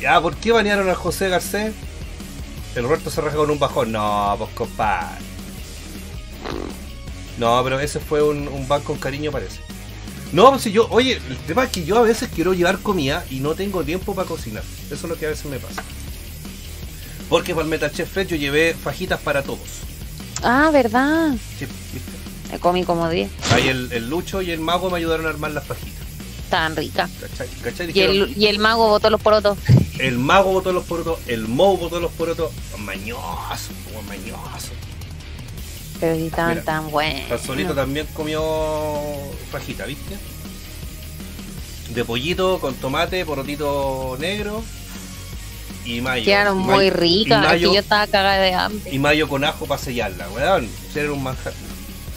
Ya, ¿por qué banearon a José Garcés? El Roberto se raja con un bajón. No, pues compadre. No, pero ese fue un, un ban con cariño, parece. No, pues si yo, oye, el tema es que yo a veces quiero llevar comida y no tengo tiempo para cocinar. Eso es lo que a veces me pasa. Porque para el Metal Chef Fest yo llevé fajitas para todos. Ah, verdad. Sí, ¿viste? Me comí como 10. Ahí el, el Lucho y el Mago me ayudaron a armar las fajitas. Estaban ricas. ¿Cachai? ¿Cachai? Y el, y el mago botó los porotos. el Mago botó los porotos, el Mo botó los porotos. Mañoso, como mañoso. Pero sí estaban Mira, tan buenos. El solito también comió fajita, ¿viste? De pollito con tomate, porotito negro y mayo. Quedaron muy ricas. Es mayo, que yo estaba cagada de hambre. y mayo con ajo para sellarla, weón. Era un manjar.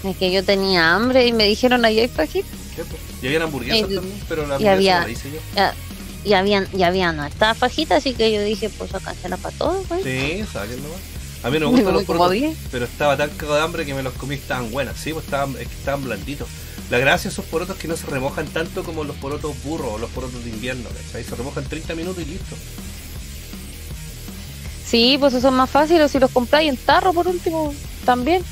Es que yo tenía hambre y me dijeron, ahí hay fajitas. ¿cierto? Y había hamburguesas Y- también, pero la y hamburguesa había- la hice yo. Ya- Y habían, y habían hartas fajitas, así que yo dije, pues acá se la para todos, pues. Sí, saquen nomás. A mí no me gustan los porotos, pero estaba tan cagado de hambre que me los comí y estaban buenas. Sí, pues estaban, es que estaban blanditos. La gracia de esos porotos es que no se remojan tanto como los porotos burros o los porotos de invierno, ¿cachai? Se remojan 30 minutos y listo. Sí, pues eso es más fácil, o si los compráis en tarro por último, también.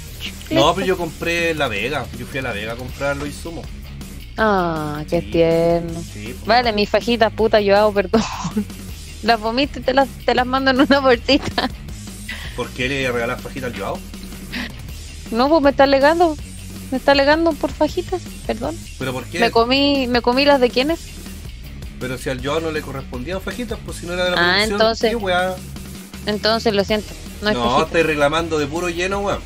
No, pero yo compré La Vega. Yo fui a La Vega a comprar los insumos. Ah, qué tierno. Sí, pues. Vale, mis fajitas, puta, yo hago perdón. Las vomito y te las, te las mando en una bolsita. ¿Por qué le regalas fajitas al Joao? No, pues me está alegando. Me está alegando por fajitas, perdón. ¿Pero por qué? Me comí, me comí las de quiénes. Pero si al Joao no le correspondían fajitas, pues si no era de la Ah, producción, entonces- ¿qué weá? Entonces lo siento. No No, estáis reclamando de puro lleno, weón.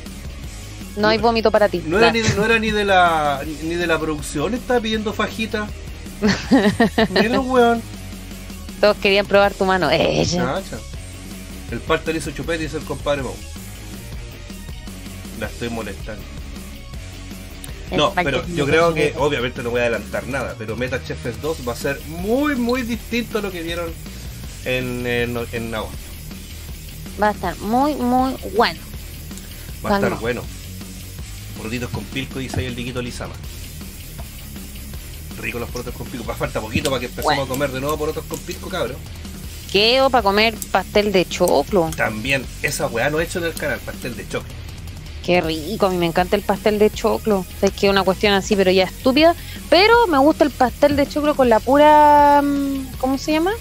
No hay vómito para ti. No era, ni de, no era ni de la ni de la producción, estaba pidiendo fajita. Mira, weón. Todos querían probar tu mano. Ella. El parte le hizo chupete y dice el compadre Mau. La estoy molestando. El No, pero yo creo que, obviamente no voy a adelantar nada, pero Meta Chef Fest 2 va a ser muy, muy distinto a lo que vieron en, en, en agosto. Va a estar muy, muy bueno. Va a estar bueno. Porotitos con pilco, dice ahí el diquito Lizama. Rico los porotos con pilco. Va falta poquito para que empecemos Bueno. a comer de nuevo porotos con pilco, cabrón. ¿Qué? O para comer pastel de choclo. También, esa weá no he hecho en el canal, pastel de choque. Qué rico, a mí me encanta el pastel de choclo. Es que es una cuestión así, pero ya estúpida. Pero me gusta el pastel de choclo con la pura. mm, ¿Cómo se llama?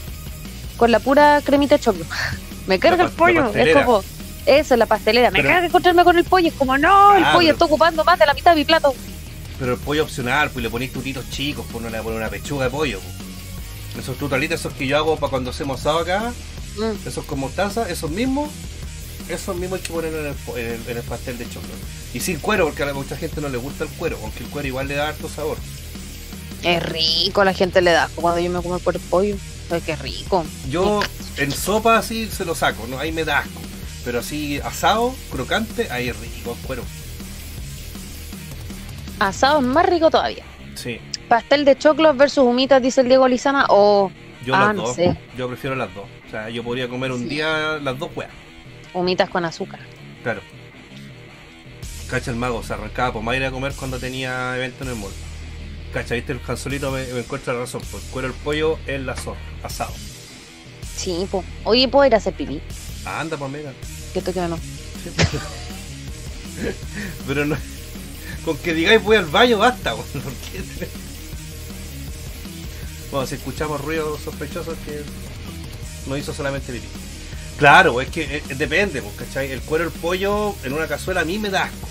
Con la pura cremita de choclo. Me carga el pollo. Es como. Eso, la pastelera. Me carga encontrarme con el pollo. Es como, no, el Ah, pollo pero- está ocupando más de la mitad de mi plato. Pero el pollo opcional, pues le ponéis tutitos chicos, pues no le una pechuga de pollo. pues. Esos tutalitos, esos que yo hago para cuando hacemos asado acá, Mm. esos con mostaza, esos mismos, esos mismos hay que poner en el, en el- en el pastel de choclo. Y sin cuero, porque a mucha gente no le gusta el cuero, aunque el cuero igual le da harto sabor. Es rico, la gente le da cuando yo me como el cuero de pollo. Ay, qué rico. Yo en sopa así se lo saco, ¿no? ahí me da asco. Pero así asado, crocante, ahí es rico el cuero. Asado es más rico todavía. Sí, Pastel de choclo versus humitas, dice el Diego Lizama. O yo Ah, las no dos. sé. Yo prefiero las dos. O sea, yo podría comer un Sí. día las dos weas. Humitas con azúcar. Claro. Cacha el mago, se arrancaba por ir a comer cuando tenía evento en el mall. Cacha, viste el cansolito me, me encuentra la razón, pues cuero el pollo en la zorra, asado. Sí, po. Oye, ¿puedo ir a hacer pipí? Anda, pues mira. Que esto que no. Pero no. Con que digáis voy al baño basta, weón. ¿por qué? Bueno, si escuchamos ruidos sospechosos que no hizo solamente pipí. Claro, es que eh, depende, pues, ¿cachai? El cuero del pollo en una cazuela a mí me da asco.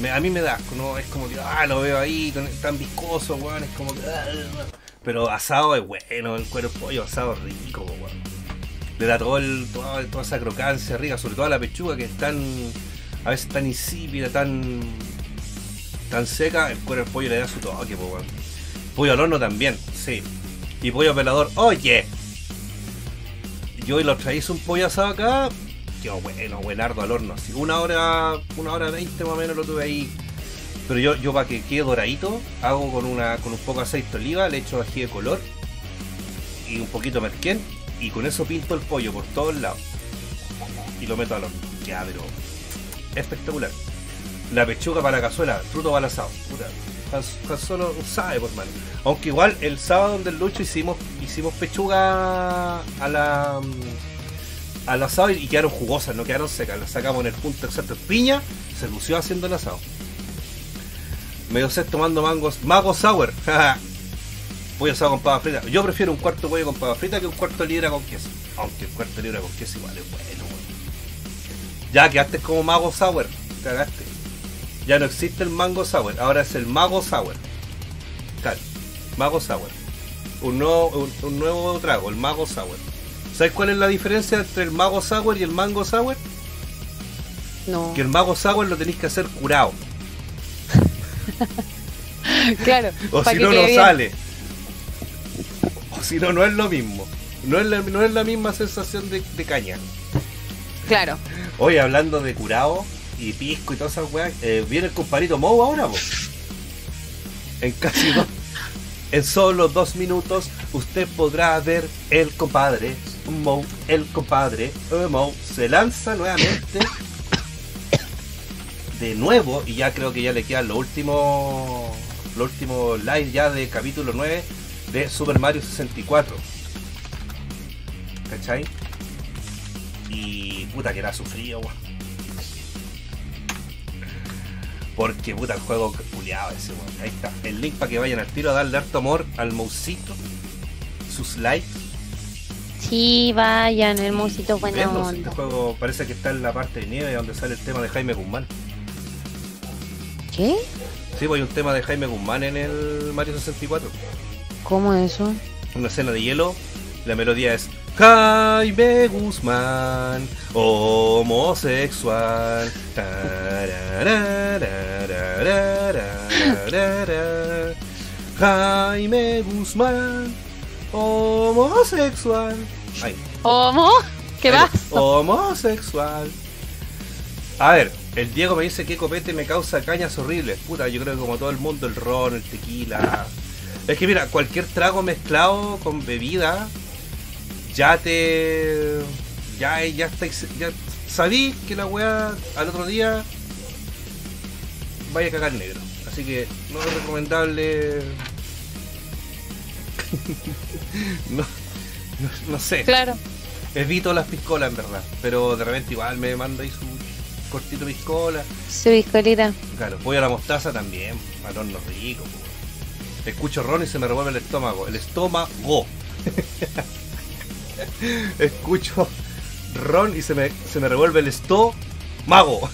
Me- a mí me da asco, ¿no? Es como que, ah, lo veo ahí, tan viscoso, weón, es como que... ah, Pero asado es bueno, el cuero del pollo asado rico, weón. Le da todo el, toda, esa crocancia rica, sobre todo la pechuga que es tan, a veces tan insípida, tan, tan seca, el cuero del pollo le da su toque, pues, weón. Pollo al horno también, sí. Y pollo pelador, oye. Yo hoy lo traéis un pollo asado acá. Qué bueno, buenardo al horno. así. Una hora, una hora veinte más o menos lo tuve ahí. Pero yo, yo para que quede doradito, hago con una, con un poco de aceite de oliva, le echo ají de color y un poquito de merquén y con eso pinto el pollo por todos lados. Y lo meto al horno. Ya, pero espectacular. La pechuga para la cazuela, fruto para el asado. Puta, tan, solo sabe, por mano. Aunque igual el sábado donde el Lucho hicimos, hicimos pechuga a la mm, al asado y quedaron jugosas, no quedaron secas. Las sacamos en el punto exacto. Piña se lució haciendo el asado. Medio set tomando mangos. Mago Sour. pollo asado con papa frita. Yo prefiero un cuarto pollo con papa frita que un cuarto libra con queso. Aunque el cuarto libra con queso igual es bueno, weón. Ya quedaste como Mago Sour. Cagaste. Ya no existe el Mango Sour. Ahora es el Mago Sour. Claro. Mago Sour. Un nuevo, un, un nuevo trago, el Mago Sour. ¿Sabes cuál es la diferencia entre el Mago Sour y el Mango Sour? No. Que el Mago Sour lo tenéis que hacer curado. Claro. O si no, no bien. sale. Si no, no es lo mismo. No es la, no es la misma sensación de, de caña. Claro. Oye, hablando de curado y pisco y todas esas weas, eh, viene el compadrito Mou ahora, po. En casi dos. En solo dos minutos usted podrá ver el compadre Mou, el compadre eh, Mou se lanza nuevamente de nuevo y ya creo que ya le quedan los últimos los últimos live ya de capítulo 9 de Super Mario 64 ¿cachai? y puta que era sufrido weón. porque puta el juego culiado ese weón. ahí está el link para que vayan al tiro a darle harto amor al mousito sus likes Sí, vayan, el musito buena este juego parece que está en la parte de nieve donde sale el tema de Jaime Guzmán ¿Qué? Sí, pues hay un tema de Jaime Guzmán en el Mario 64. ¿Cómo eso? Una escena de hielo. La melodía es Jaime Guzmán, homosexual. Jaime Guzmán, homosexual. Ay. ¿Homo? ¿Qué vas? Homosexual. A ver, el Diego me dice que copete me causa cañas horribles. Puta, yo creo que como todo el mundo, el ron, el tequila, es que mira, cualquier trago mezclado con bebida, ya te. Ya, ya estáis. Ya sabí que la weá al otro día vaya a cagar negro. Así que no es recomendable. no, no, no sé. Claro. Evito las piscolas en verdad, pero de repente igual me manda ahí su cortito piscola. Su biscolita. Claro, voy a la mostaza también, al horno rico. Escucho ron y se me revuelve el estómago. El estómago. Escucho ron y se me, se me revuelve el estómago.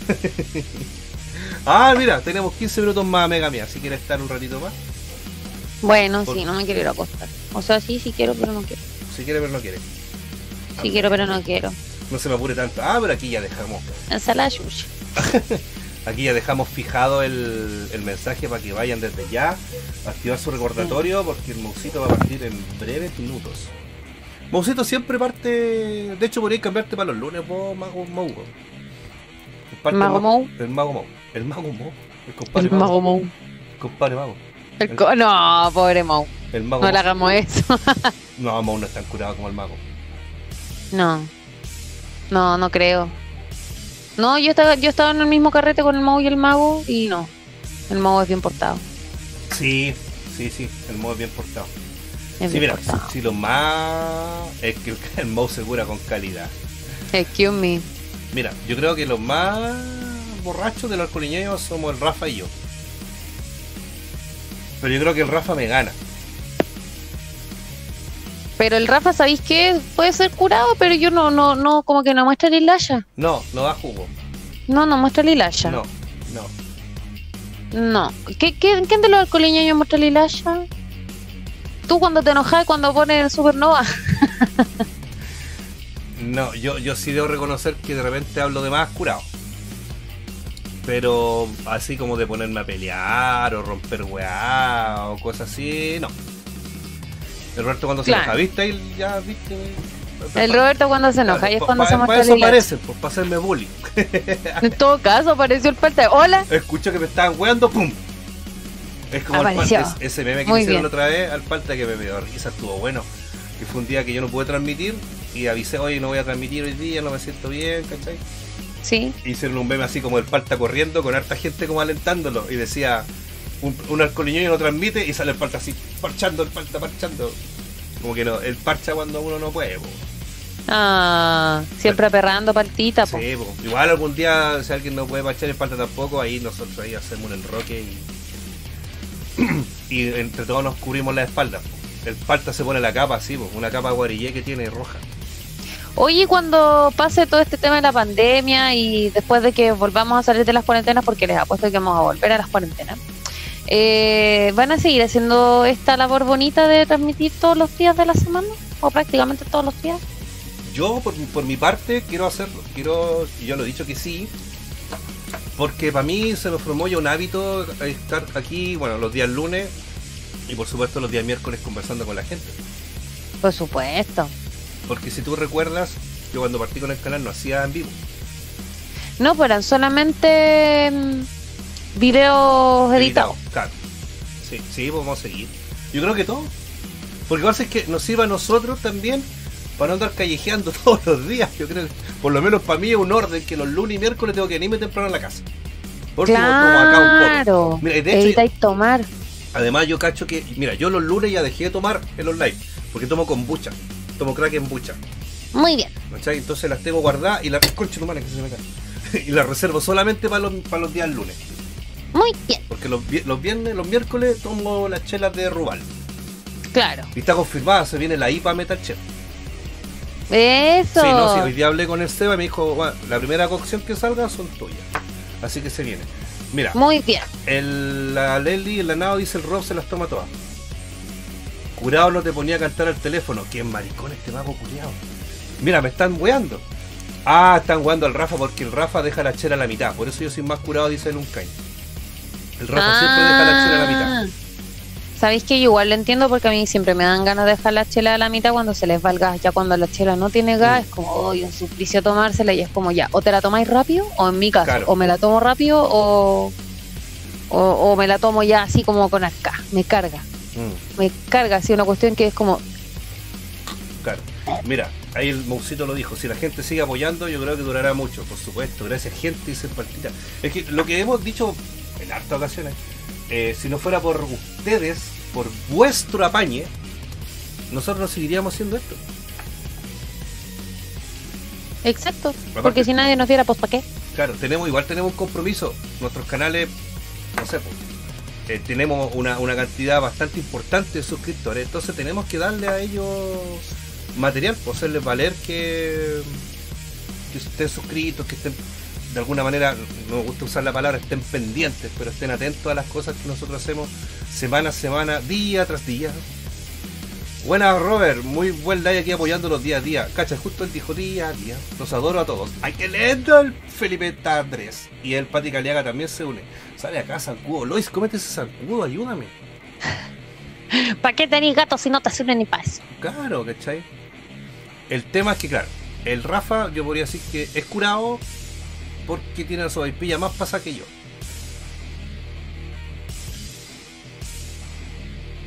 ah, mira, tenemos 15 minutos más, Mega Mía. Si quieres estar un ratito más. Bueno, Por- sí, no me quiero ir a acostar. O sea, sí, sí quiero, pero no quiero. Si quieres, pero no quieres. Sí quiero, pero no quiero. No se me apure tanto. Ah, pero aquí ya dejamos. Ensalada. Aquí ya dejamos fijado el, el mensaje para que vayan desde ya a activar su recordatorio porque el Mousito va a partir en breves minutos. Mousito siempre parte. De hecho, podrías cambiarte para los lunes, vos, Mago Mou. Parte ¿Mago Ma- Mou? El Mago Mou. El Mago Mou. El compadre El mago Mou. El compadre Mago. El co- no, pobre Mou. El Mago No le hagamos eso. No, Mou no es tan curado como el Mago. no. No, no creo. No, yo estaba, yo estaba en el mismo carrete con el mago y el mago y no. El mago es bien portado. Sí, sí, sí, el modo es bien portado. Es Sí, bien mira, portado. si lo más es que el mouse se cura con calidad. Excuse me. Mira, yo creo que los más borrachos de los alcoholiñeños somos el Rafa y yo. Pero yo creo que el Rafa me gana. Pero el Rafa, ¿sabéis qué? Puede ser curado, pero yo no, no, no, como que no muestra el hilasha. No, no da jugo. No, no muestra el hilasha. No, no. No. ¿Qué, qué, ¿Quién de los alcoholiñeños muestra el hilasha? Tú cuando te enojas, cuando pones supernova. No, yo, yo sí debo reconocer que de repente hablo de más curado. Pero así como de ponerme a pelear o romper weá o cosas así, no. El Roberto cuando se enoja, ¿viste? Ahí ya, ¿viste? El Roberto cuando se enoja, y es cuando se Para muestra el eso parece, pues para hacerme bullying. En todo caso, apareció el falta. Hola. Escucho que me estaban weando, ¡pum! Es como el Apareció. palta, ese meme que Muy hicieron la otra vez al falta que me dio risa, estuvo bueno. Que fue un día que yo no pude transmitir y avisé, oye, no voy a transmitir hoy día, no me siento bien, ¿cachai? Sí. Hicieron un meme así como el palta corriendo con harta gente como alentándolo y decía, un, un alcoholiño no transmite y sale el palta así, parchando, el palta parchando. Como que no, el parcha cuando uno no puede, po. Ah, siempre aperrando partita, po. Sí, po. igual algún día si alguien no puede parchar el palta tampoco, ahí nosotros ahí hacemos un enroque y, y entre todos nos cubrimos la espalda. po. El palta se pone la capa así, po, una capa guarillé que tiene roja. Oye, cuando pase todo este tema de la pandemia y después de que volvamos a salir de las cuarentenas, porque les apuesto que vamos a volver a las cuarentenas, eh, ¿van a seguir haciendo esta labor bonita de transmitir todos los días de la semana? ¿O prácticamente todos los días? Yo, por, mi- por mi parte, quiero hacerlo. Quiero, yo lo he dicho que sí, porque para mí se me formó ya un hábito estar aquí, bueno, los días lunes y por supuesto los días miércoles conversando con la gente. Por supuesto. Porque si tú recuerdas, yo cuando partí con el canal no hacía en vivo. No, pues eran solamente mm, videos editados. Claro. Sí, sí, pues vamos a seguir. Yo creo que todo. Porque pasa es que nos sirva a nosotros también para no andar callejeando todos los días. Yo creo que, por lo menos para mí es un orden que los lunes y miércoles tengo que venirme temprano a la casa. Por último, tomo acá un poco. Claro. Mira, de hecho, y tomar. además yo cacho que, mira, yo los lunes ya dejé de tomar el online, porque tomo kombucha, tomo crack en bucha. Muy bien. ¿cachai? Entonces las tengo guardadas y las concha humana que se me cae. y las reservo solamente para los, para los días lunes. Muy bien. Porque los, vi- los viernes, los miércoles tomo las chelas de Rubal. Claro. Y está confirmada, se viene la IPA Metal Chef. Eso. Sí, no, sí, hoy día hablé con el Seba y me dijo, "Bueno, la primera cocción que salga son tuyas. Así que se viene. Mira, Muy bien. el, la Lely, el Lanao dice el Rob se las toma todas. Curado no te ponía a cantar al teléfono. Qué maricón este mago culiado. Mira, me están weando. Ah, están weando al Rafa porque el Rafa deja la chela a la mitad. Por eso yo soy más curado, dice Luncain. El Rafa siempre deja la chela a la mitad. Ah. Sabéis que yo igual lo entiendo porque a mí siempre me dan ganas de dejar la chela a la mitad cuando se les va el gas. Ya cuando la chela no tiene gas, es como, oh, un suplicio tomársela y es como ya, o te la tomáis rápido, o en mi caso, Claro. o me la tomo rápido, o, o, o me la tomo ya así como con acá. Me carga, Mm, me carga así una cuestión que es como, claro. Mira, ahí el Mousito lo dijo. Si la gente sigue apoyando, yo creo que durará mucho. Por supuesto, gracias gente, dice partita. Es que lo que hemos dicho en hartas ocasiones, eh, si no fuera por ustedes, por vuestro apañe, nosotros no seguiríamos haciendo esto. exacto, Aparte- porque si nadie nos diera, pues ¿para qué? Claro, tenemos, igual tenemos un compromiso. Nuestros canales, no sé, pues, eh, tenemos una, una cantidad bastante importante de suscriptores, entonces tenemos que darle a ellos material, pues hacerles valer que, que estén suscritos, que estén de alguna manera, no me gusta usar la palabra, estén pendientes, pero estén atentos a las cosas que nosotros hacemos semana a semana, día tras día. Buena Robert, muy buen like aquí apoyándolos día a día. Cacha, justo él dijo día a día. Los adoro a todos. Hay que leerlo el Felipe Tandres. Y el Pati Caliaga también se une. Sale acá, zancudo. Lois, cómete ese zancudo, ayúdame. ¿Para qué tenéis gatos si no te sirven ni eso? Claro, ¿cachai? El tema es que, claro, el Rafa, yo podría decir que es curado porque tiene la sobaipilla más pasada que yo.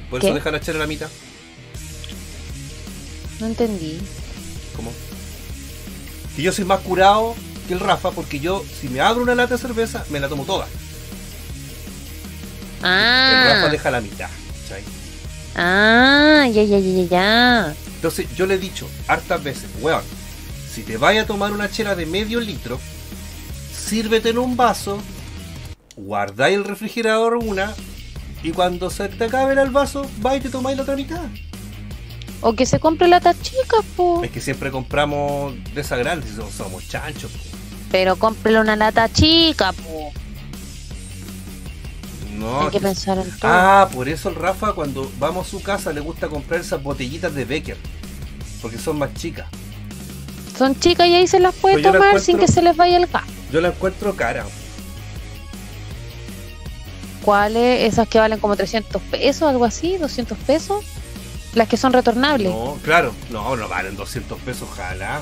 Por eso ¿Qué? deja la chela a la mitad. No entendí. ¿Cómo? que yo soy más curado que el Rafa porque yo, si me abro una lata de cerveza, me la tomo toda. El Rafa Ah, deja la mitad. ah, ya, ya, ya, ya, ya. Entonces yo le he dicho hartas veces, weón, si te vayas a tomar una chela de medio litro, sírvete en un vaso, guardáis el refrigerador una, y cuando se te acabe el vaso, vais y te tomáis la otra mitad. O que se compre latas chicas, po. Es que siempre compramos de esa grande, si somos, somos chanchos. po. Pero cómprele una lata chica, po. No, Hay que pensar en todo. Ah, por eso el Rafa cuando vamos a su casa le gusta comprar esas botellitas de Becker, porque son más chicas. Son chicas y ahí se las puede Pues tomar sin que se les vaya el gas. Yo la encuentro cara. ¿Cuáles? Esas que valen como 300 pesos, algo así, 200 pesos. Las que son retornables. No, claro, no, no valen 200 pesos, ojalá.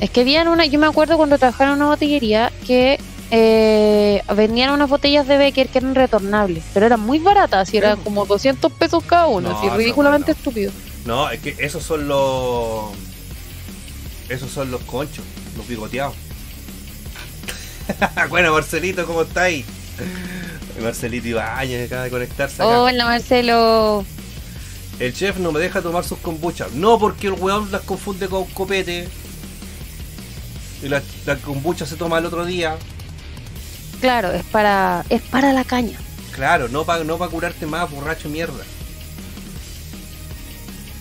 Es que habían una, yo me acuerdo cuando trabajaba en una botillería que eh, vendían unas botellas de Becker que eran retornables, pero eran muy baratas, y eran como 200 pesos cada No, así ridículamente no. estúpido. No, es que esos son los. Esos son los conchos, los bigoteados. bueno, Marcelito, ¿cómo estáis? Marcelito Ibañez acaba de conectarse acá. Hola Marcelo. El chef no me deja tomar sus kombuchas. No, porque el weón las confunde con copete. Y la, la kombucha se toma el otro día. Claro, es para es para la caña. Claro, no para no pa curarte más, borracho mierda.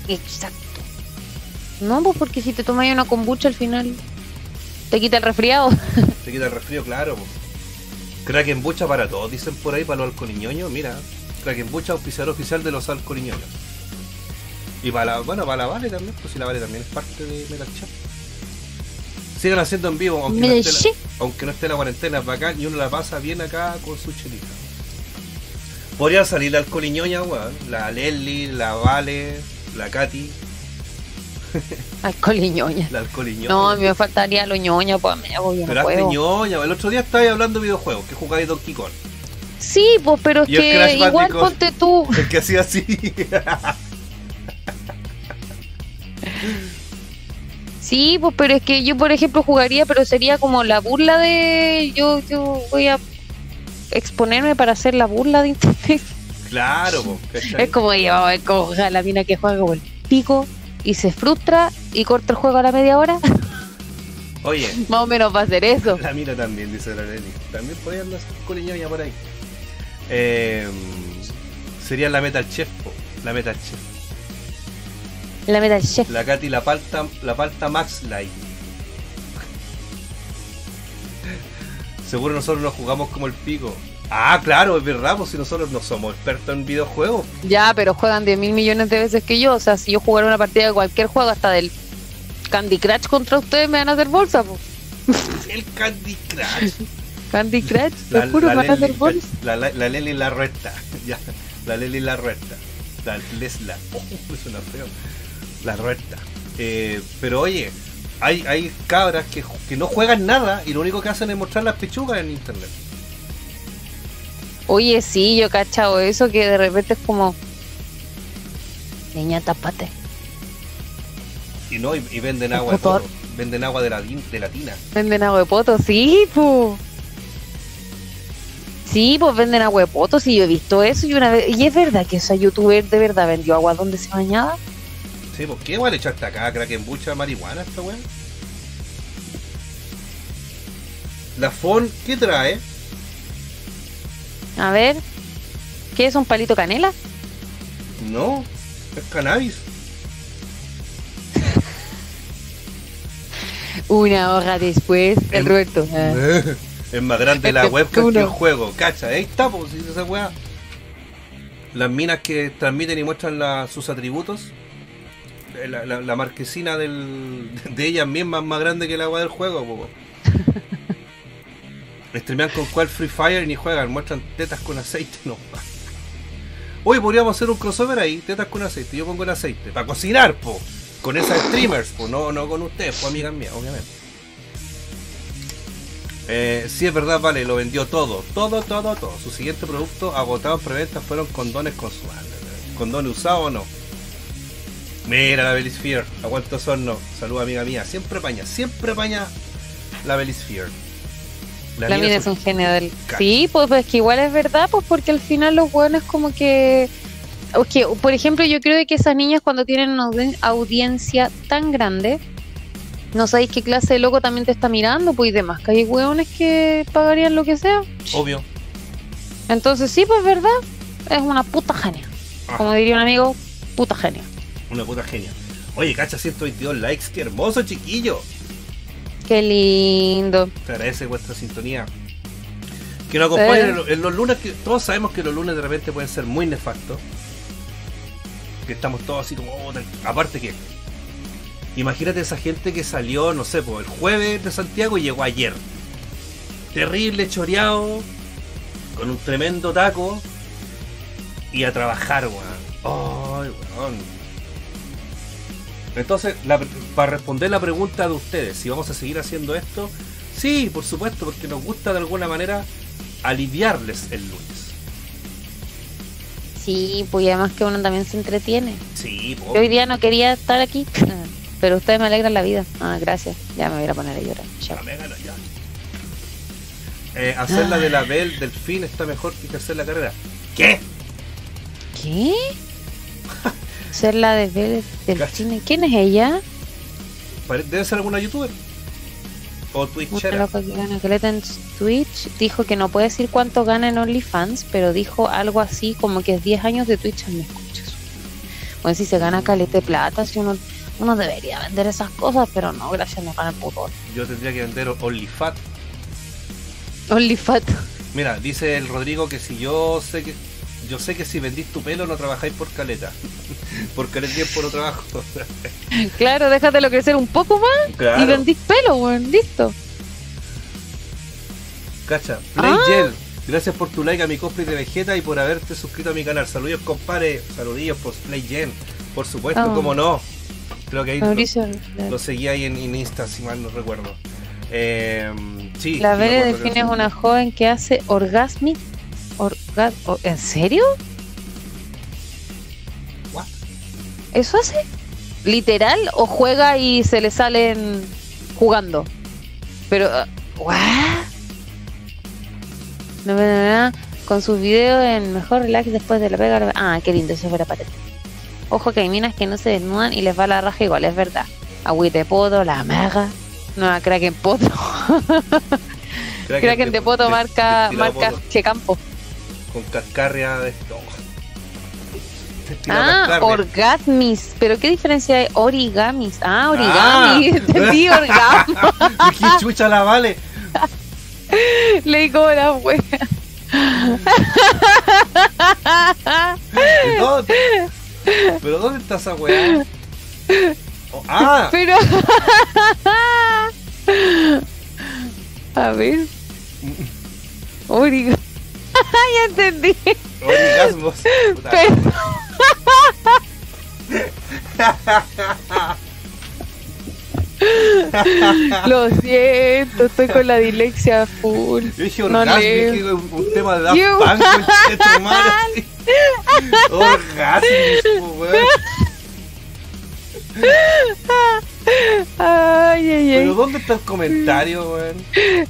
Exacto. No, pues porque si te tomas una kombucha al final te quita el resfriado. Te quita el resfrío, claro. po. Krakenbucha para todos, dicen por ahí, para los alcoholiñoños. Mira, Krakenbucha, auspiciador oficial de los alcoholiñoños. Y para la, bueno, para la Vale también, pues si la Vale también es parte de Metal Chat. Sigan haciendo en vivo, aunque, no esté, la, aunque no esté la cuarentena, es bacán y uno la pasa bien acá con su chelita. Podría salir la alcoholiñoña, weón. La Lely, la Vale, la Katy, Alcohol y ñoña. No, a mí me faltaría lo ñoña, pues me yo no Pero hazte puedo. ñoña, el otro día estabais hablando de videojuegos, que jugáis Donkey Kong. Sí, pues pero es que igual ponte tú. El que hacía así. Sí, pues pero es que yo por ejemplo jugaría, pero sería como la burla de yo yo voy a exponerme para hacer la burla de internet. claro, ¿cachai? Es como yo, es como la mina que juega como el pico y se frustra y corta el juego a la media hora. Oye, Más o menos va a ser eso. la mira también, dice la Leli. También podría andar con niñoña por ahí. Eh, sería la Metal Chef, po, la Metal Chef. La Metal Chef. La Katy, la palta, la palta Max Light. Seguro nosotros nos jugamos como el pico. Ah, claro, es verdad, pues si nosotros no somos expertos en videojuegos. Ya, pero juegan 10 mil millones de veces que yo. O sea, si yo jugara una partida de cualquier juego, hasta del Candy Crush contra ustedes, me van a hacer bolsa. po. El Candy Crush. Candy Crush, te juro, me van a hacer bolsa. la, la, la Leli la recta. Ya, la Leli la recta. La Lesla. Oh, suena feo. La recta. Eh, pero oye, hay, hay cabras que, que no juegan nada y lo único que hacen es mostrar las pechugas en internet. Oye, sí, yo he cachado eso que de repente es como. Niña, tapate. Y no, y, y venden agua de poto, Venden agua de la, de la tina. Venden agua de poto, sí, pues. Sí, pues venden agua de poto, sí, yo he visto eso y una vez. Y es verdad que esa youtuber de verdad vendió agua donde se bañaba. Sí, ¿por qué vale echarte acá, Krakenbucha, marihuana esta weá? La FON, ¿qué trae? A ver. ¿Qué es un palito canela? No, es cannabis. Una hoja después, el Em- Roberto. ah. Es más grande la webcam que el juego, cacha, ahí está, pues si esa weá. Las minas que transmiten y muestran la- sus atributos, eh, la, la- la marquesina del, de ellas mismas es más grande que la agua del juego, po. Streamean con cual Free Fire ni juegan, muestran tetas con aceite, no. Hoy podríamos hacer un crossover ahí, tetas con aceite, yo pongo el aceite, para cocinar, po. Con esas streamers, po, no, no con ustedes, pues amigas mías, obviamente. Eh, sí, es verdad, vale, lo vendió todo, todo, todo, todo. Su siguiente producto agotado en preventa fueron condones con su. ¿Condones usados o no? Mira la Belisphere, aguanto horno. Saludos amiga mía, siempre paña, siempre paña la Belisphere. La, mina es un genio del. Sí, pues, pues que igual es verdad, pues porque al final los hueones como que. o que, por ejemplo, yo creo que esas niñas cuando tienen una audi- audiencia tan grande, no sabéis qué clase de loco también te está mirando, pues y demás, que hay hueones que pagarían lo que sea. Obvio. Entonces sí, pues verdad, es una puta genia. Ajá. Como diría un amigo, puta genia. Una puta genia. Oye, cacha, 122 likes, qué hermoso chiquillo. Qué lindo. Te agradece vuestra sintonía. Que nos acompañen en, lo- en los lunes, que todos sabemos que los lunes de repente pueden ser muy nefastos. Que estamos todos así como, oh, aparte que, imagínate esa gente que salió, no sé, pues, el jueves de Santiago y llegó ayer. Terrible, choreado, con un tremendo taco y a trabajar, weón. Ay, weón. Entonces, la- para responder la pregunta de ustedes, si vamos a seguir haciendo esto, sí, por supuesto, porque nos gusta de alguna manera aliviarles el lunes. Sí, pues y además que uno también se entretiene. Sí, po. Yo hoy día no quería estar aquí, pero ustedes me alegran la vida. Ah, gracias. Ya me voy a poner a llorar. Ya. Eh, hacer la de la Bell del fin está mejor que hacer la carrera. ¿Qué? ¿Qué? Ser la de del Cacha. cine. ¿Quién es ella? Debe ser alguna youtuber. O Una twitchera. loca que gana caleta en Twitch. Dijo que no puede decir cuánto gana en OnlyFans, pero dijo algo así como que es 10 años de Twitch me escuchas. Bueno, si se gana caleta de plata, si uno, uno debería vender esas cosas, pero no, gracias, me gana el puto. Yo tendría que vender OnlyFat. OnlyFat. Mira, dice el Rodrigo que si yo sé que yo sé que si vendís tu pelo no trabajáis por caleta. por caleta tiempo no trabajo. Claro, déjatelo crecer un poco más Claro. y vendís pelo, weón. Listo. Cacha, Play Ah. Gel, gracias por tu like a mi cosplay de Vegeta y por haberte suscrito a mi canal. Saludos, compadre. Saludillos por Play Gel. Por supuesto, Ah. como no. Creo que ahí lo, Mauricio. lo seguí ahí en, en Insta, si mal no recuerdo. Eh, sí, La sí Delfín es una joven que hace orgasmic. Orga- ¿En serio? What? ¿Eso hace? ¿Literal? ¿O juega y se le salen jugando? Pero, uh, ¿what? No, no, no. Con sus videos en mejor relax después de la pega. Ah, qué lindo, eso fuera para ti. Ojo que hay minas que no se desnudan y les va la raja igual, es verdad. Agüite de poto, la maga. No, crack en poto. Crack en de poto marca, destilado marca poto que campo. Con cascarria de. Destilado Ah, orgasmis. ¿Pero qué diferencia hay? Origamis. Ah, origami. Ah. Entendí, orgasmo. ¿Qué chucha la vale? Leí como la wea. ¿Y dónde- ¿Pero dónde está esa weá? Oh, ah, Pero. A ver. Origami. Ya entendí. orgasmos. Pero- Lo siento, estoy con la dilexia full. Yo dije No orgasmo, leo. dije un, un tema de Daft Punk, po, weón. Ay, ay, Pero ay. ¿dónde está el comentario, weón?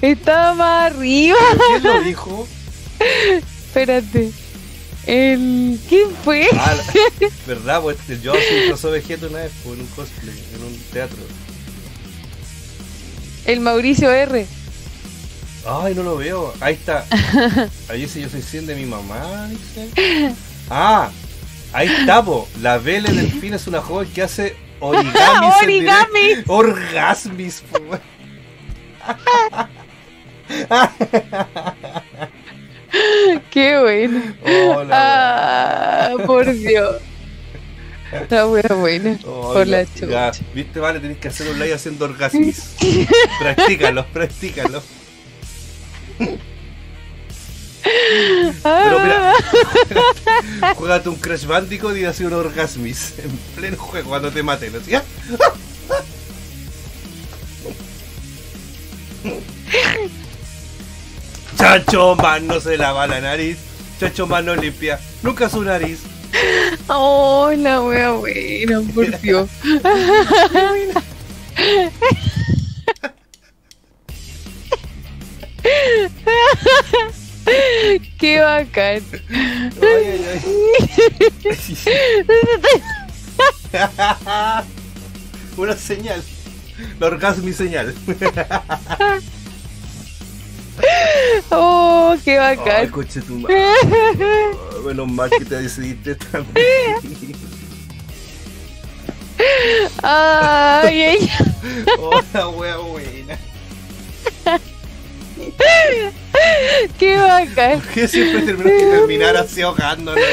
Estaba más arriba. ¿Quién lo dijo? Espérate. El... ¿Quién fue? Ah, la- ¿verdad? Pues yo sí pasó Vegeta una vez pues, en un cosplay, en un teatro. El Mauricio R. Ay, no lo veo. Ahí está. Ahí dice yo soy 100 de mi mamá, dice. Ah, ahí está, po. La Vele Delfín es una joven que hace origamis. Origami. Orgasmis, po. Qué bueno. Hola, Ah, por Dios. Está buena, buena. weón. Por la chucha. Viste, vale, tenés que hacer un live haciendo orgasmis. practícalo, practícalo. Pero mira, juégate un Crash Bandicoot y hace un orgasmis en pleno juego cuando te maten. ¿no? ¿Ya? Chacho Man no se lava la nariz. Chacho Man no limpia nunca su nariz. Oh, la wea buena, por Dios. Qué bacán. Una señal. La orgasmo y señal. Oh, qué Ay, bacán. coche tu madre. Ay, Menos mal que te decidiste también. Ay, ella. Oh, la wea buena. Qué bacán. Que siempre tenemos que terminar así ahogándonos.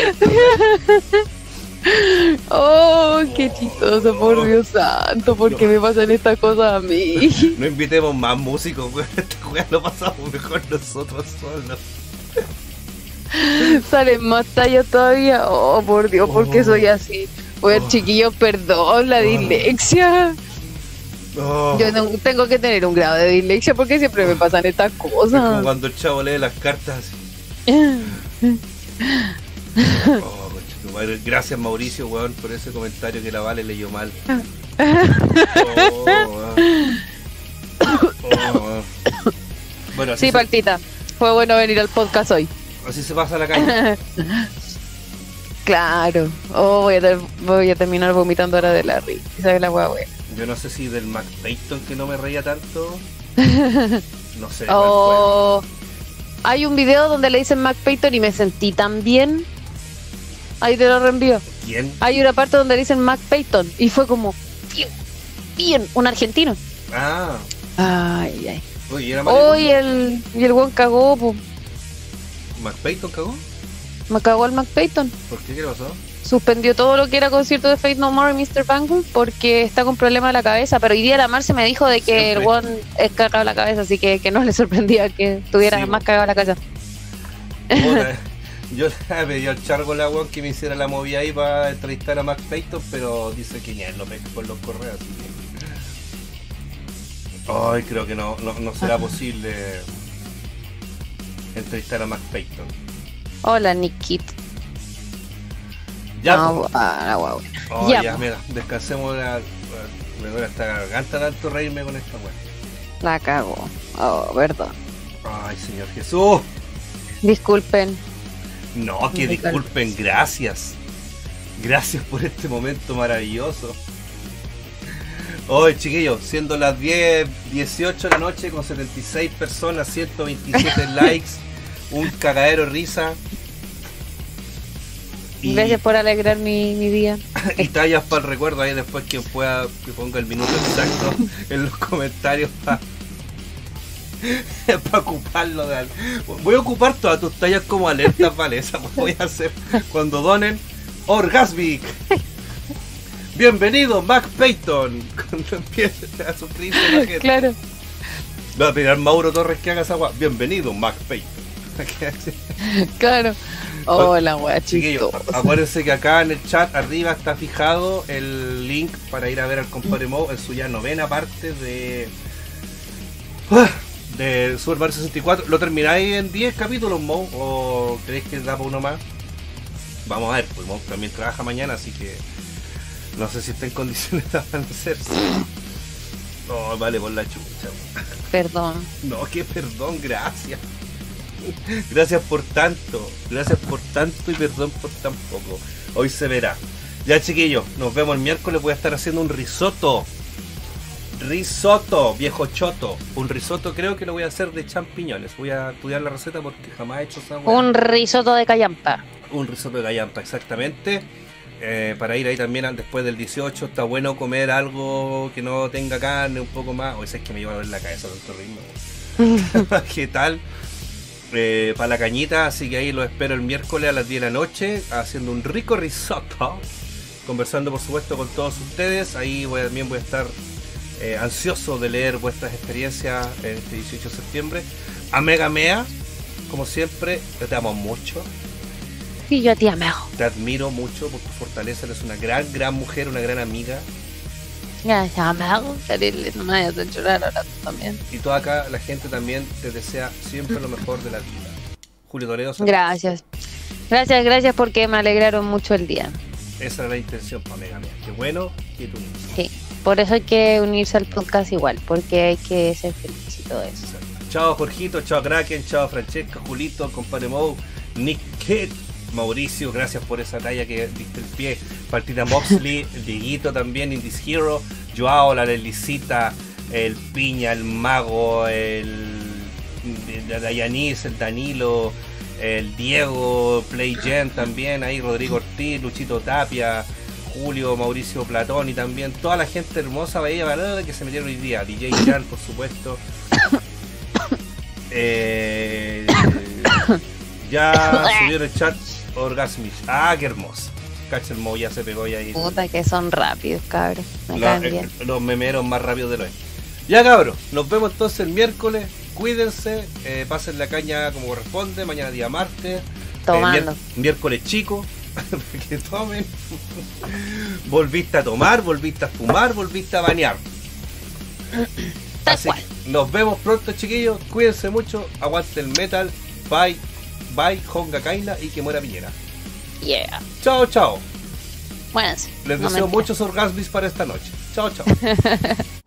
Oh, qué chistoso, por Dios santo, ¿por qué me pasan estas cosas a mí? No invitemos más músicos, weón. Esta wea lo pasamos mejor nosotros solos. Salen más tallas todavía. Oh, por Dios, ¿por qué soy así? Pues Oh. chiquillos, perdón, la dislexia. Oh, Yo no- tengo que tener un grado de dislexia porque siempre me pasan estas es como cosas. cuando el chavo lee las cartas así. Madre. Gracias Mauricio, weón, por ese comentario que la Vale leyó mal. Oh, weón. Oh, weón. Bueno, así, Sí, se, Pactita, fue bueno venir al podcast hoy. así se pasa la calle. Claro. Oh, voy a, ter- voy a terminar vomitando ahora de la risa. ¿Sabes la hueá? Yo no sé si del Mac Payton que no me reía tanto. No sé. Oh, hay un video donde le dicen Mac Payton y me sentí tan bien. Ahí te lo reenvío. ¿Quién? Hay una parte donde dicen Mac Payton y fue como, bien, bien, un argentino. Ah, Ay, ay. oye, era el, y el buen cagó, po. ¿Mac Payton cagó? me cagó el Mac Payton. ¿Por qué? ¿Qué le pasó? Suspendió todo lo que era concierto de Faith No More y Mr. Bangle porque está con problemas de la cabeza. Pero hoy día la Marce me dijo de que Siempre. el one es cagado la cabeza, así que, que no le sorprendía que tuviera Sí, más cagado la cabeza. Yo le pedí al Chargo la weón que me hiciera la movida ahí para entrevistar a Mac Payton, pero dice que ya lo pesca por los correos. Así que... Ay, creo que no, no, no será posible entrevistar a Mac Payton. Hola, Nikit. Ya, No, ah, guau. Oh, ya, ya, mira, descansemos la, me duele hasta garganta tanto reírme con esta weón. La cago. Oh, perdón. Ay, Señor Jesús. Disculpen. No, que disculpen, gracias. Gracias por este momento maravilloso. Hoy, chiquillos, siendo las 10, 18 de la noche con 76 personas, 127 likes, un cagadero de risa. Y, Gracias por alegrar mi, mi día. y tallas para el recuerdo ahí después quien pueda que ponga el minuto exacto en los comentarios para ocuparlo de algo. Voy a ocupar todas tus tallas como alertas, vale, esa voy a hacer cuando donen Orgasmic. Bienvenido, Mac Payton. Cuando empiece a suscribirse la gente. Claro. Va a pedir Mauro Torres que haga esa guay. Bienvenido, Mac Payton. Claro. Hola, chistosa. acuérdense que acá en el chat arriba está fijado el link para ir a ver al compadre Mo en su ya novena parte de. De Super Mario 64. ¿Lo termináis en 10 capítulos, Mo? ¿O creéis que da para uno más? Vamos a ver, pues Mo también trabaja mañana, así que. No sé si está en condiciones de avanzarse. Oh, vale, por la chucha. Perdón. No, que perdón, gracias. Gracias por tanto, gracias por tanto y perdón por tan poco. Hoy se verá. Ya chiquillos, nos vemos el miércoles. Voy a estar haciendo un risotto. Risotto, viejo choto. Un risotto creo que lo voy a hacer de champiñones. Voy a estudiar la receta porque jamás he hecho esa hueá. Un risotto de callampa. Un risotto de gallampa, exactamente. Eh, para ir ahí también después del 18 está bueno comer algo que no tenga carne, un poco más. O ese es que me lleva a ver la cabeza tanto ritmo. ¿Qué tal? Eh, para la cañita, así que ahí lo espero el miércoles a las 10 de la noche haciendo un rico risotto. Conversando por supuesto con todos ustedes. Ahí voy, también voy a estar eh, ansioso de leer vuestras experiencias en este 18 de septiembre. A Mega Mea, como siempre, te amo mucho. Y yo a ti amo. Te admiro mucho por tu fortaleza, eres una gran, gran mujer, una gran amiga. Gracias, amo. Terrible, no me vayas a llorar ahora tú también. Y toda acá la gente también te desea siempre lo mejor de la vida. Julio Toledo. saludos. Gracias. Gracias, gracias porque me alegraron mucho el día. Esa era la intención para Mega Man. Qué bueno que tú Sí, por eso hay que unirse al podcast igual, porque hay que ser feliz y todo eso. Chao Jorgito, chao Kraken, chao Francesca, Julito, compadre Mou, Nick Kidd, Mauricio, gracias por esa talla que diste el pie. Partida Moxley, Dieguito también, Indies Hero, Joao, la Lelicita, el Piña, el Mago, el Dayanis, el Danilo, el Diego, Play Gen también, ahí Rodrigo Ortiz, Luchito Tapia, Julio, Mauricio Platón y también toda la gente hermosa, Bahía Balada que se metieron hoy día. DJ Jan, por supuesto. Eh, ya subieron el chat Orgasmish. Ah, qué hermoso. Cacha el Mo ya se pegó y ahí. Puta que son rápidos, cabros. Me La- eh, los memeros más rápidos de los Ya cabros, nos vemos entonces el miércoles. Cuídense, eh, pasen la caña como corresponde. Mañana día martes. Eh, Tomando. miércoles chico. que tomen. volviste a tomar, volviste a fumar, volviste a bañar. Tal Así cual. que nos vemos pronto, chiquillos. Cuídense mucho. Aguante el metal. Bye. Bye, Honga Kaila y que muera Piñera. Yeah. Chao, chao. Buenas. Les No, deseo mentira. muchos orgasmos para esta noche. Chao, chao.